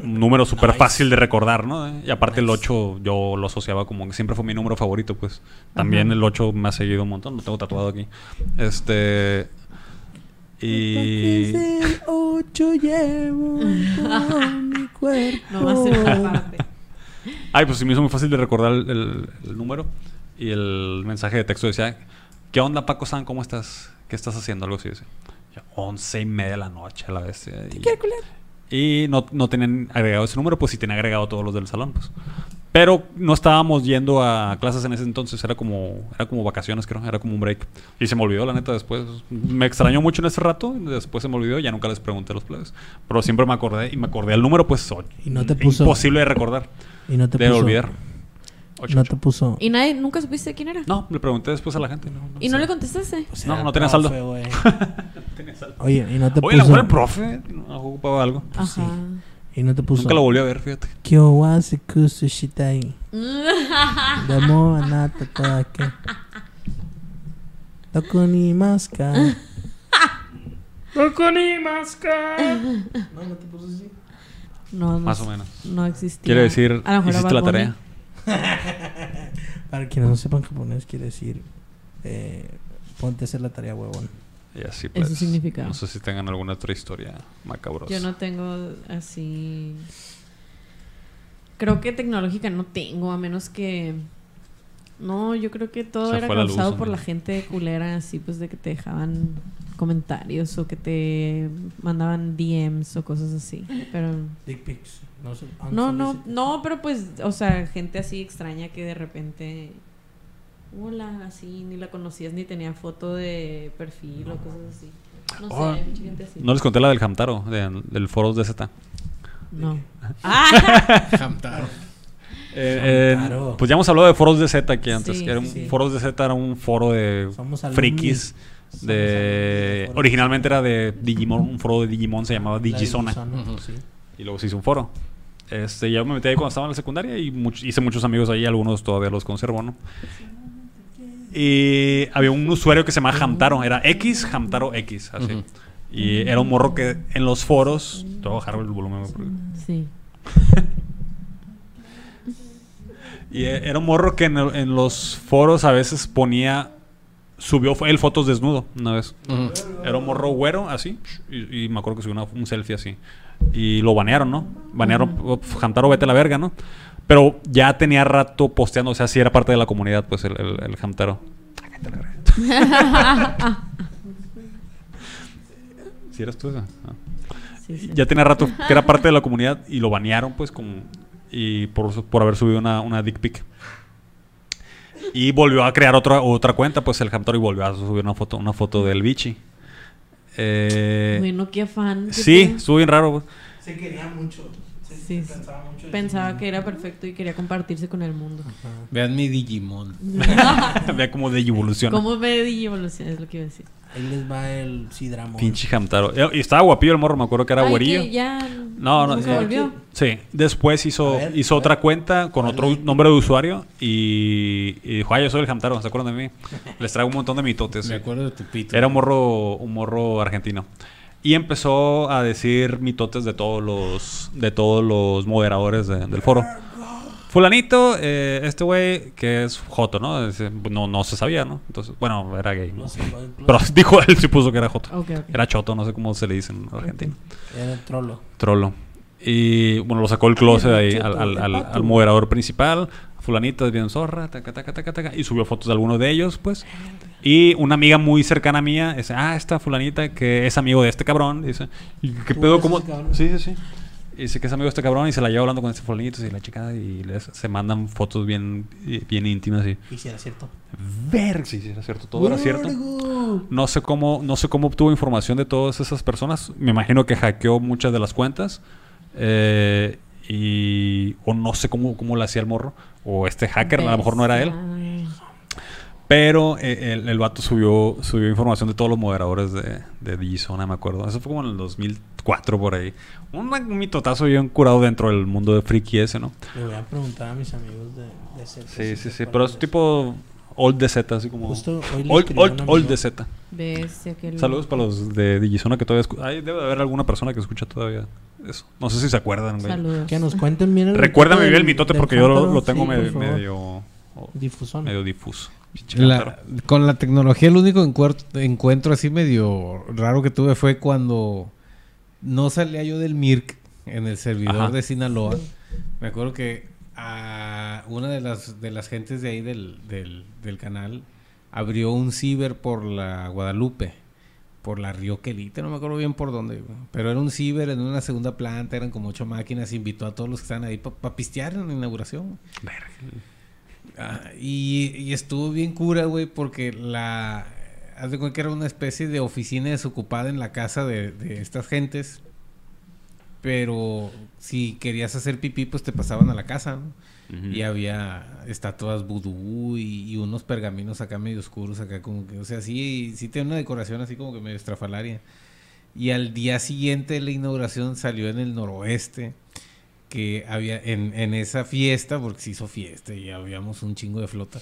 C: Un número súper
A: Nice.
C: fácil de recordar, ¿no? Y aparte el
A: Nice.
C: 8 yo lo asociaba como que siempre fue mi número favorito, pues. También el 8 me ha seguido un montón, lo tengo tatuado aquí. Este... Y...
A: el 8 llevo mi cuerpo.
B: No va a ser parte.
C: Ay, pues sí me hizo muy fácil de recordar el, el- el número. Y el mensaje de texto decía, ¿qué onda Paco San? ¿Cómo estás? ¿Qué estás haciendo? Algo así. decía. Ya, Once y media de la noche a la vez. Y, y no, no tenían agregado ese número, pues sí tenía agregado todos los del salón, pues. Pero no estábamos yendo a clases en ese entonces, era como, era como vacaciones, creo, era como un break. Y se me olvidó, la neta, después. Me extrañó mucho en ese rato, después se me olvidó, ya nunca les pregunté a los plebes. Pero siempre me acordé, y me acordé el número, pues o-
A: Y no te puso-
C: imposible de recordar,
A: Y no te
C: de
A: puso.
C: olvidar. Ocho,
A: No
C: ocho.
A: te puso.
B: ¿Y nadie, nunca supiste quién era?
C: No, le pregunté después a la gente. No, no
B: ¿Y no
C: sé.
B: le contestaste?
A: o
C: No,
A: era
C: no tenía saldo.
A: güey. Oye, y no te
C: Oye, la
A: puso.
C: mujer el profe, no ocupaba algo.
B: Ajá.
A: Y no te puso.
C: Nunca lo volví a ver, fíjate.
A: Kyo wa shitai. Demo anata toda que. Doko ni imasu ka? Doko ni imasu ka? No, no te puso así.
B: No, no,
C: Más o menos.
B: no existía.
C: Quiere decir,
B: A lo mejor era
C: hiciste la tarea.
A: Para quienes no sepan japonés, quiere decir. Eh, ponte a hacer la tarea, huevón.
C: Y así
B: Eso
C: pues.
B: significa.
C: No sé si tengan alguna otra historia macabrosa.
B: Yo no tengo así. Creo que tecnológica no tengo, a menos que. No, yo creo que todo era
C: fue la luz,
B: causado por la gente culera, así pues de que te dejaban comentarios o que te mandaban DMs o cosas así. Pero.
A: Dick pics. No, sé,
B: No, no, pero pues, o sea, gente así extraña que de repente. Hola, así, ni la conocías ni tenía foto de perfil o cosas así. No sé,
C: Oh,
B: hay mucha gente así.
C: No les conté la del Hamtaro, de- del Foros de Z.
B: No. ¡Ah!
D: Hamtaro.
C: Eh, eh,
A: Hamtaro.
C: pues ya hemos hablado de Foros de Z aquí antes.
B: Sí,
C: que era un-
B: sí.
C: Foros de Z era un foro de
A: Somos
C: frikis. De, originalmente era de Digimon, un foro de Digimon se llamaba
A: La
C: Digizona.
A: Sí.
C: Y luego se hizo un foro. Este, ya me metí ahí cuando estaba en la secundaria y much- hice muchos amigos ahí, algunos todavía los conservo, ¿no? Y había un usuario que se llamaba Hamtaro, era X, Hamtaro X, así. Y era un morro que en los foros. Te voy a bajar el volumen. porque-
B: Sí.
C: Y eh, era un morro que en, el- en los foros a veces ponía. Subió él fotos desnudo una vez. Era un morro güero, así. Y, y me acuerdo que subió una- un selfie así. Y lo banearon, ¿no? Banearon. "Uf, Hamtaro, vete a la verga, ¿no? Pero ya tenía rato posteando. O sea, sí era parte de la comunidad, pues el, el, el Hamtaro. Verga. ¿Sí eras tú esa? Ah.
B: Sí, sí.
C: Ya tenía rato que era parte de la comunidad y lo banearon, pues, como. Y por, por haber subido una, una dick pic. Y volvió a crear otra, otra cuenta, pues el Hamtaro y volvió a subir una foto, una foto del bichi. Eh,
B: Bueno, qué fan. qué
C: sí, estuvo bien raro.
A: Se quería mucho. Se
B: Sí, sí.
A: pensaba mucho.
B: Pensaba que era perfecto y quería compartirse con el mundo.
D: Vean mi Digimon.
C: Como de evolución.
B: ¿Cómo ve Digievolución? Es lo que iba a decir.
A: Ahí les va el Sidramon.
C: Pinche Hamtaro. Eh, Y estaba guapillo el morro, me acuerdo que era
B: Ay,
C: güerillo.
B: que ya
C: No, no, eh,
B: volvió.
C: Sí, después hizo,
A: ver,
C: hizo otra cuenta con otro nombre de usuario y, y dijo, ay, yo soy el Hamtaro, ¿se acuerdan de mí? Les traigo un montón de mitotes.
D: Me acuerdo de tu pito.
C: Era un morro, un morro argentino. Y empezó a decir mitotes de todos los, de todos los moderadores de- del foro. Fulanito, eh, este güey que es Joto, ¿no? No, no se sabía, ¿no? Entonces, bueno, era gay. ¿no? Pero dijo, él sí puso que era Joto. Era Choto, no sé cómo se le dice en Argentina.
A: Era el trolo.
C: Trollo. Y bueno, lo sacó el closet ahí al, al-
A: el
C: al-
A: pato.
C: al moderador principal. Fulanito es bien zorra, taca, taca, taca, taca, y subió fotos de algunos de ellos, pues. Y una amiga muy cercana a mía dice, ah, esta fulanita que es amigo de este cabrón. Dice, ¿y qué
A: ¿Tú
C: pedo? ¿Cómo? Sí, sí, sí. Y dice que es amigo de este cabrón y se la lleva hablando con este fulanito y la chica y les, se mandan fotos bien, bien íntimas y...
A: Y si era cierto.
C: Ver, sí, sí, era cierto, todo era cierto. No sé cómo, no sé cómo obtuvo información de todas esas personas. Me imagino que hackeó muchas de las cuentas. eh, y. O no sé cómo, cómo lo hacía el morro. O este hacker, a lo mejor no era él. Pero eh, el, el vato subió, subió información de todos los moderadores de, de Digizona, me acuerdo. Eso fue como en el 2004 por ahí. Un, un mitotazo bien curado dentro del mundo de friki ese, ¿no?
A: Le voy a preguntar a mis amigos de, de Z.
C: Sí, sí, sí. Pero es tipo old de Z, así como.
A: Justo hoy le
C: Old, old, old de Z. Saludos para los de Digizona que todavía escuchan. Ay, debe de haber alguna persona que escucha todavía eso. No sé si se acuerdan, güey.
B: Saludos.
A: Que nos cuenten bien el
C: Recuérdame
A: mitote
C: bien el mitote porque yo lo, tengo
A: Sí,
C: medio, medio, oh,
A: Difusón.
C: medio difuso.
D: La- con la tecnología, el único encuentro así medio raro que tuve fue cuando no salía yo del MIRC en el servidor
C: Ajá.
D: de Sinaloa. Me acuerdo que a una de las, de las gentes de ahí del, del, del canal abrió un ciber por la Guadalupe, por la Río Quelite, no me acuerdo bien por dónde, pero era un ciber en una segunda planta, eran como ocho máquinas, invitó a todos los que estaban ahí para pistear en la inauguración. Ah, y, y estuvo bien cura, güey, porque la... Haz de cuenta que era una especie de oficina desocupada en la casa de, de estas gentes. Pero si querías hacer pipí, pues te pasaban a la casa, ¿no? Y había estatuas vudú y, y unos pergaminos acá medio oscuros, acá como que, o sea, sí, sí tiene una decoración así como que medio estrafalaria. Y al día siguiente de la inauguración salió en el noroeste que había en, en esa fiesta, porque se hizo fiesta y habíamos un chingo de flota,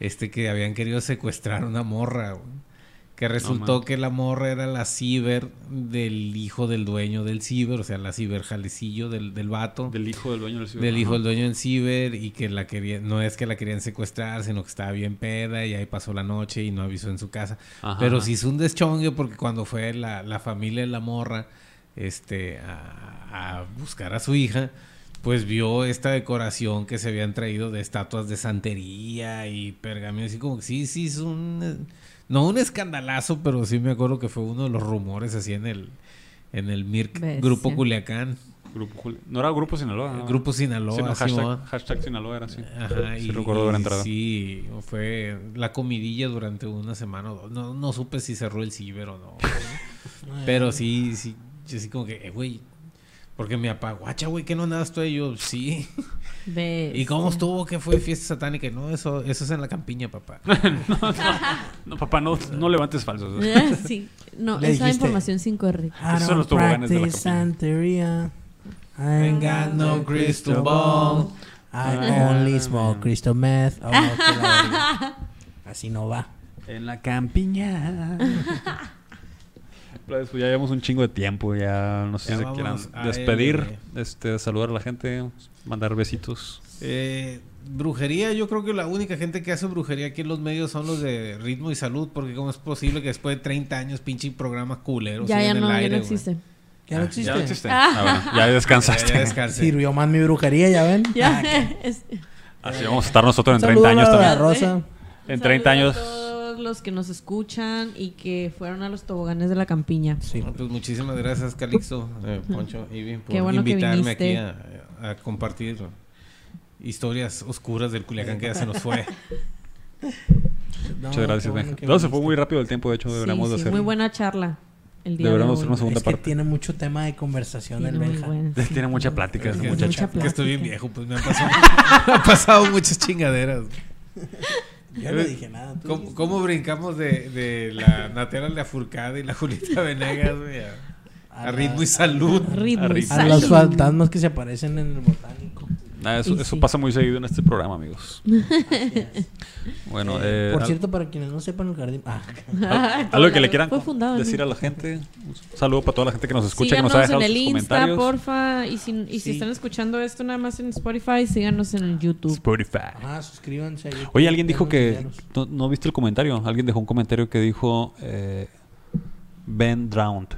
D: este que habían querido secuestrar una morra, güey. Que resultó que la morra era la ciber del hijo del dueño del ciber, o sea, la ciber jalecillo del, del vato
C: Del hijo del dueño del ciber.
D: del hijo del dueño del ciber y que la querían, no es que la querían secuestrar, sino que estaba bien peda y ahí pasó la noche y no avisó en su casa.
C: Ajá,
D: Pero sí hizo un deschongue porque cuando fue la, la familia de la morra este, a, a buscar a su hija, pues vio esta decoración que se habían traído de estatuas de santería y pergaminos, así como que sí, sí, es un... No un escandalazo, pero sí me acuerdo que fue uno de los rumores así en el, en el MIRC
B: Bestia.
D: Grupo Culiacán.
C: Grupo No era Grupo Sinaloa. ¿no?
D: Grupo Sinaloa,
C: hashtag, hashtag Sinaloa era así.
D: Ajá,
C: Sí
D: y,
C: recuerdo
D: y
C: entrado.
D: Sí, fue la comidilla durante una semana o dos. No, no supe si cerró el ciber o no. Pero sí, sí, yo sí como que, eh, güey, porque me apaguacha, güey, que no andas tú ahí? Yo, sí.
B: ¿Ves?
D: ¿Y cómo estuvo que fue fiesta satánica? Y No, eso, eso es en la campiña, papá.
C: No, papá, no, no levantes falsos.
B: sí. No, esa
A: dijiste.
B: información sin correcto.
A: I
C: Esos son los
A: don't
C: toboganes de la.
A: Santería. I
D: Ain't got no crystal ball.
A: I only smoke crystal meth. Oh. Así no va.
C: En la campiña. Pues ya llevamos un chingo de tiempo, ya no sé
D: Ya
C: si
D: vámonos
C: quieran despedir,
D: él,
C: este, saludar a la gente, mandar besitos.
D: Eh, brujería, yo creo que la única gente que hace brujería aquí en los medios son los de ritmo y salud, porque cómo es posible que después de 30 años pinche programa culero
B: ya, ya
D: en el
B: no, ya
D: aire,
B: no existe.
A: Ya no
D: Ah,
A: existe.
C: Ya no existe. Ah, bueno, ya descansaste.
D: Ya, ya.
A: Sirvió más mi brujería, ya ven.
B: Ya,
A: Ah, que-
B: es-
C: Así vamos a estar nosotros en
A: Un
C: 30
A: saludo
C: años
A: a la
C: también.
A: Rosa.
C: En 30
B: Saludo
C: años.
B: Los que nos escuchan y que fueron a los toboganes de la campiña.
A: Sí.
D: No, pues muchísimas gracias, Calixto, eh, Poncho, Ivy, por
B: bueno
D: invitarme aquí a, a compartir historias oscuras del Culiacán que ya se nos fue.
A: No,
C: Muchas gracias,
A: bueno
C: No, se fue muy rápido el tiempo, de hecho, deberíamos
B: Sí,
C: de
B: sí,
C: hacer.
B: Muy buena charla el día
C: Deberíamos
B: de
C: hacer una segunda
A: Es que
C: parte.
A: tiene mucho tema de conversación el
B: Tiene muy
A: Benja.
B: sí.
C: Tiene mucha plática,
D: Es
C: ese muchacho.
B: mucha
D: que estoy bien viejo, pues me han pasado, me han pasado muchas chingaderas.
A: Yo no dije nada. tú
D: ¿Cómo, brincamos de, de la Natera Lafourcade y la Julita Venegas, güey, a, a
A: A
D: ritmo
A: la-
D: y salud?
B: Ritmo y
C: Arriba.
A: A los fantasmas que se aparecen en el botánico.
C: Ah, eso,
B: Y
C: eso
B: sí.
C: pasa muy seguido en este programa, amigos. Bueno, eh,
A: Por
C: al-
A: cierto, para quienes no sepan el jardín. Ah,
C: al- algo que le quieran decir a la gente. Un saludo para toda la gente que nos escucha, que
B: síganos
C: nos ha dejado
B: en el
C: sus
B: Insta,
C: comentarios.
B: porfa. Y si, y si
A: Sí.
B: están escuchando esto nada más en Spotify, síganos en el YouTube.
C: Spotify.
A: ajá, suscríbanse. a YouTube,
C: Oye, alguien dijo que. ¿no, no viste el comentario? Alguien dejó un comentario que dijo. Eh, ben drowned.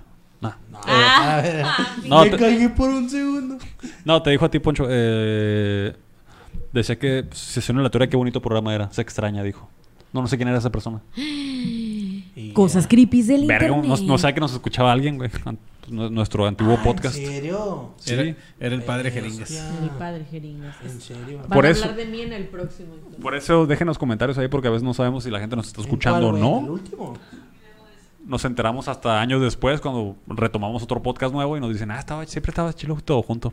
C: Nah.
A: No,
B: Ah,
C: No,
A: me
C: te-
A: cagué por un segundo.
C: No, te dijo a ti, Poncho. Eh, decía que se suena la teoría qué bonito programa era. Se extraña, dijo. No, no sé quién era esa persona.
A: Y
B: Cosas creepy del
C: Verga,
B: internet.
C: no, no sabe que nos escuchaba alguien, güey. Nuestro antiguo
A: Ah,
C: podcast.
A: ¿En serio?
C: Sí.
D: Era, era el padre Jeringas.
A: Hostia.
B: El padre Jeringas.
A: ¿En serio?
B: Van
C: Por
B: a
C: eso-
B: hablar de mí en el próximo. entonces.
C: Por eso déjenos comentarios ahí porque a veces no sabemos si la gente nos está
A: ¿En
C: escuchando o?
A: ¿En El
C: no.
A: último.
C: Nos enteramos hasta años después cuando retomamos otro podcast nuevo y nos dicen, ah, estaba, siempre estaba chilo todo junto.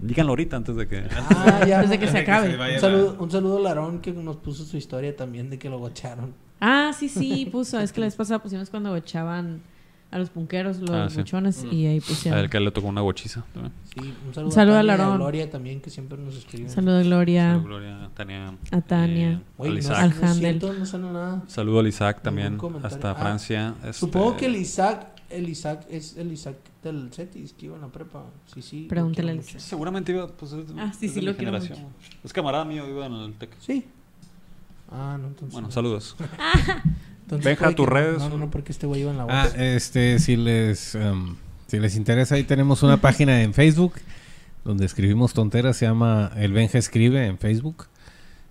C: Díganlo ahorita antes de que...
A: Ah, ya.
B: Antes de que se acabe.
D: se
A: Un saludo, un saludo a Larón que nos puso su historia también de que lo gocharon.
B: Ah, sí, sí, puso. Es que la vez pasada pusimos cuando echaban a los punqueros, los
C: Ah, sí.
B: buchones, y ahí
C: A
B: pusieron.
C: él que le tocó una bochiza. también.
A: Sí, un saludo,
B: Un saludo
A: a,
B: a
A: Tania
B: Larón.
A: Gloria también que siempre nos escriben.
B: Saludo a Gloria.
C: Saludo, Gloria, Tania.
B: A Tania.
C: eh,
A: Oye,
C: al Isaac.
B: Al
A: no
B: Handel.
A: cierto, no sale nada.
C: Saludo al Isaac también, hasta
A: Ah,
C: Francia. este,
A: Supongo que el Isaac, el Isaac es el Isaac del Cetis que iba en la prepa. Sí, sí.
B: Pregúntale al
A: mucho.
C: Seguramente iba, pues es,
B: Ah, sí,
C: es
B: sí,
C: de
B: lo
C: mi
B: quiero
C: generación. Es camarada mío, iba en el TEC.
A: Sí. Ah, no, entonces.
C: Bueno,
A: no.
C: saludos.
A: Entonces
C: tus redes.
A: No, no, no, porque este güey iba en la
D: Ah,
A: voz.
D: este, si les, em, si les interesa, ahí tenemos una página en Facebook. donde escribimos tonteras, se llama El Benja Escribe en Facebook.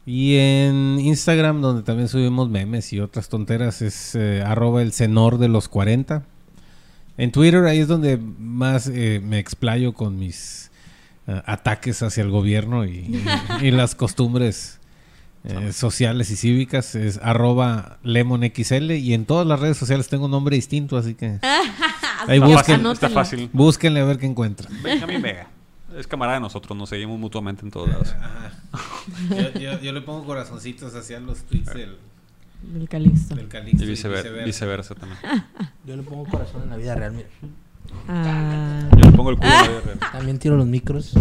D: Y en Instagram, donde también subimos memes y otras tonteras, es eh, arroba el cenor de los 40. En Twitter, ahí es donde más eh, me explayo con mis eh, ataques hacia el gobierno y, y las costumbres eh, sociales y cívicas. Es arroba lemonxl. Y en todas las redes sociales tengo un nombre distinto, así que ahí
C: Está
D: busquen,
C: fácil, está fácil.
D: búsquenle a ver qué encuentran.
C: Benjamín Vega. Es camarada de nosotros, nos seguimos mutuamente en todos lados.
D: Yo, yo- yo le pongo corazoncitos hacia los tweets del,
B: El Calixto.
D: del Calixto
C: Y vicever- viceversa también.
A: Yo le pongo corazón en la vida real, mira.
B: Ah.
C: Yo le pongo el culo. a ver.
A: También tiro los micros.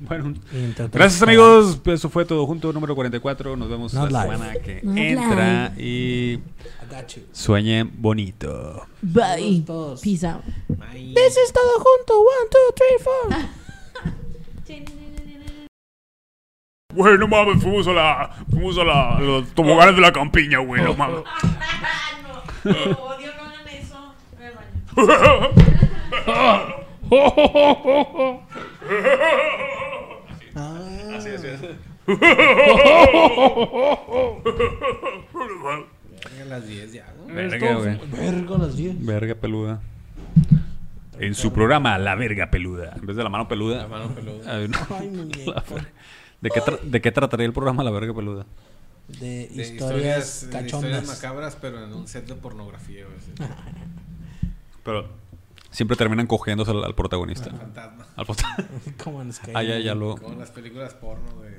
C: Bueno,
A: y
C: gracias amigos. Eso fue todo junto, número 44. Nos vemos
A: Not
C: la
A: live.
C: semana que
E: Not
C: entra. Y
A: I got you.
C: sueñen bonito.
B: Bye. Peace out.
A: This is todo junto. One, two, three, four.
C: Güey, no mames, fuimos a la. Fuimos a la. los toboganes de la campiña, güey, no mames.
B: no, odio no hagan eso.
C: Así es, así es.
D: A las 10 ya.
C: Verga, güey.
A: Verga, las 10.
C: Verga peluda. En su programa, La Verga Peluda. En vez de la mano peluda.
D: La mano peluda.
C: Ay, no.
A: Ay,
C: verga. ¿De qué, tra- ¿De qué trataría el programa La Verga Peluda?
A: De
D: De
A: historias
D: de
A: cachondas.
D: macabras, pero en un set de pornografía, güey.
C: Pero siempre terminan cogiéndose al, al protagonista.
D: Fantasma.
C: Al prota-
A: Como en Sky.
C: ah, ya, ya lo.
D: Como las películas porno de...